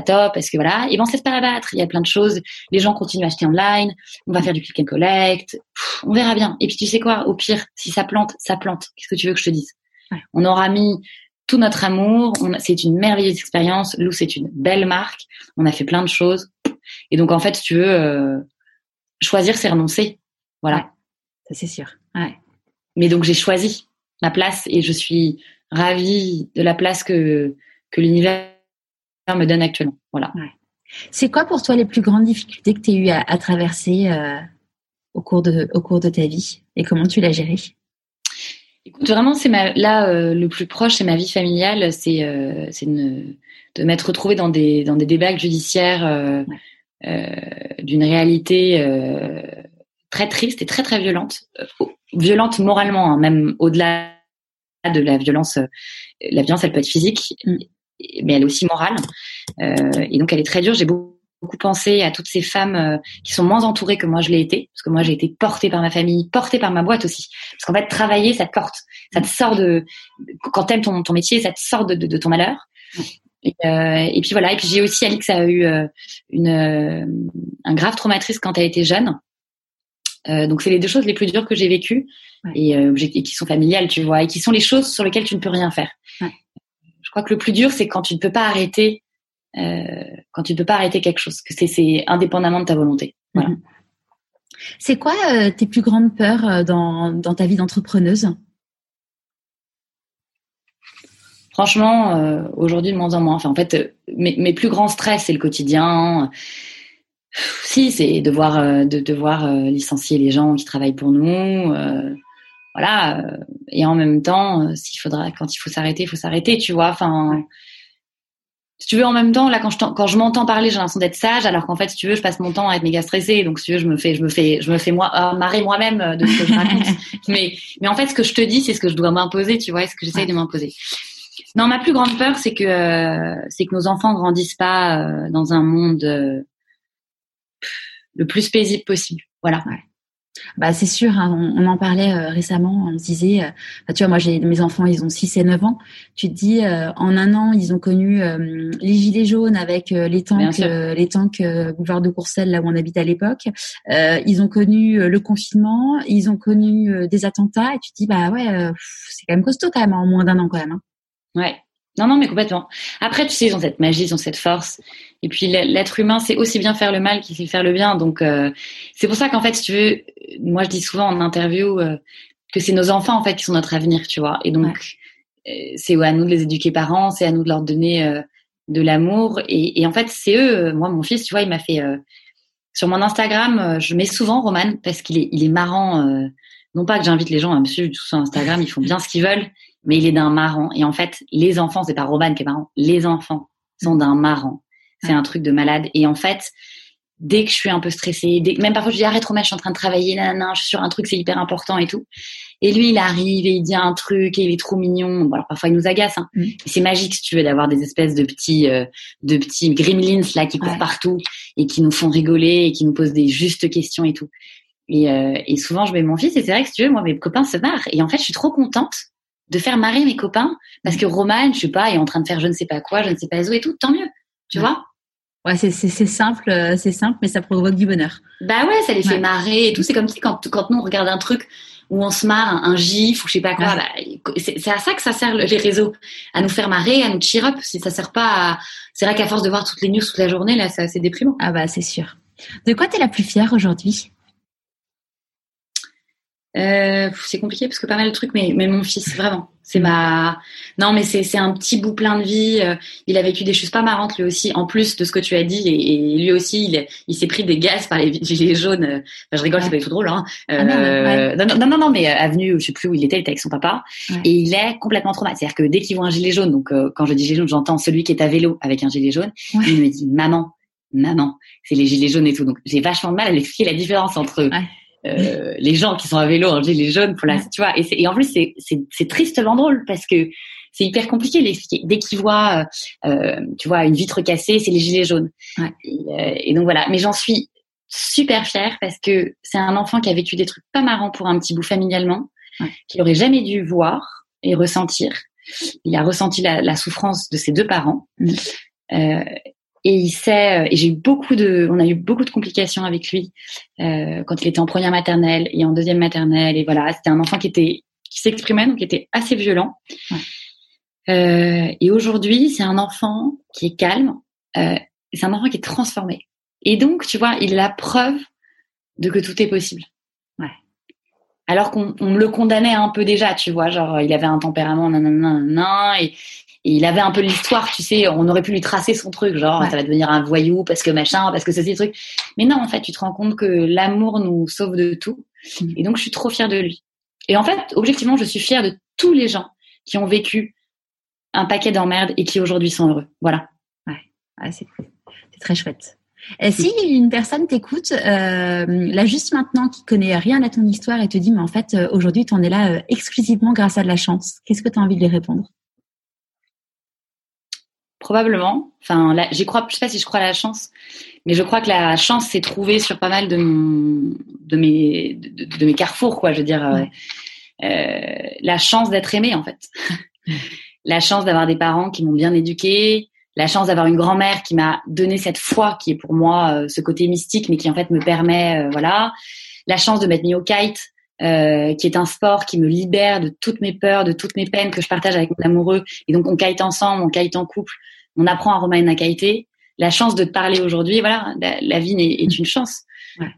top parce que voilà et ben on se laisse pas abattre. Il y a plein de choses. Les gens continuent à acheter online. On va faire du click and collect. On verra bien. Et puis tu sais quoi? Au pire si ça plante ça plante. Qu'est-ce que tu veux que je te dise? On aura mis tout notre amour. C'est une merveilleuse expérience. Lou c'est une belle marque. On a fait plein de choses. Et donc en fait si tu veux euh, choisir c'est renoncer. Voilà. Ça c'est sûr. Mais donc j'ai choisi ma place et je suis ravie de la place que que l'univers me donne actuellement. Voilà. C'est quoi pour toi les plus grandes difficultés que tu as eu à, traverser euh, au, cours de, au cours de ta vie? Et comment tu l'as géré Écoute, vraiment, c'est là euh, le plus proche, c'est ma vie familiale, c'est euh, de m'être retrouvée dans des dans des débats judiciaires d'une réalité très triste et très très violente, violente moralement, hein, même au-delà de la violence. la violence, elle peut être physique, mm mais elle est aussi morale. Euh, et donc elle est très dure. J'ai beaucoup, pensé à toutes ces femmes euh, qui sont moins entourées que moi je l'ai été, parce que moi j'ai été portée par ma famille, portée par ma boîte aussi. Parce qu'en fait, travailler, ça te porte, ça te sort de quand t'aimes ton, ton métier, ça te sort de, de, ton malheur. Et, euh, et, puis voilà. Et puis j'ai aussi Alix a eu euh, une un grave traumatisme quand elle était jeune. donc c'est les deux choses les plus dures que j'ai vécues et, et, qui sont familiales, tu vois, et qui sont les choses sur lesquelles tu ne peux rien faire. Ouais crois que le plus dur, c'est quand tu ne peux pas arrêter, euh, quand tu ne peux pas arrêter quelque chose, que c'est indépendamment de ta volonté. Voilà. Mhm. C'est quoi euh, tes plus grandes peurs euh, dans, dans ta vie d'entrepreneuse? Franchement, aujourd'hui de moins en moins. Enfin, en fait, mes, mes plus grands stress, c'est le quotidien. Si, c'est devoir, de devoir licencier les gens qui travaillent pour nous voilà. Euh, et en même temps, euh, s'il faudra, quand il faut s'arrêter, il faut s'arrêter, tu vois. Enfin, si tu veux, en même temps, là, quand je, quand je m'entends parler, j'ai l'impression d'être sage, alors qu'en fait, si tu veux, je passe mon temps à être méga stressée. Donc, si tu veux, je me fais, je me fais, je me fais moi, euh, marrer moi-même de ce que je raconte. mais, mais en fait, ce que je te dis, c'est ce que je dois m'imposer, tu vois, ce que j'essaye de m'imposer. Non, ma plus grande peur, c'est que, c'est que nos enfants grandissent pas dans un monde le plus paisible possible. Voilà. Bah c'est sûr, hein, on, en parlait euh, récemment, on se disait, euh, bah, tu vois, moi j'ai mes enfants, ils ont 6 et 9 ans. Tu te dis, euh, en un an, ils ont connu les gilets jaunes avec les tanks, les tanks boulevard de Courcelles, là où on habite à l'époque. ils ont connu le confinement, ils ont connu des attentats, et tu te dis, bah ouais, c'est quand même costaud quand même, en moins d'un an quand même. Hein. Ouais, non, non, mais complètement. Après, tu sais, ils ont cette magie, ils ont cette force. Et puis, l'être humain, c'est aussi bien faire le mal qu'il sait faire le bien. Donc, euh, c'est pour ça qu'en fait, si tu veux, moi, je dis souvent en interview euh, que c'est nos enfants, en fait, qui sont notre avenir, tu vois. Et donc, euh, c'est à nous de les éduquer parents, c'est à nous de leur donner de l'amour. Et, et, en fait, c'est eux. Moi, mon fils, tu vois, il m'a fait... sur mon Instagram, je mets souvent Roman parce qu'il est, il est marrant. non pas que j'invite les gens à me suivre sur Instagram, ils font bien ce qu'ils veulent mais il est d'un marrant. Et en fait, les enfants, c'est pas Roman qui est marrant, les enfants sont d'un marrant. C'est un truc de malade. Et en fait, dès que je suis un peu stressée, dès, même parfois je dis arrête Romain, je suis en train de travailler, nanana, je suis sur un truc, c'est hyper important et tout. Et lui, il arrive et il dit un truc et il est trop mignon. Bon, alors parfois il nous agace, hein. Mm. C'est magique si tu veux d'avoir des espèces de petits, euh, de petits gremlins là qui courent partout et qui nous font rigoler et qui nous posent des justes questions et tout. Et, euh, et souvent je mets mon fils et c'est vrai que si tu veux, moi mes copains se marrent et en fait je suis trop contente de faire marrer mes copains parce que Roman, je sais pas, est en train de faire je ne sais pas quoi, je ne sais pas où et tout, tant mieux, tu vois. Ouais, c'est simple, euh, c'est simple, mais ça provoque du bonheur. Bah ouais, ça les fait marrer et tout. C'est comme si quand, quand nous on regarde un truc où on se marre, un, gif ou je sais pas quoi, bah, c'est à ça que ça sert les réseaux, à nous faire marrer, à nous cheer up. Si ça sert pas à... C'est vrai qu'à force de voir toutes les news toute la journée, là, c'est déprimant. Ah bah c'est sûr. De quoi t'es la plus fière aujourd'hui? Euh, c'est compliqué parce que pas mal de trucs, mais, mais mon fils, vraiment. C'est ma. Non, mais c'est un petit bout plein de vie. Euh, il a vécu des choses pas marrantes lui aussi, en plus de ce que tu as dit. Et, lui aussi, il, il s'est pris des gaz par les gilets jaunes. Enfin, je rigole, c'est pas du tout drôle. Hein. Ah euh, non, non, non, non, mais avenue, je sais plus où il était, il était avec son papa. Et il est complètement traumatisé. C'est-à-dire que dès qu'il voit un gilet jaune, donc quand je dis gilet jaune, j'entends celui qui est à vélo avec un gilet jaune. Il me dit, maman, maman, c'est les gilets jaunes et tout. Donc j'ai vachement de mal à lui expliquer la différence entre euh, les gens qui sont à vélo en gilet jaune pour la, tu vois. Et, et en plus, c'est, c'est, c'est tristement drôle parce que c'est hyper compliqué. Dès qu'ils voient, euh, euh, tu vois, une vitre cassée, c'est les gilets jaunes. Ouais. Et, et, donc voilà. Mais j'en suis super fière parce que c'est un enfant qui a vécu des trucs pas marrants pour un petit bout familialement, ouais. qu'il aurait jamais dû voir et ressentir. Il a ressenti la, la souffrance de ses deux parents. Mmh. Euh, et il sait euh, et j'ai eu beaucoup de on a eu beaucoup de complications avec lui euh, quand il était en première maternelle et en deuxième maternelle et voilà c'était un enfant qui était qui s'exprimait donc qui était assez violent ouais. euh, et aujourd'hui c'est un enfant qui est calme euh, c'est un enfant qui est transformé et donc tu vois il est la preuve de que tout est possible ouais. alors qu'on on le condamnait un peu déjà tu vois genre il avait un tempérament nanana, nanana et et il avait un peu l'histoire, tu sais, on aurait pu lui tracer son truc, genre ça va devenir un voyou parce que machin, parce que c'est truc. Mais non, en fait, tu te rends compte que l'amour nous sauve de tout. Mm. Et donc, je suis trop fière de lui. Et en fait, objectivement, je suis fière de tous les gens qui ont vécu un paquet d'emmerdes et qui aujourd'hui sont heureux. Voilà. Ouais, c'est très chouette. Et si une personne t'écoute, euh, là juste maintenant, qui connaît rien à ton histoire et te dit, mais en fait, euh, aujourd'hui, tu en es là euh, exclusivement grâce à de la chance, qu'est-ce que tu as envie de lui répondre? Probablement. Enfin, là, j'y crois. Je sais pas si je crois à la chance, mais je crois que la chance s'est trouvée sur pas mal de, de mes de, de, mes carrefours, quoi. Je veux dire, euh, euh, la chance d'être aimé, en fait. la chance d'avoir des parents qui m'ont bien éduqué, la chance d'avoir une grand-mère qui m'a donné cette foi qui est pour moi euh, ce côté mystique, mais qui en fait me permet, euh, voilà, la chance de m'être mis au kite. Euh, qui est un sport qui me libère de toutes mes peurs, de toutes mes peines que je partage avec mon amoureux. Et donc on kite ensemble, on kite en couple on apprend à Romain à kiter. La chance de te parler aujourd'hui, voilà, la, vie est, une chance.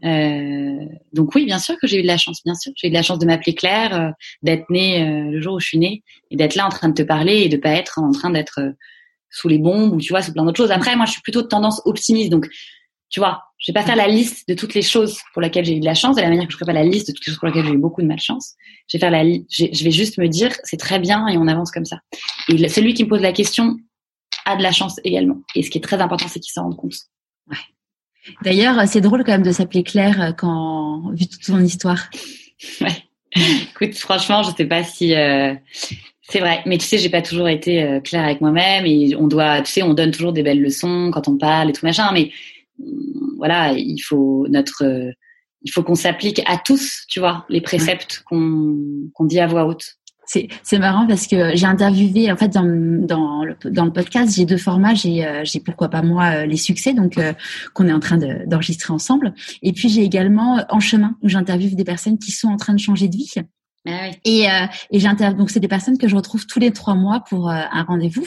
Euh, donc oui, bien sûr que j'ai eu de la chance, bien sûr. J'ai eu de la chance de m'appeler Claire, euh, d'être née euh, le jour où je suis née, et d'être là en train de te parler et de pas être en train d'être sous les bombes ou tu vois sous plein d'autres choses. Après, moi, je suis plutôt de tendance optimiste, donc tu vois, je vais pas faire la liste de toutes les choses pour lesquelles j'ai eu de la chance, de la manière que je ferai pas la liste de toutes les choses pour lesquelles j'ai eu beaucoup de malchance. Je vais faire la, je vais juste me dire c'est très bien et on avance comme ça. Et celui qui me pose la question a de la chance également. Et ce qui est très important, c'est qu'il s'en rende compte. Ouais. D'ailleurs, c'est drôle quand même de s'appeler Claire euh, quand vu toute son histoire. Ouais. Écoute, franchement, je sais pas si euh, c'est vrai, mais tu sais, j'ai pas toujours été euh, claire avec moi-même et on doit, tu sais, on donne toujours des belles leçons quand on parle et tout machin, mais voilà, il faut notre, il faut qu'on s'applique à tous, tu vois, les préceptes qu'on qu'on dit à voix haute. C'est, c'est marrant parce que j'ai interviewé en fait dans, dans, le, dans le podcast j'ai deux formats. J'ai, euh, j'ai pourquoi pas moi euh, les succès donc euh, qu'on est en train de, d'enregistrer ensemble. Et puis j'ai également en chemin où j'interviewe des personnes qui sont en train de changer de vie ah et, euh, et j'interviens donc c'est des personnes que je retrouve tous les trois mois pour euh, un rendez-vous.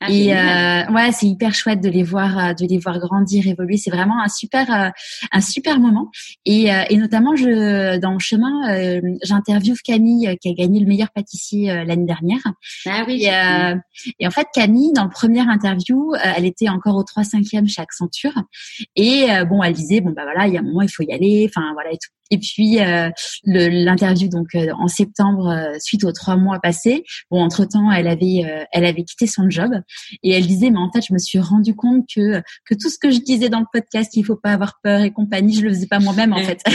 Ah, et euh, ouais, c'est hyper chouette de les voir, euh, de les voir grandir, évoluer. C'est vraiment un super, euh, un super moment. Et, et notamment, je dans le chemin, j'interviewe Camille qui a gagné le meilleur pâtissier l'année dernière. Ah oui. Et, et, en fait, Camille, dans le premier interview, elle était encore au 3 5 e chez Accenture. Et bon, elle disait bon bah voilà, il y a un moment il faut y aller. Enfin voilà et tout. Et puis euh, l'interview donc euh, en septembre euh, suite aux trois mois passés. Bon, entre temps, elle avait elle avait quitté son job et elle disait mais en fait je me suis rendu compte que que tout ce que je disais dans le podcast qu'il faut pas avoir peur et compagnie, je le faisais pas moi-même en fait.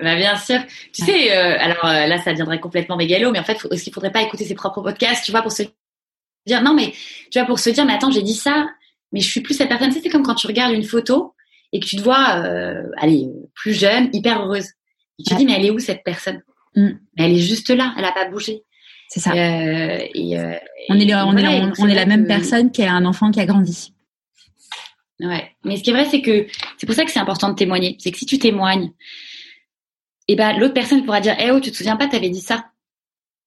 Bah bien sûr. Tu sais, alors là, ça deviendrait complètement mégalo, mais en fait, est-ce qu'il faudrait pas écouter ses propres podcasts, tu vois, pour se dire non, mais tu vois, pour se dire, mais attends, j'ai dit ça, mais je suis plus cette personne. Tu sais, c'est comme quand tu regardes une photo et que tu te vois, euh, allez, plus jeune, hyper heureuse. Et tu te dis, mais elle est où cette personne? Mm. Mais elle est juste là, elle n'a pas bougé. C'est ça. Euh, et, euh, on est, on, est, on, est la même personne qui a un enfant qui a grandi. Ouais. Mais ce qui est vrai, c'est que c'est pour ça que c'est important de témoigner. C'est que si tu témoignes, et eh ben l'autre personne pourra dire, eh oh, tu te souviens pas, t'avais dit ça.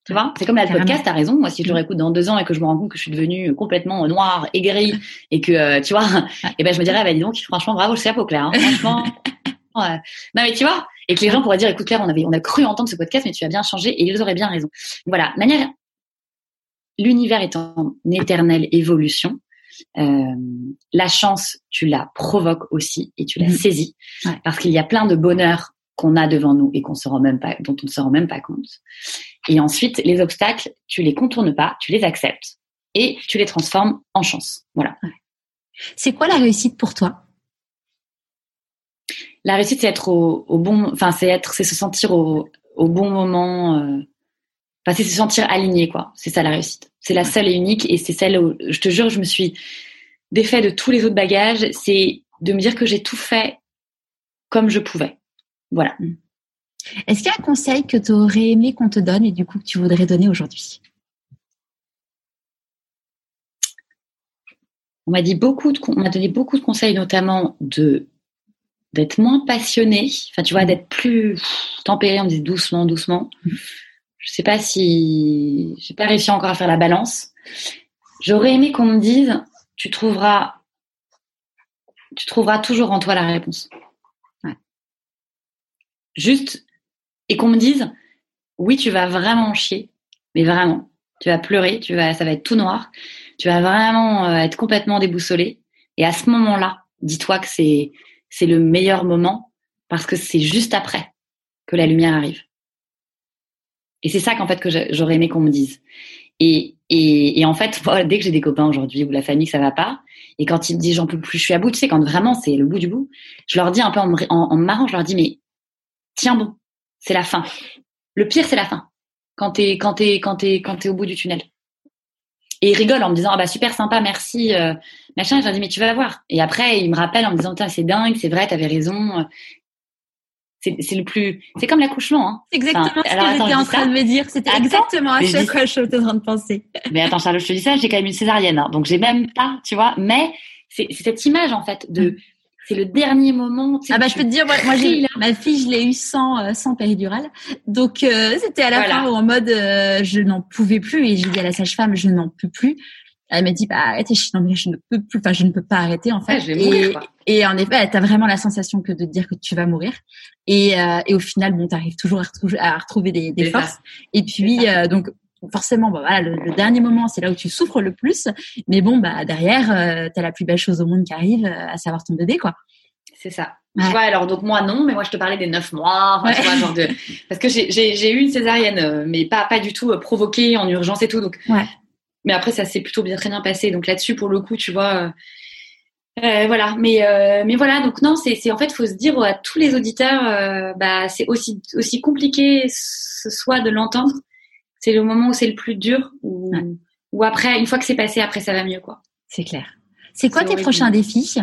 Tu vois, c'est comme la podcast, t'as raison. Moi, si je le réécoute dans deux ans et que je me rends compte que je suis devenue complètement noire, aigrie, et que, euh, tu vois, et eh ben, je me dirais, bah, dis donc, franchement, bravo, je sais pas, Claire, hein, franchement. non, mais tu vois, et que les gens pourraient dire, écoute, Claire, on avait, on a cru entendre ce podcast, mais tu as bien changé, et ils auraient bien raison. Voilà. manière, l'univers est en éternelle évolution. Euh, la chance, tu la provoques aussi et tu la mmh. saisis parce qu'il y a plein de bonheur qu'on a devant nous et qu'on se rend même pas, dont on ne se rend même pas compte. Et ensuite, les obstacles, tu les contournes pas, tu les acceptes et tu les transformes en chance. Voilà. C'est quoi la réussite pour toi? La réussite, c'est être au, bon, enfin, c'est être, c'est se sentir au, bon moment. Euh, enfin, c'est se sentir aligné, quoi. C'est ça la réussite. C'est la seule et unique, et c'est celle où, je te jure, je me suis défait de tous les autres bagages. C'est de me dire que j'ai tout fait comme je pouvais. Voilà. Est-ce qu'il y a un conseil que tu aurais aimé qu'on te donne et du coup que tu voudrais donner aujourd'hui? On m'a donné beaucoup de conseils, notamment de d'être moins passionné, enfin tu vois, d'être plus tempéré, on me dit doucement, doucement. Je sais pas si j'ai pas réussi encore à faire la balance. J'aurais aimé qu'on me dise, tu trouveras, tu trouveras toujours en toi la réponse. Juste, et qu'on me dise, oui, tu vas vraiment chier, mais vraiment, tu vas pleurer, tu vas, ça va être tout noir, tu vas vraiment euh, être complètement déboussolé. Et à ce moment-là, dis-toi que c'est, c'est le meilleur moment parce que c'est juste après que la lumière arrive. Et c'est ça qu'en fait que j'aurais aimé qu'on me dise. Et, et, en fait, dès que j'ai des copains aujourd'hui ou la famille ça va pas, et quand ils me disent j'en peux plus, je suis à bout, tu sais, quand vraiment c'est le bout du bout, je leur dis un peu en, en, en marrant, je leur dis mais tiens bon, c'est la fin. Le pire, c'est la fin. Quand t'es, quand t'es, quand t'es, quand t'es au bout du tunnel. Et il rigole en me disant, ah bah super sympa, merci, euh, machin. Et je leur dis, mais tu vas voir. Et après, il me rappelle en me disant, c'est dingue, c'est vrai, t'avais raison. C'est, c'est le plus, c'est comme l'accouchement. Hein. Exactement ce que j'étais en train de me dire. C'était exactement à chaque fois je suis en train de penser. Mais attends, Charlotte, je te dis ça, j'ai quand même une césarienne, hein, donc j'ai même pas, tu vois. Mais c'est, c'est cette image en fait de, mm c'est le dernier moment. Ah bah je peux te dire, moi, moi j'ai ma fille, je l'ai eu sans euh, sans péridurale, donc euh, c'était à la fin où en mode euh, je n'en pouvais plus et j'ai dit à la sage-femme je n'en peux plus. Elle m'a dit bah arrêtez, je, non, mais je ne peux plus, enfin je ne peux pas arrêter en fait. je vais mourir, et, en effet, tu as vraiment la sensation que de te dire que tu vas mourir. Et, et au final, bon, tu arrives toujours à retrouver, à retrouver des, des forces. Et puis donc forcément, bah, voilà, le, dernier moment, c'est là où tu souffres le plus. Mais bon, bah derrière, euh, tu as la plus belle chose au monde qui arrive, euh, à savoir ton bébé, quoi. C'est ça. Tu vois, alors donc moi non, mais moi je te parlais des neuf mois, tu vois, genre de... parce que j'ai eu une césarienne, euh, mais pas pas du tout provoquée en urgence et tout, donc. Ouais. Mais après ça s'est plutôt bien très bien passé, donc là-dessus pour le coup, tu vois. Euh, voilà, mais euh, mais voilà, donc non, c'est c'est en fait faut se dire à tous les auditeurs, bah c'est aussi aussi compliqué ce soit de l'entendre, c'est le moment où c'est le plus dur ou, ou après, une fois que c'est passé, après ça va mieux, quoi. C'est clair. C'est quoi tes prochains défis?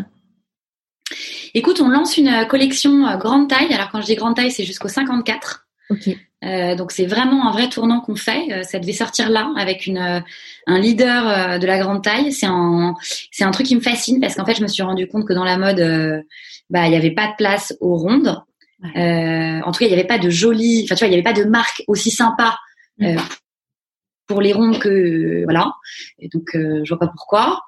Écoute, on lance une collection euh, grande taille. Alors quand je dis grande taille, c'est jusqu'au 54. Ok. Euh, donc c'est vraiment un vrai tournant qu'on fait. Euh, ça devait sortir là avec une un leader de la grande taille. C'est un c'est un truc qui me fascine parce qu'en fait je me suis rendu compte que dans la mode, bah il y avait pas de place aux rondes. en tout cas il y avait pas de jolies, enfin tu vois il y avait pas de marque aussi sympa euh, pour les ronds que voilà. Et donc euh, je vois pas pourquoi.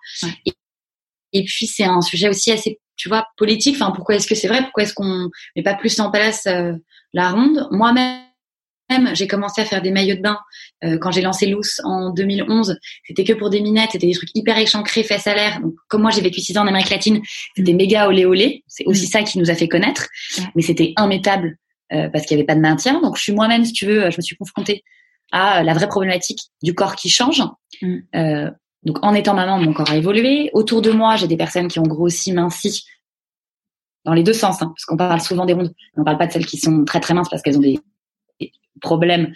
Et, puis c'est un sujet aussi assez, tu vois, politique. Enfin, pourquoi est-ce que c'est vrai? Pourquoi est-ce qu'on met pas plus en place euh, la ronde? Moi-même j'ai commencé à faire des maillots de bain quand j'ai lancé Loose en 2011. C'était que pour des minettes, c'était des trucs hyper échancrés, fesses à l'air. Donc, comme moi, j'ai vécu six ans en Amérique latine, c'était méga olé olé. C'est aussi mm. ça qui nous a fait connaître. Mais c'était immétable parce qu'il n'y avait pas de maintien. Donc je suis moi-même, si tu veux, je me suis confrontée à la vraie problématique du corps qui change. Mm. Euh, donc en étant maman, mon corps a évolué. Autour de moi, j'ai des personnes qui ont grossi, minci, dans les deux sens, hein, parce qu'on parle souvent des rondes, on parle pas de celles qui sont très très minces parce qu'elles ont des, problèmes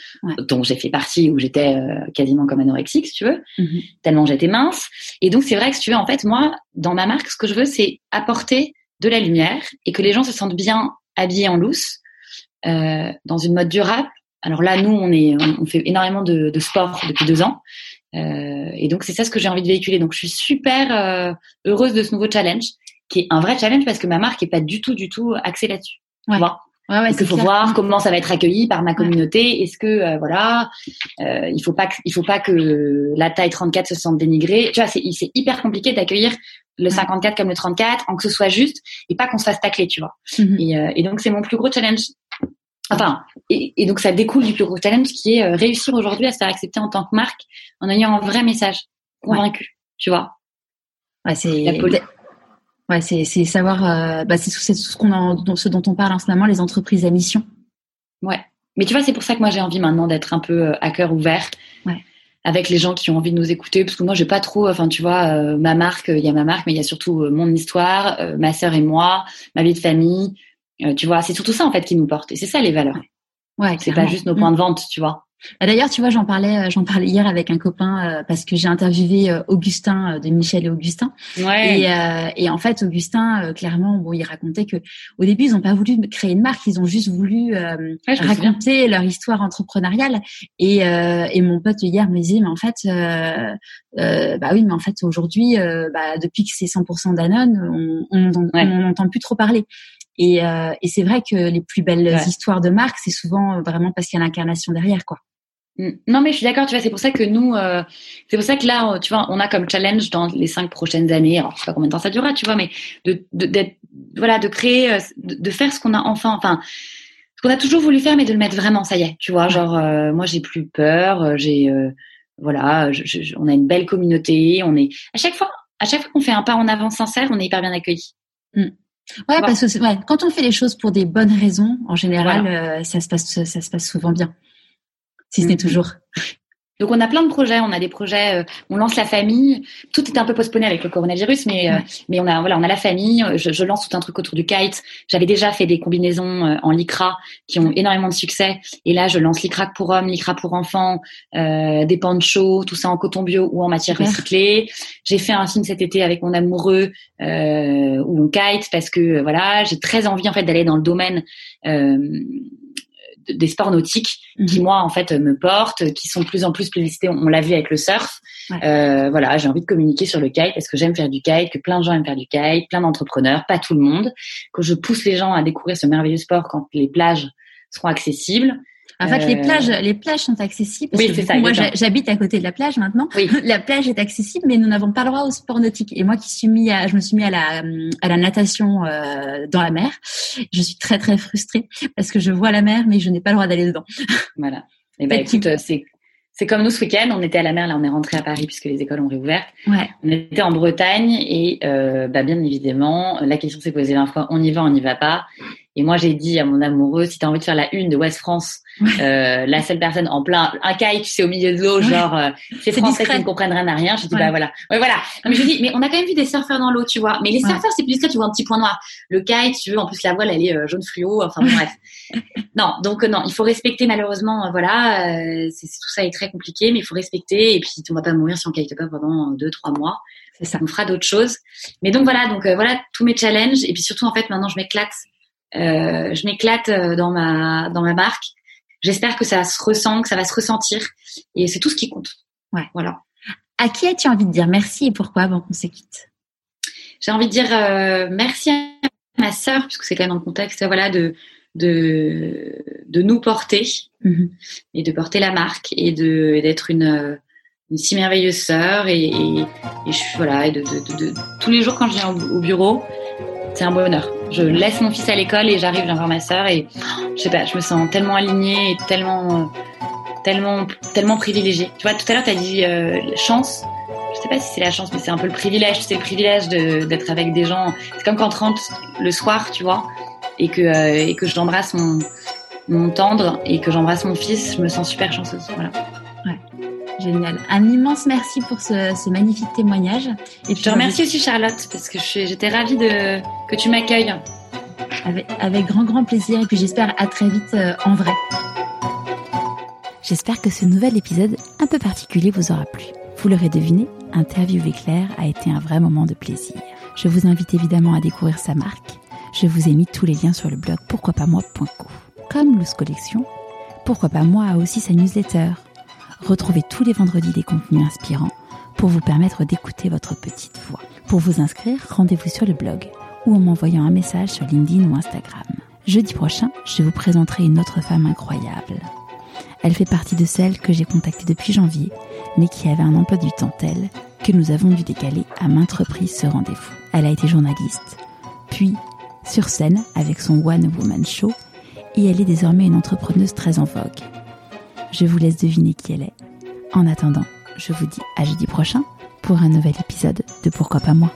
dont j'ai fait partie où j'étais euh, quasiment comme anorexique, si tu veux, mm-hmm. tellement j'étais mince. Et donc c'est vrai que si tu veux, en fait, moi, dans ma marque, ce que je veux, c'est apporter de la lumière et que les gens se sentent bien habillés en loose, euh, dans une mode durable. Alors là, nous, on est, on fait énormément de, de sport depuis deux ans. Euh, et donc c'est ça ce que j'ai envie de véhiculer. Donc je suis super euh, heureuse de ce nouveau challenge, qui est un vrai challenge parce que ma marque est pas du tout, du tout axée là-dessus. Ouais. Tu vois Ouais, ouais, il faut voir comment ça va être accueilli par ma communauté. Est-ce que euh, voilà, euh, il faut pas que, il faut pas que la taille 34 se sente dénigrée. Tu vois, c'est c'est hyper compliqué d'accueillir le 54 comme le 34, en que ce soit juste et pas qu'on se fasse tacler, tu vois. Mhm. et, euh, et, donc c'est mon plus gros challenge. Enfin, et, et, donc ça découle du plus gros challenge qui est euh, réussir aujourd'hui à se faire accepter en tant que marque en ayant un vrai message convaincu, tu vois. Ouais, c'est Ouais, c'est c'est savoir, euh, bah, c'est tout ce qu'on ce dont on parle en ce moment, les entreprises à mission. Ouais. Mais tu vois, c'est pour ça que moi j'ai envie maintenant d'être un peu à cœur ouvert. Ouais. Avec les gens qui ont envie de nous écouter, parce que moi j'ai pas trop, enfin tu vois, euh, ma marque, il y a ma marque, mais il y a surtout euh, mon histoire, ma sœur et moi, ma vie de famille. Tu vois, c'est surtout ça en fait qui nous porte. Et c'est ça les valeurs. Ouais. c'est pas juste nos points de vente, tu vois. Bah, d'ailleurs, tu vois, j'en parlais, euh, j'en parlais hier avec un copain euh, parce que j'ai interviewé euh, Augustin de Michel et Augustin. Ouais. Et, et, en fait, Augustin, clairement, bon, il racontait que au début, ils n'ont pas voulu créer une marque, ils ont juste voulu raconter leur histoire entrepreneuriale. Et, et mon pote hier me disait, mais en fait, bah oui, mais en fait, aujourd'hui, bah, depuis que c'est 100% Danone, on n'entend plus trop parler. Et, et c'est vrai que les plus belles histoires de marque, c'est souvent vraiment parce qu'il y a l'incarnation derrière, quoi. Mm. Non, mais je suis d'accord, tu vois, c'est pour ça que nous, euh, c'est pour ça que là, tu vois, on a comme challenge dans les cinq prochaines années, alors je sais pas combien de temps ça durera, tu vois, mais de, de voilà, de créer, euh, de, faire ce qu'on a enfin, enfin, ce qu'on a toujours voulu faire, mais de le mettre vraiment, ça y est, tu vois, genre, euh, moi, j'ai plus peur, j'ai, voilà, je, on a une belle communauté, on est, à chaque fois, à chaque fois qu'on fait un pas en avant sincère, on est hyper bien accueillis. Mm. Ouais, parce que ouais, quand on fait les choses pour des bonnes raisons, en général, ça se passe, ça se passe souvent bien si ce n'est mm-hmm. toujours. Donc on a plein de projets, on a des projets, euh, on lance la famille. Tout est un peu postponé avec le coronavirus, mais euh, mais on a voilà, on a la famille. Je, je, lance tout un truc autour du kite. J'avais déjà fait des combinaisons euh, en lycra qui ont énormément de succès, et là je lance lycra pour hommes, lycra pour enfants, des ponchos, tout ça en coton bio ou en matière recyclée. J'ai fait un film cet été avec mon amoureux où on kite parce que voilà, j'ai très envie en fait d'aller dans le domaine des sports nautiques qui mhm. moi en fait me portent, qui sont de plus en plus publicités. On, l'a vu avec le surf. Euh, voilà, j'ai envie de communiquer sur le kite parce que j'aime faire du kite, que plein de gens aiment faire du kite, plein d'entrepreneurs, pas tout le monde, que je pousse les gens à découvrir ce merveilleux sport quand les plages seront accessibles. En fait, les euh, plages, les plages sont accessibles. oui, c'est ça. Moi, j'habite à côté de la plage maintenant. Oui. La plage est accessible, mais nous n'avons pas le droit au sport nautique. Et moi, qui suis mis à, je me suis mis à la, à la natation euh, dans la mer. Je suis très très frustrée parce que je vois la mer, mais je n'ai pas le droit d'aller dedans. Voilà. Et eh ben, écoute, c'est c'est comme nous ce week-end, on était à la mer, là on est rentré à Paris puisque les écoles ont réouvert. Ouais. On était en Bretagne et euh, bah, bien évidemment, la question s'est posée 20 fois, on y va, on n'y va pas. Et moi, j'ai dit à mon amoureux, si tu as envie de faire la une de West France, euh, la seule personne en plein, un kite, tu sais, au milieu de l'eau, genre, euh, c'est français qui ne comprennent rien à rien. Je dis, bah voilà. Ouais, voilà. Non, mais je dis, mais on a quand même vu des surfeurs dans l'eau, tu vois. Mais les surfeurs, c'est plus discret, tu vois un petit point noir. Le kite, tu veux, en plus, la voile, elle est euh, jaune fluo. Enfin, bref. non, donc, euh, non, il faut respecter, malheureusement, voilà, c'est, tout ça est très compliqué, mais il faut respecter. Et puis, on va pas mourir si on kite pas pendant deux, trois mois. Ça. On fera d'autres choses. Mais donc, voilà, donc, voilà, tous mes challenges. Et puis, surtout, en fait, maintenant, je m'éclate euh, je m'éclate euh, dans ma dans ma marque. J'espère que ça se ressent, que ça va se ressentir, et c'est tout ce qui compte. Ouais. Voilà. À qui as-tu envie de dire merci et pourquoi avant qu'on se quitte J'ai envie de dire euh, merci à ma sœur, puisque c'est quand même dans le contexte voilà de de de nous porter mm-hmm. et de porter la marque et de d'être une une si merveilleuse sœur et, et, je voilà et de, de, de, tous les jours quand je viens au bureau c'est un bonheur. Je laisse mon fils à l'école et j'arrive, voir ma sœur et je sais pas, je me sens tellement alignée et tellement, tellement, tellement privilégiée. Tu vois, tout à l'heure, tu as dit euh, chance. Je sais pas si c'est la chance, mais c'est un peu le privilège. C'est le privilège d'être avec des gens. C'est comme quand tu rentres le soir, tu vois, et que, euh, que je l'embrasse mon, m'entendre et que j'embrasse mon fils, je me sens super chanceuse. Voilà. Génial. Un immense merci pour ce, magnifique témoignage. Et je te remercie aussi Charlotte parce que j'étais ravie de, que tu m'accueilles. Avec, avec, grand grand plaisir et puis j'espère à très vite euh, en vrai. J'espère que ce nouvel épisode un peu particulier vous aura plu. Vous l'aurez deviné, interviewer Claire a été un vrai moment de plaisir. Je vous invite évidemment à découvrir sa marque. Je vous ai mis tous les liens sur le blog pourquoipasmoi.co. Comme Loose Collection, Pourquoi pas moi a aussi sa newsletter Retrouvez tous les vendredis des contenus inspirants pour vous permettre d'écouter votre petite voix. Pour vous inscrire, rendez-vous sur le blog ou en m'envoyant un message sur LinkedIn ou Instagram. Jeudi prochain, je vous présenterai une autre femme incroyable. Elle fait partie de celles que j'ai contactées depuis janvier, mais qui avait un emploi du temps tel que nous avons dû décaler à maintes reprises ce rendez-vous. Elle a été journaliste, puis sur scène avec son One Woman Show, et elle est désormais une entrepreneuse très en vogue je vous laisse deviner qui elle est. En attendant, je vous dis à jeudi prochain pour un nouvel épisode de Pourquoi pas moi.